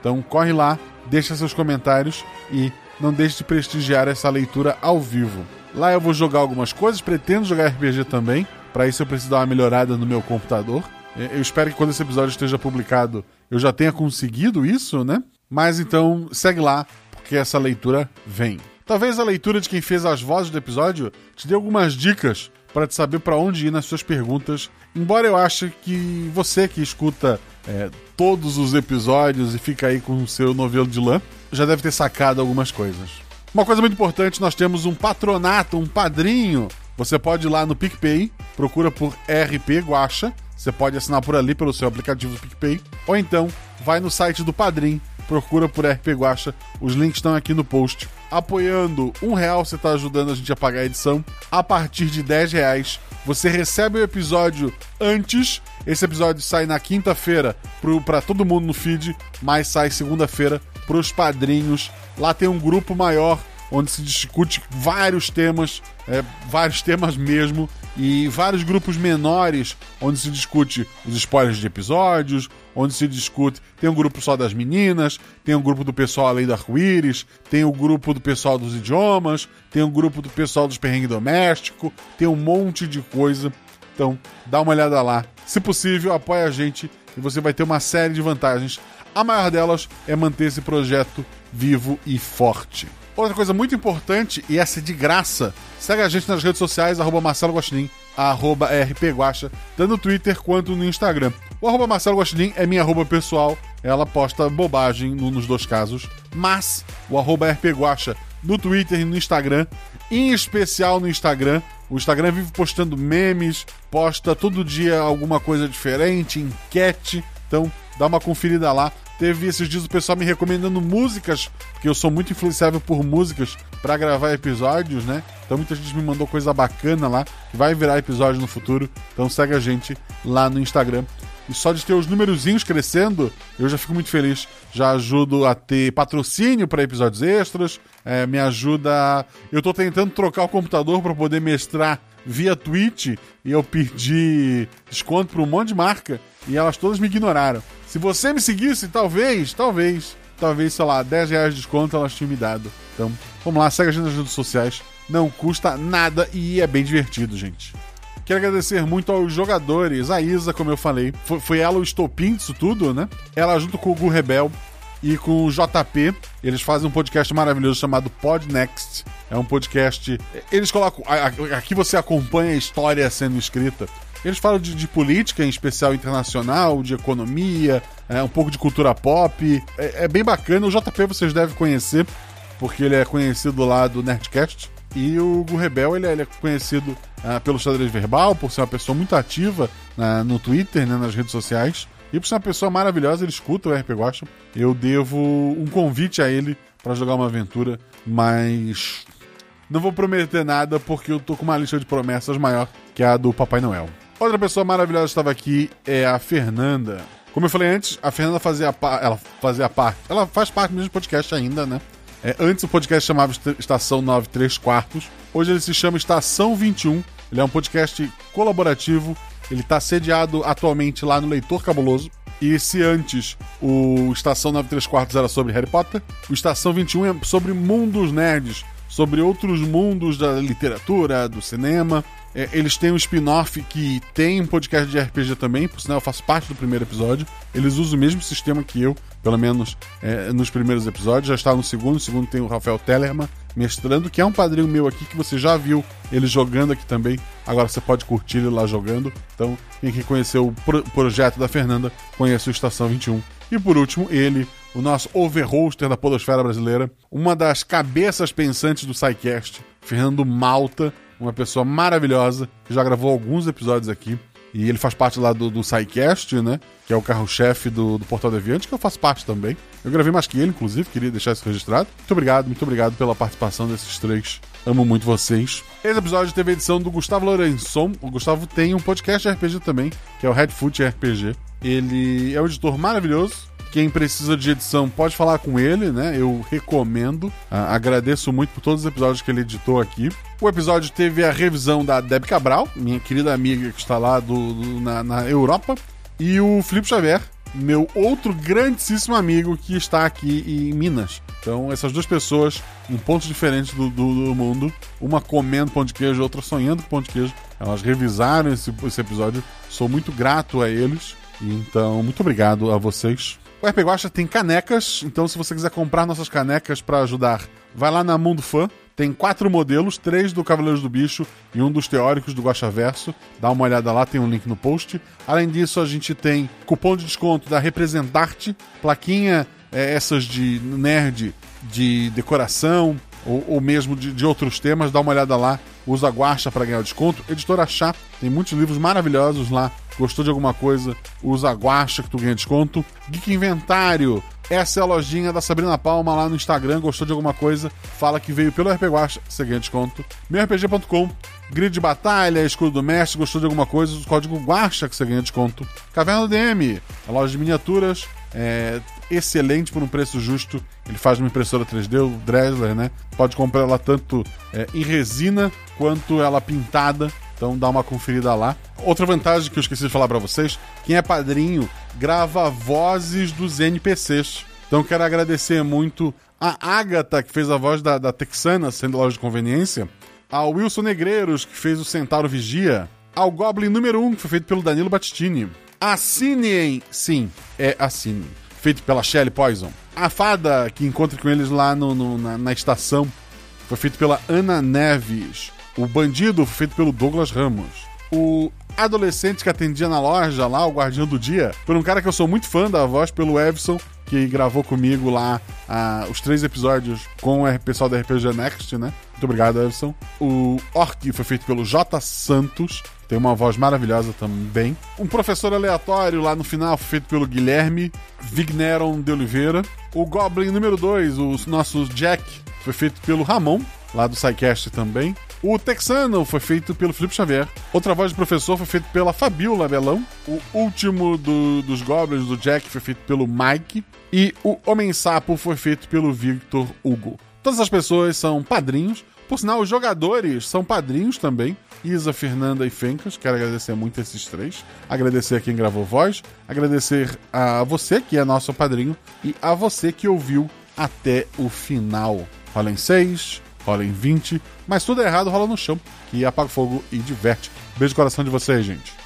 A: Então corre lá, deixa seus comentários e não deixe de prestigiar essa leitura ao vivo. Lá eu vou jogar algumas coisas, pretendo jogar RPG também. Para isso eu preciso dar uma melhorada no meu computador. Eu espero que quando esse episódio esteja publicado eu já tenha conseguido isso, né? Mas então segue lá, porque essa leitura vem. Talvez a leitura de quem fez as vozes do episódio te dê algumas dicas para te saber para onde ir nas suas perguntas. Embora eu ache que você que escuta é, todos os episódios e fica aí com o seu novelo de lã, já deve ter sacado algumas coisas. Uma coisa muito importante, nós temos um patronato, um padrinho. Você pode ir lá no PicPay, procura por RP Guacha. Você pode assinar por ali pelo seu aplicativo do PicPay. Ou então, vai no site do Padrim, procura por RP Guacha. Os links estão aqui no post. Apoiando um real, você está ajudando a gente a pagar a edição. A partir de 10 reais, você recebe o episódio antes. Esse episódio sai na quinta-feira para todo mundo no feed, mas sai segunda-feira para os padrinhos. Lá tem um grupo maior onde se discute vários temas, é, vários temas mesmo, e vários grupos menores onde se discute os spoilers de episódios, onde se discute. Tem um grupo só das meninas, tem um grupo do pessoal além do arco-íris, tem o grupo do pessoal dos idiomas, tem um grupo do pessoal dos perrengues doméstico, tem um monte de coisa. Então, dá uma olhada lá. Se possível, apoia a gente e você vai ter uma série de vantagens. A maior delas é manter esse projeto vivo e forte. Outra coisa muito importante, e essa é de graça, segue a gente nas redes sociais, arroba Marcelo Guaxinim, arroba rpguacha, tanto no Twitter quanto no Instagram. O arroba Marcelo Guaxinim é minha arroba pessoal, ela posta bobagem no- nos dois casos, mas o arroba rpguacha no Twitter e no Instagram, em especial no Instagram, o Instagram vive postando memes, posta todo dia alguma coisa diferente, enquete, então dá uma conferida lá. Teve esses dias o pessoal me recomendando músicas, porque eu sou muito influenciável por músicas pra gravar episódios, né? Então muita gente me mandou coisa bacana lá, que vai virar episódio no futuro. Então segue a gente lá no Instagram. E só de ter os numerozinhos crescendo, eu já fico muito feliz. Já ajudo a ter patrocínio para episódios extras, é, me ajuda. Eu tô tentando trocar o computador para poder mestrar via Twitch e eu pedi desconto para um monte de marca e elas todas me ignoraram. Se você me seguisse, talvez, talvez, talvez, sei lá, 10 reais de desconto elas tinham me dado. Então, vamos lá, segue a gente nas redes sociais. Não custa nada e é bem divertido, gente. Quero agradecer muito aos jogadores. A Isa, como eu falei, foi, foi ela o estopim disso tudo, né? Ela junto com o Gu Rebel e com o JP, eles fazem um podcast maravilhoso chamado Pod Next. É um podcast. Eles colocam. Aqui você acompanha a história sendo escrita. Eles falam de, de política, em especial internacional, de economia, é, um pouco de cultura pop. É, é bem bacana. O JP vocês devem conhecer, porque ele é conhecido lá do Nerdcast. E o Rebel, ele, é- ele é conhecido ah, pelo xadrez verbal, por ser uma pessoa muito ativa na- no Twitter, né, nas redes sociais. E por ser uma pessoa maravilhosa, ele escuta o RP Gosta. Eu devo um convite a ele para jogar uma aventura, mas não vou prometer nada porque eu tô com uma lista de promessas maior que a do Papai Noel. Outra pessoa maravilhosa que estava aqui é a Fernanda. Como eu falei antes, a Fernanda fazia, pa- ela fazia parte. Ela faz parte do mesmo podcast ainda, né? É, antes o podcast chamava Est- Estação 93 Quartos. Hoje ele se chama Estação 21. Ele é um podcast colaborativo. Ele está sediado atualmente lá no Leitor Cabuloso. E se antes o Estação 93 Quartos era sobre Harry Potter, o Estação 21 é sobre mundos nerds, sobre outros mundos da literatura, do cinema. É, eles têm um spin-off que tem um podcast de RPG também, por sinal eu faço parte do primeiro episódio. Eles usam o mesmo sistema que eu, pelo menos é, nos primeiros episódios. Já está no segundo, no segundo tem o Rafael Tellerman mestrando, que é um padrinho meu aqui que você já viu ele jogando aqui também. Agora você pode curtir ele lá jogando. Então, quem quer conhecer o pro- projeto da Fernanda, conhece o Estação 21. E por último, ele, o nosso overhoster da Podosfera Brasileira, uma das cabeças pensantes do SciCast, Fernando Malta, uma pessoa maravilhosa, que já gravou alguns episódios aqui. E ele faz parte lá do, do SciCast, né? Que é o carro-chefe do, do Portal Deviante, que eu faço parte também. Eu gravei mais que ele, inclusive, queria deixar isso registrado. Muito obrigado, muito obrigado pela participação desses três. Amo muito vocês. Esse episódio teve a edição do Gustavo Lourençon. O Gustavo tem um podcast de RPG também, que é o Redfoot RPG. Ele é um editor maravilhoso. Quem precisa de edição pode falar com ele, né? Eu recomendo. Ah, agradeço muito por todos os episódios que ele editou aqui. O episódio teve a revisão da Deb Cabral, minha querida amiga que está lá do, do- na, na Europa, e o Felipe Xavier, meu outro grandíssimo amigo que está aqui em Minas. Então, essas duas pessoas em pontos diferentes do, do- do mundo, uma comendo pão de queijo, outra sonhando com pão de queijo, elas revisaram esse, esse episódio. Sou muito grato a eles. Então, muito obrigado a vocês. O RP Guacha tem canecas, então se você quiser comprar nossas canecas para ajudar, vai lá na Mundo Fã. Tem quatro modelos, três do Cavaleiros do Bicho e um dos teóricos do Guacha Verso. Dá uma olhada lá, tem um link no post. Além disso, a gente tem cupom de desconto da Representarte, plaquinha é, essas de nerd, de decoração ou, ou mesmo de, de outros temas. Dá uma olhada lá, usa Guacha para ganhar o desconto. Editora Chá, tem muitos livros maravilhosos lá. Gostou de alguma coisa? Usa a Guacha que tu ganha desconto. Geek Inventário, essa é a lojinha da Sabrina Palma lá no Instagram. Gostou de alguma coisa? Fala que veio pelo RP Guacha, você ganha desconto. MeuRPG.com, grid de batalha, escudo do mestre. Gostou de alguma coisa? O código Guacha que você ganha desconto. Caverna do DM, a loja de miniaturas. É excelente por um preço justo. Ele faz uma impressora 3D, o Dresler, né? Pode comprar ela tanto é, em resina quanto ela pintada. Então dá uma conferida lá. Outra vantagem que eu esqueci de falar pra vocês: quem é padrinho grava vozes dos NPCs. Então quero agradecer muito a Agatha, que fez a voz da, da Texana, sendo loja de conveniência, ao Wilson Negreiros, que fez o Centauro Vigia, ao Goblin número 1, que foi feito pelo Danilo Battistini, Assinem, sim, é Assinem, feito pela Shelley Poison, a Fada, que encontra com eles lá no, no- na, na estação, foi feito pela Ana Neves. O Bandido foi feito pelo Douglas Ramos. O adolescente que atendia na loja lá, o Guardião do Dia, por um cara que eu sou muito fã da voz, pelo Evson, que gravou comigo lá ah, os três episódios com o pessoal da RPG Next, né? Muito obrigado, Evson. O Orc foi feito pelo J. Santos, tem uma voz maravilhosa também. Um professor aleatório lá no final foi feito pelo Guilherme Vigneron de Oliveira. O Goblin número 2, o nosso Jack, foi feito pelo Ramon, lá do SciCast também. O Texano foi feito pelo Felipe Xavier. Outra voz de professor foi feita pela Fabiola Belão. O último do- dos Goblins, do Jack, foi feito pelo Mike. E o Homem-Sapo foi feito pelo Victor Hugo. Todas as pessoas são padrinhos. Por sinal, os jogadores são padrinhos também. Isa, Fernanda e Fencas. Quero agradecer muito esses três. Agradecer a quem gravou voz. Agradecer a você que é nosso padrinho. E a você que ouviu até o final. Rola em 6, rola em 20. Mas tudo errado rola no chão. Que apaga o fogo e diverte. Beijo no coração de vocês, gente.